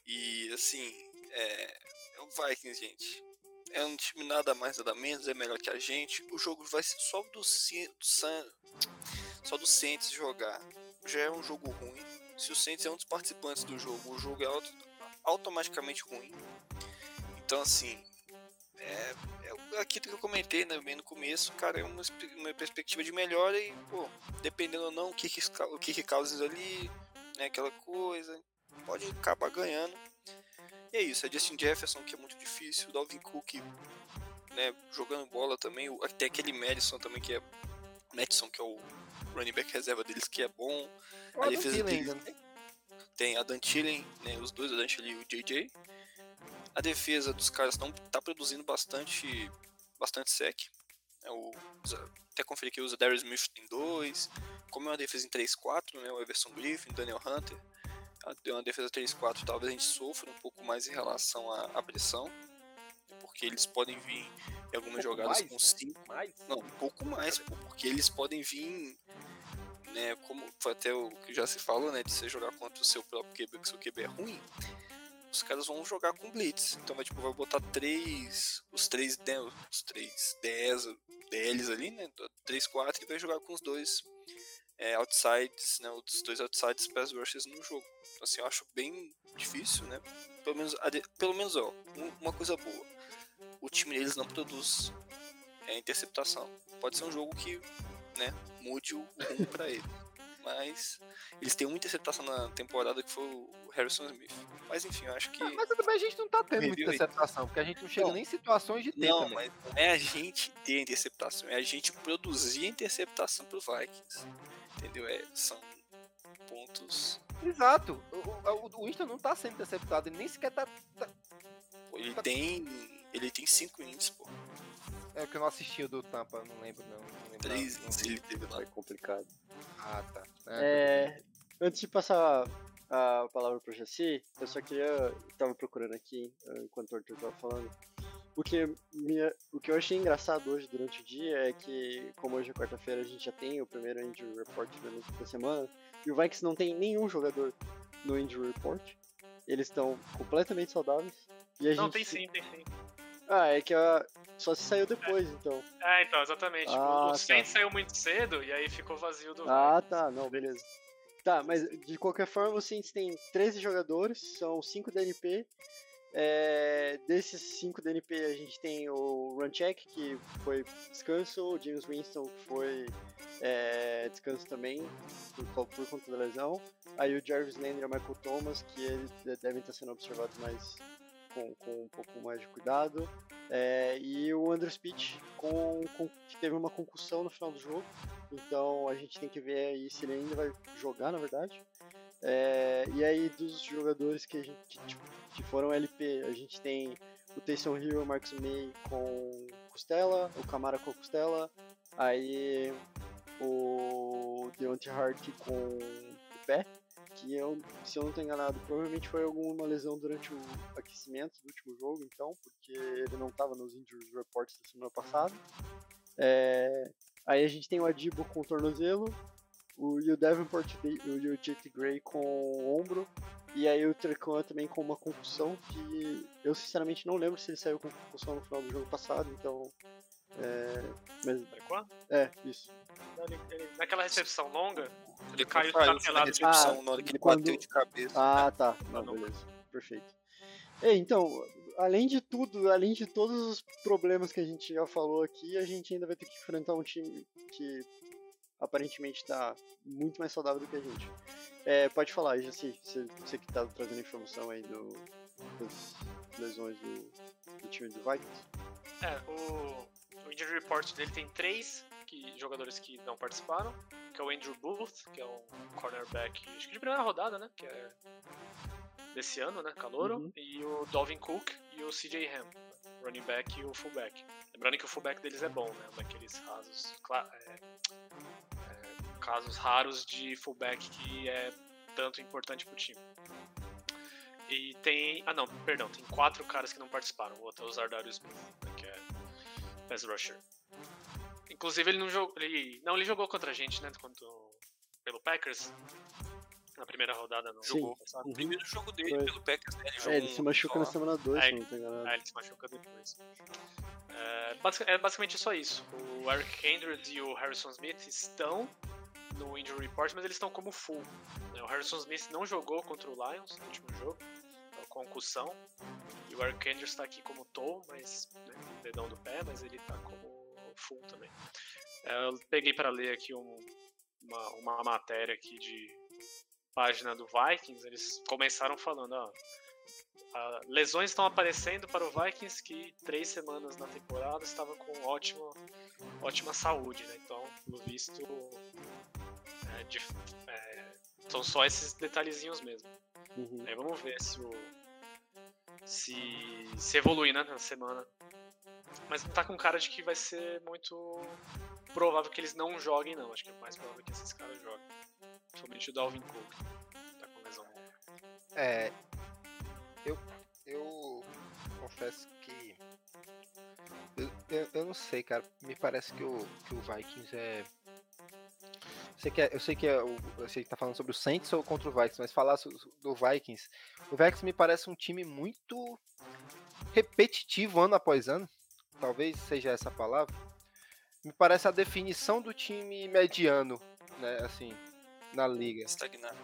S4: E assim, é, é o Vikings, gente. É um time nada mais, nada menos, é melhor que a gente. O jogo vai ser só do, Ci- do San, só do Saints jogar. Já é um jogo ruim. Se o Saints é um dos participantes do jogo, o jogo é auto- automaticamente ruim. Então assim, é aquilo que eu comentei né, bem no começo, cara, é uma, uma perspectiva de melhora e, pô, dependendo ou não, o que que, o que, que causa ali, né, aquela coisa, pode acabar ganhando. E é isso, é Justin Jefferson, que é muito difícil, o Dalvin Cook, né, jogando bola também, tem aquele Madison também, que é, Madison, que é o running back reserva deles, que é bom,
S5: o
S4: a defesa
S5: ainda, né?
S4: tem a Dantillen, né, os dois, a Dantillen e o JJ. A defesa dos caras não tá produzindo bastante, bastante sec. É o, até conferi que usa Darius Smith em dois. Como é uma defesa em 3-4, né, o Everson Griffin, Daniel Hunter. É uma defesa 3-4, talvez a gente sofra um pouco mais em relação à, à pressão. Porque eles podem vir em algumas
S5: pouco
S4: jogadas
S5: mais?
S4: com 5
S5: Mas,
S4: não, um pouco mais, pô, porque eles podem vir, né, como foi até o que já se falou, né, de você jogar contra o seu próprio QB, que seu QB é ruim, os caras vão jogar com blitz. Então vai tipo vai botar três, os três, né, os três 10 DLs ali, né, 3 4 e vai jogar com os dois é, outsides, né, os dois outsides pass no jogo. Então assim, eu acho bem difícil, né? Pelo menos pelo menos ó, um- uma coisa boa. O time deles não produz é, interceptação. Pode ser um jogo que né, mude o rumo pra ele. Mas eles têm uma interceptação na temporada que foi o Harrison Smith. Mas enfim, eu acho que.
S5: Ah, mas também a gente não tá tendo
S4: Me
S5: muita interceptação, porque a gente não chega
S4: Não.
S5: nem em situações de ter
S4: Não,
S5: também.
S4: mas não é a gente ter a interceptação, é a gente produzir a interceptação pro Vikings. Entendeu? É, são pontos.
S5: Exato. O, o, Winston não tá sendo interceptado, ele nem sequer tá. tá-
S4: Pô, ele tem. Ele tem 5 ins, pô.
S5: É o que eu não assisti o do Tampa, não lembro não. não lembro,
S4: 3
S5: não
S4: ele teve lá.
S2: É complicado.
S5: Ah, tá.
S2: É, antes de passar a palavra para o Jaci, eu só queria. Estava procurando aqui, enquanto o Arthur estava falando. O que, me, o que eu achei engraçado hoje durante o dia é que, como hoje é quarta-feira, a gente já tem o primeiro Injury Report da- da semana, e o Vikings não tem nenhum jogador no Injury Report. Eles estão completamente saudáveis. E a
S3: Não,
S2: gente...
S3: tem sim, tem sim.
S2: Ah, é que a... só se saiu depois, então.
S3: É, então, exatamente.
S2: Ah,
S3: o
S2: tá.
S3: Saints saiu muito cedo e aí ficou vazio do
S2: Ah, tá, não, beleza. Tá, mas de qualquer forma, o Saints tem 13 jogadores, são 5 DNP. É, desses 5 DNP, a gente tem o Runcheck, que foi descanso, o James Winston, que foi é, descanso também, por, por conta da lesão. Aí o Jarvis Landry e o Michael Thomas, que eles de- devem estar sendo observados mais com, com um pouco mais de cuidado. É, e o Andrew Speech, com, com, que teve uma concussão no final do jogo. Então a gente tem que ver aí se ele ainda vai jogar, na verdade. É, e aí dos jogadores que, a gente, que, tipo, que foram LP, a gente tem o Taysom Hill o Marcus May com costela, o Camara com costela, aí o Deontay Hart com o pé, que eu, se eu não estou enganado, provavelmente foi alguma lesão durante o aquecimento do último jogo, então, porque ele não estava nos injury reports da semana passada. É, aí a gente tem o Adibo com o tornozelo, o, e o Davenport e o JT Gray com o ombro, e aí o Trecan também com uma concussão que eu sinceramente não lembro se ele saiu com concussão no final do jogo passado, então. É, mas, é, isso.
S3: Ele, ele, naquela recepção longa,
S4: ele caiu na recepção, ah, na hora que ele quando... bateu de cabeça.
S2: Ah, né? tá. Não, beleza. Perfeito. E, então, além de tudo, além de todos os problemas que a gente já falou aqui, a gente ainda vai ter que enfrentar um time que aparentemente está muito mais saudável do que a gente. É, pode falar, Jaci, você, você que está trazendo informação aí do, das lesões do, do time do Vikings.
S3: É, o, o injury report dele tem três que, jogadores que não participaram, que é o Andrew Booth, que é um cornerback, acho que de primeira rodada, né, que é desse ano, né, calouro, uhum. e o Dalvin Cook e o CJ Ham, running back e o fullback. Lembrando que o fullback deles é bom, né, daqueles rasos, é, é, casos raros de fullback que é tanto importante pro time. E tem. Ah, não, perdão, tem quatro caras que não participaram. O outro é o Zardarius Smith, é pass rusher. Inclusive, ele não jogou. Ele, não, ele jogou contra a gente, né? Quanto, pelo Packers. Na primeira rodada não
S2: Sim.
S3: jogou.
S4: Sabe? O primeiro jogo dele Foi. pelo Packers, né? Ele,
S2: é, ele se machuca na semana 2,
S3: é, É, ele se machuca depois. É, é basicamente só isso. O Eric Andrews e o Harrison Smith estão no injury report, mas eles estão como full. O Harrison Smith não jogou contra o Lions no último jogo, concussão. E o Andrews está aqui como toll, mas né, dedão do pé, mas ele está como full também. É, eu peguei para ler aqui um, uma, uma matéria aqui de página do Vikings. Eles começaram falando, ó, lesões estão aparecendo para o Vikings que três semanas na temporada estava com ótima, ótima saúde, né? Então, pelo visto, é, de, é, são só esses detalhezinhos mesmo. Uhum. Aí vamos ver se o se, se evoluir né, na semana mas não tá com cara de que vai ser muito provável que eles não joguem, não. Acho que é mais provável que esses caras joguem. Principalmente o Dalvin Cook. Tá com lesão
S5: É. Eu. Eu confesso que. Eu, eu, eu, não sei, cara. Me parece que o, que o Vikings é. Eu sei que, é, eu sei que é, eu sei que tá falando sobre o Saints ou contra o Vikings, mas falar do Vikings, o Vikings me parece um time muito repetitivo ano após ano talvez seja essa palavra, me parece a definição do time mediano, né, assim, na liga.
S4: Estagnar.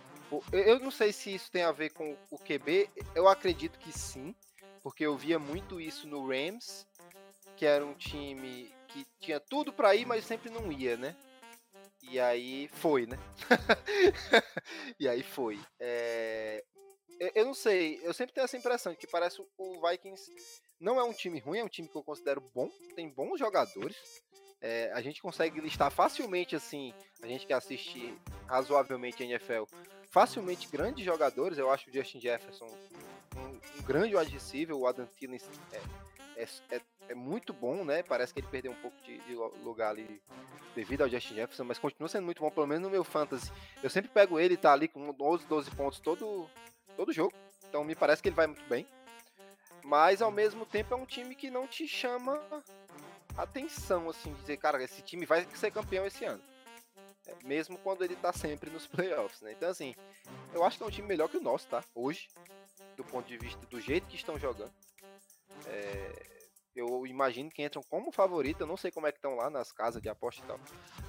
S5: Eu não sei se isso tem a ver com o QB, eu acredito que sim, porque eu via muito isso no Rams, que era um time que tinha tudo para ir, mas sempre não ia, né? E aí foi, né? e aí foi. É... Eu não sei, eu sempre tenho essa impressão de que parece o Vikings não é um time ruim, é um time que eu considero bom, tem bons jogadores. É, a gente consegue listar facilmente, assim, a gente que assiste razoavelmente a NFL, facilmente grandes jogadores. Eu acho o Justin Jefferson um, um grande receiver, o Adam Thielen é, é, é, é, muito bom, né? Parece que ele perdeu um pouco de, de, lugar ali devido ao Justin Jefferson, mas continua sendo muito bom, pelo menos no meu fantasy. Eu sempre pego ele, tá ali com 12, 12 pontos todo, todo jogo. Então me parece que ele vai muito bem. Mas ao mesmo tempo é um time que não te chama atenção, assim, dizer, cara, esse time vai ser campeão esse ano. É, mesmo quando ele tá sempre nos playoffs, né? Então, assim, eu acho que é um time melhor que o nosso, tá? Hoje, do ponto de vista do jeito que estão jogando. É, eu imagino que entram como favorito, eu não sei como é que estão lá nas casas de aposta e tal,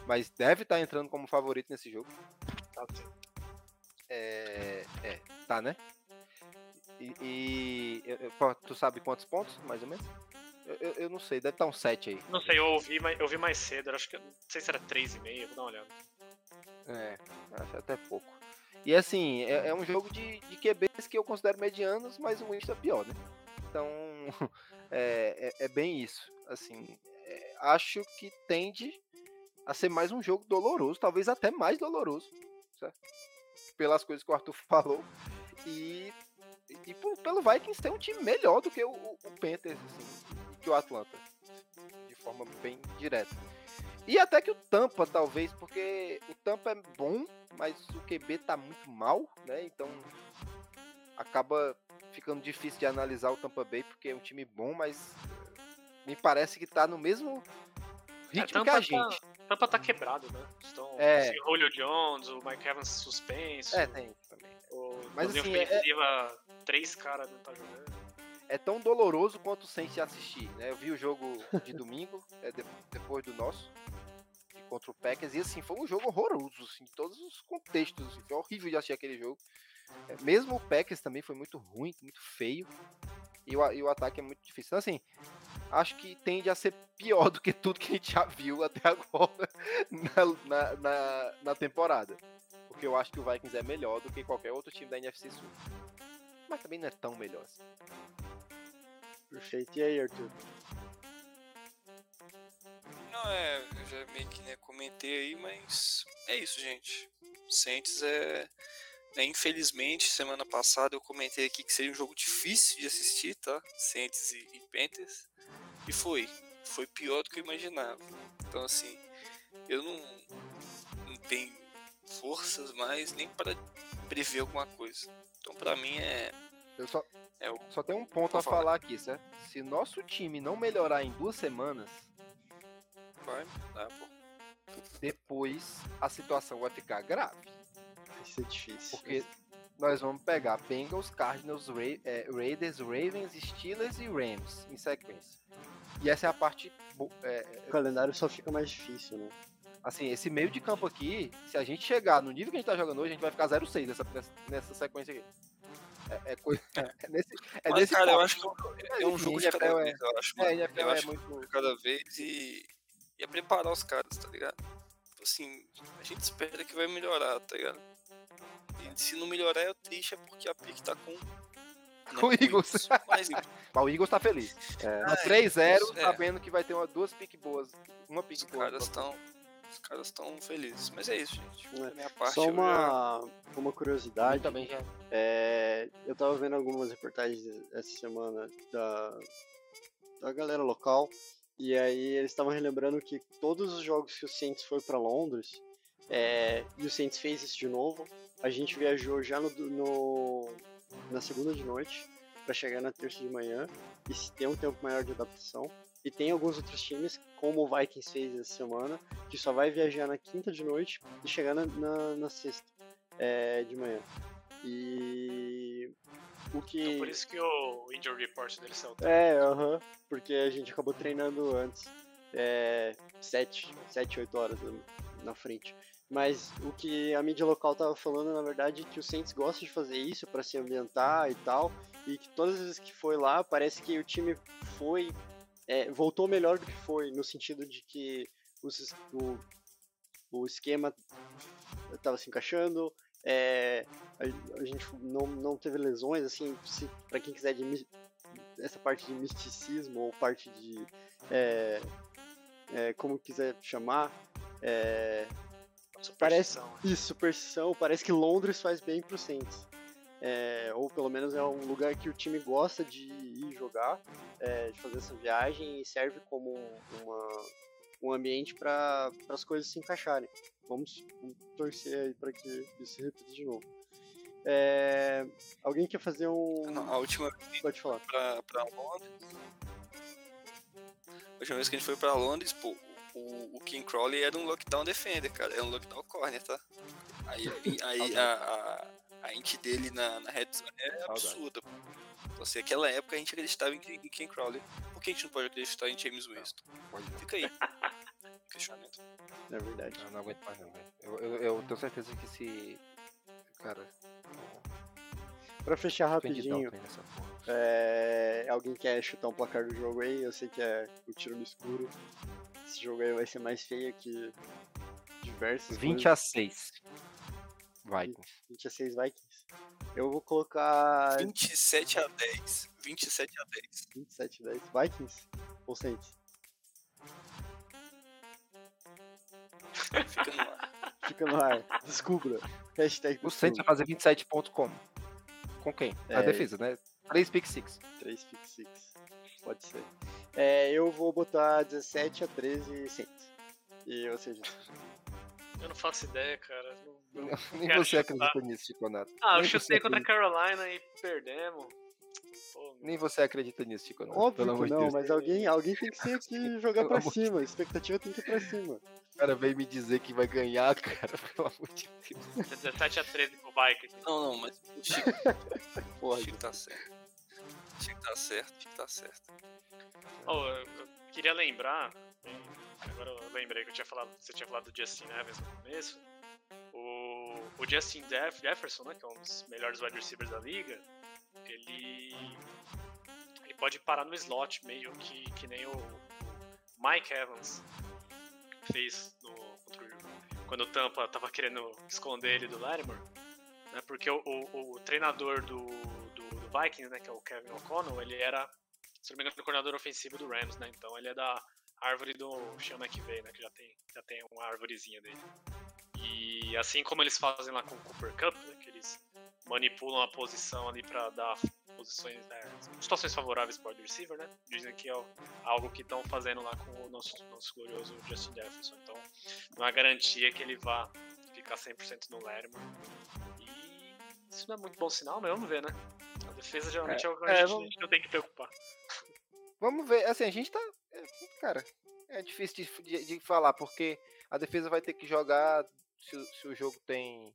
S5: mas deve estar tá entrando como favorito nesse jogo. Tá, é, é, tá, né? E, e eu, tu sabe quantos pontos, mais ou menos? Eu, eu, eu, não sei, deve estar um 7 aí.
S3: Não sei, eu ouvi, eu ouvi mais cedo, acho que não sei se era 3,5, vou dar uma olhada.
S5: É, acho até pouco. E assim, é, é um jogo de, de QBs que eu considero medianos, mas o Winston é pior, né? Então, é, é, é bem isso. Assim, é, acho que tende a ser mais um jogo doloroso, talvez até mais doloroso, certo? Pelas coisas que o Arthur falou. E e por, pelo Vikings tem um time melhor do que o, o, o Panthers, assim, que o Atlanta. De forma bem direta. E até que o Tampa, talvez, porque o Tampa é bom, mas o QB tá muito mal, né? Então acaba ficando difícil de analisar o Tampa Bay, porque é um time bom, mas me parece que tá no mesmo ritmo é, que a gente.
S3: Tá, Tampa tá quebrado, né? Estão
S5: é.
S3: assim, Julio Jones, o Mike Evans suspenso.
S5: É, tem também.
S3: O mas assim, ofensiva, é... três caras não tá jogando.
S5: É tão doloroso quanto o Saints assistir, né? Eu vi o jogo de domingo, é, depois do nosso, contra o Packers, e assim, foi um jogo horroroso, assim, em todos os contextos, assim, foi horrível de assistir aquele jogo. É, mesmo o Packers também foi muito ruim, muito feio, e o, e o ataque é muito difícil. Então, assim, acho que tende a ser pior do que tudo que a gente já viu até agora na, na, na, na temporada. Porque eu acho que o Vikings é melhor do que qualquer outro time da NFC Sul. Mas também não é tão melhor assim.
S2: Perfeito. E aí, Arthur?
S4: Não, é, eu já meio que né, comentei aí, mas é isso, gente. Saints é, é. Infelizmente, semana passada eu comentei aqui que seria um jogo difícil de assistir, tá? Saints e, e Panthers. E foi. Foi pior do que eu imaginava. Então, assim, eu não, não tenho forças mais nem para prever alguma coisa. Então, para mim, é.
S5: Eu só, é o... só tem um ponto a falar. falar aqui, certo? Se nosso time não melhorar em duas semanas.
S4: Vai, pô.
S5: Depois a situação vai ficar grave.
S2: Vai ser difícil.
S5: Porque nós vamos pegar Bengals, Cardinals, Ra é, Raiders, Ravens, Steelers e Rams em sequência. E essa é a parte. É,
S2: o calendário só fica mais difícil, né?
S5: Assim, esse meio de campo aqui, se a gente chegar no nível que a gente tá jogando hoje, a gente vai ficar 0-6 nessa, nessa sequência aqui. É, é, coisa, é nesse, é
S4: Mas,
S5: nesse
S4: cara, eu acho que é, é um jogo de cada vez, eu acho.
S5: É, NFL eu acho muito...
S4: cada vez e, e é preparar os caras, tá ligado? Assim, a gente espera que vai melhorar, tá ligado? E se não melhorar é triste, é porque a PIC tá com
S5: com o Eagles. Mas, o Eagles tá feliz. É. Ah, 3-0, é. sabendo que vai ter uma, duas pick boas. Uma pick
S4: os
S5: boa.
S4: Caras tão, os caras estão felizes. Mas é isso, gente. É. Minha parte,
S2: Só uma, já... uma curiosidade.
S5: Eu também já.
S2: É, eu tava vendo algumas reportagens essa semana da, da galera local. E aí eles estavam relembrando que todos os jogos que o Saints foi para Londres, é, e o Saints fez isso de novo, a gente viajou já no, no na segunda de noite para chegar na terça de manhã e ter um tempo maior de adaptação. E tem alguns outros times, como o Vikings fez essa semana, que só vai viajar na quinta de noite e chegar na, na, na sexta é, de manhã. E o que.
S3: Então por isso que o injury report dele saiu.
S2: É, aham. Uh -huh, porque a gente acabou treinando antes. É, 7, 7, 8 horas na frente. Mas o que a mídia local tava falando, na verdade, é que o Saints gosta de fazer isso para se ambientar e tal. E que todas as vezes que foi lá, parece que o time foi. É, voltou melhor do que foi, no sentido de que os, o, o esquema estava se encaixando, é, a, a, gente não, não teve lesões, assim, para quem quiser de, essa parte de misticismo ou parte de. É, é, como quiser chamar. É, Parece, né? isso, superstição. Parece que Londres faz bem pro Saints. É, ou pelo menos é um lugar que o time gosta de ir jogar, é, de fazer essa viagem e serve como uma, um ambiente para as coisas se encaixarem. Vamos, vamos torcer aí para que isso se repita de novo. É, alguém quer fazer um.
S4: Não, a última
S2: Pode falar.
S4: Para Londres. A última vez que a gente foi para Londres, pô, o, o King Crowley era um lockdown defender, cara. Era um lockdown corner, tá? Aí, aí a, a, a int dele na, na red zone é absurda. Então, assim, naquela época a gente acreditava em, em King Crowley. Por que a gente não pode acreditar em James Winston? Fica aí. Questionamento.
S2: É verdade.
S5: Eu não aguento mais não, velho. Eu, eu, eu, tenho certeza que se. Cara.
S2: Pra fechar rapidinho. É... Alguém quer chutar um placar do jogo aí? Eu sei que é o tiro no escuro. Esse jogo aí vai ser mais feio que diversos.
S5: 20 coisas. a 6.
S2: Vikings. 20 a 6 Vikings. Eu vou colocar.
S4: 27 a 10. 27 a 10.
S2: 27 a 10. Vikings ou Saints?
S4: Fica no ar.
S2: Fica no ar. Descubra. Hashtag
S5: o Saints vai fazer 27 pontos como? Com quem? É... A defesa, né? 3 pick 6.
S2: 3 pick 6. Pode ser. É, eu vou botar 17 a 13 Saints. E ou seja.
S3: Eu não faço ideia, cara. Não, não
S5: Nem
S3: quero
S5: você
S3: chutar.
S5: acredita nisso, Chiconato.
S3: Ah, eu
S5: Nem você
S3: chutei contra a Carolina e perdemos. Pô,
S5: Nem você acredita nisso, Chiconato.
S2: Óbvio
S5: Pelo amor
S2: que
S5: de
S2: não,
S5: Deus.
S2: mas alguém, alguém tem que ser que jogar pra cima. A expectativa tem que ir pra cima.
S5: O cara veio me dizer que vai ganhar, cara. Pelo amor de Deus.
S3: 17 a 13 pro Vikings.
S4: Não, não, mas o Chico, o
S2: Porra,
S4: Chico tá certo. O Chico tá certo, o Chico tá certo.
S3: Oh, eu, queria lembrar, hein, agora eu lembrei que eu tinha falado, você tinha falado do Justin Evans no começo. O, o Justin Jeff- Jefferson, né, que é um dos melhores wide receivers da liga, ele, ele pode parar no slot, meio que, que nem o, Mike Evans fez no, quando o Tampa tava querendo esconder ele do Lattimore. Né, porque o, o- o treinador do, do, do Vikings, né, que é o Kevin O'Connell, ele era se não me engano, o coordenador ofensivo do Rams, né? Então ele é da árvore do Sean McVay, né? Que já tem, já tem uma árvorezinha dele. E assim como eles fazem lá com o Cooper Cup, né? Que eles manipulam a posição ali pra dar posições, é, situações favoráveis para o receiver, né? Dizem que é algo que estão fazendo lá com o nosso, nosso glorioso Justin Jefferson. Então não há garantia que ele vá ficar 100% no Lattimore. E isso não é muito bom sinal, mas vamos ver, né? A defesa geralmente é, o que a
S5: é,
S3: gente,
S5: vamos-
S3: a gente não tem que preocupar.
S5: Vamos ver, assim, a gente tá. é, Cara, é difícil de, de- de falar, porque a defesa vai ter que jogar. Se, o- se o jogo tem.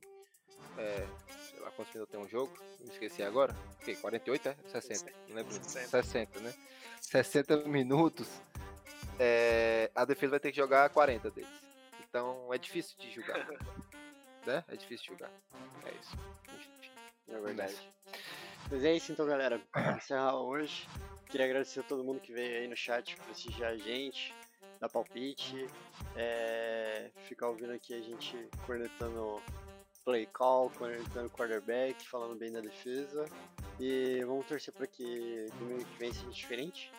S5: É, sei lá quantos minutos tem um jogo, me esqueci agora. O quê? 48, é? 60, não lembro.
S3: 60.
S5: 60, né? 60 minutos. é, a defesa vai ter que jogar 40 deles. Então é difícil de julgar. né? É difícil de julgar. É isso.
S2: É verdade. Mas é isso então, galera. Encerrar hoje. Queria agradecer a todo mundo que veio aí no chat prestigiar a gente, dar palpite, é, ficar ouvindo aqui a gente cornetando play call, cornetando quarterback, falando bem da defesa. E vamos torcer para que domingo que vem seja diferente.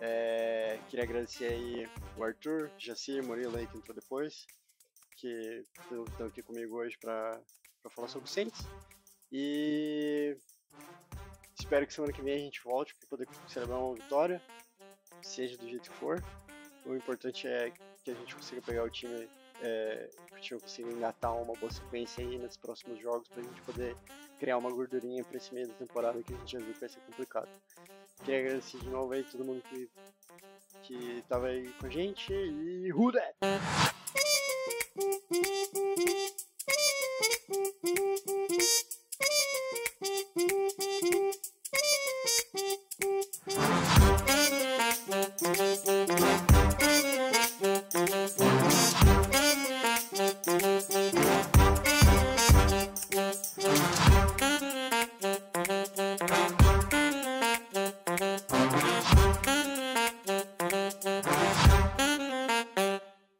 S2: É, queria agradecer aí o Arthur, Jacir, Murilo aí que entrou depois, que estão aqui comigo hoje para falar sobre o Saints. E espero que semana que vem a gente volte para poder celebrar uma vitória, seja do jeito que for. O importante é que a gente consiga pegar o time, é, que o time consiga engatar uma boa sequência aí nos próximos jogos para a gente poder criar uma gordurinha para esse meio da temporada que a gente já viu que vai ser complicado. Queria agradecer de novo aí todo mundo que, que tava aí com a gente e that?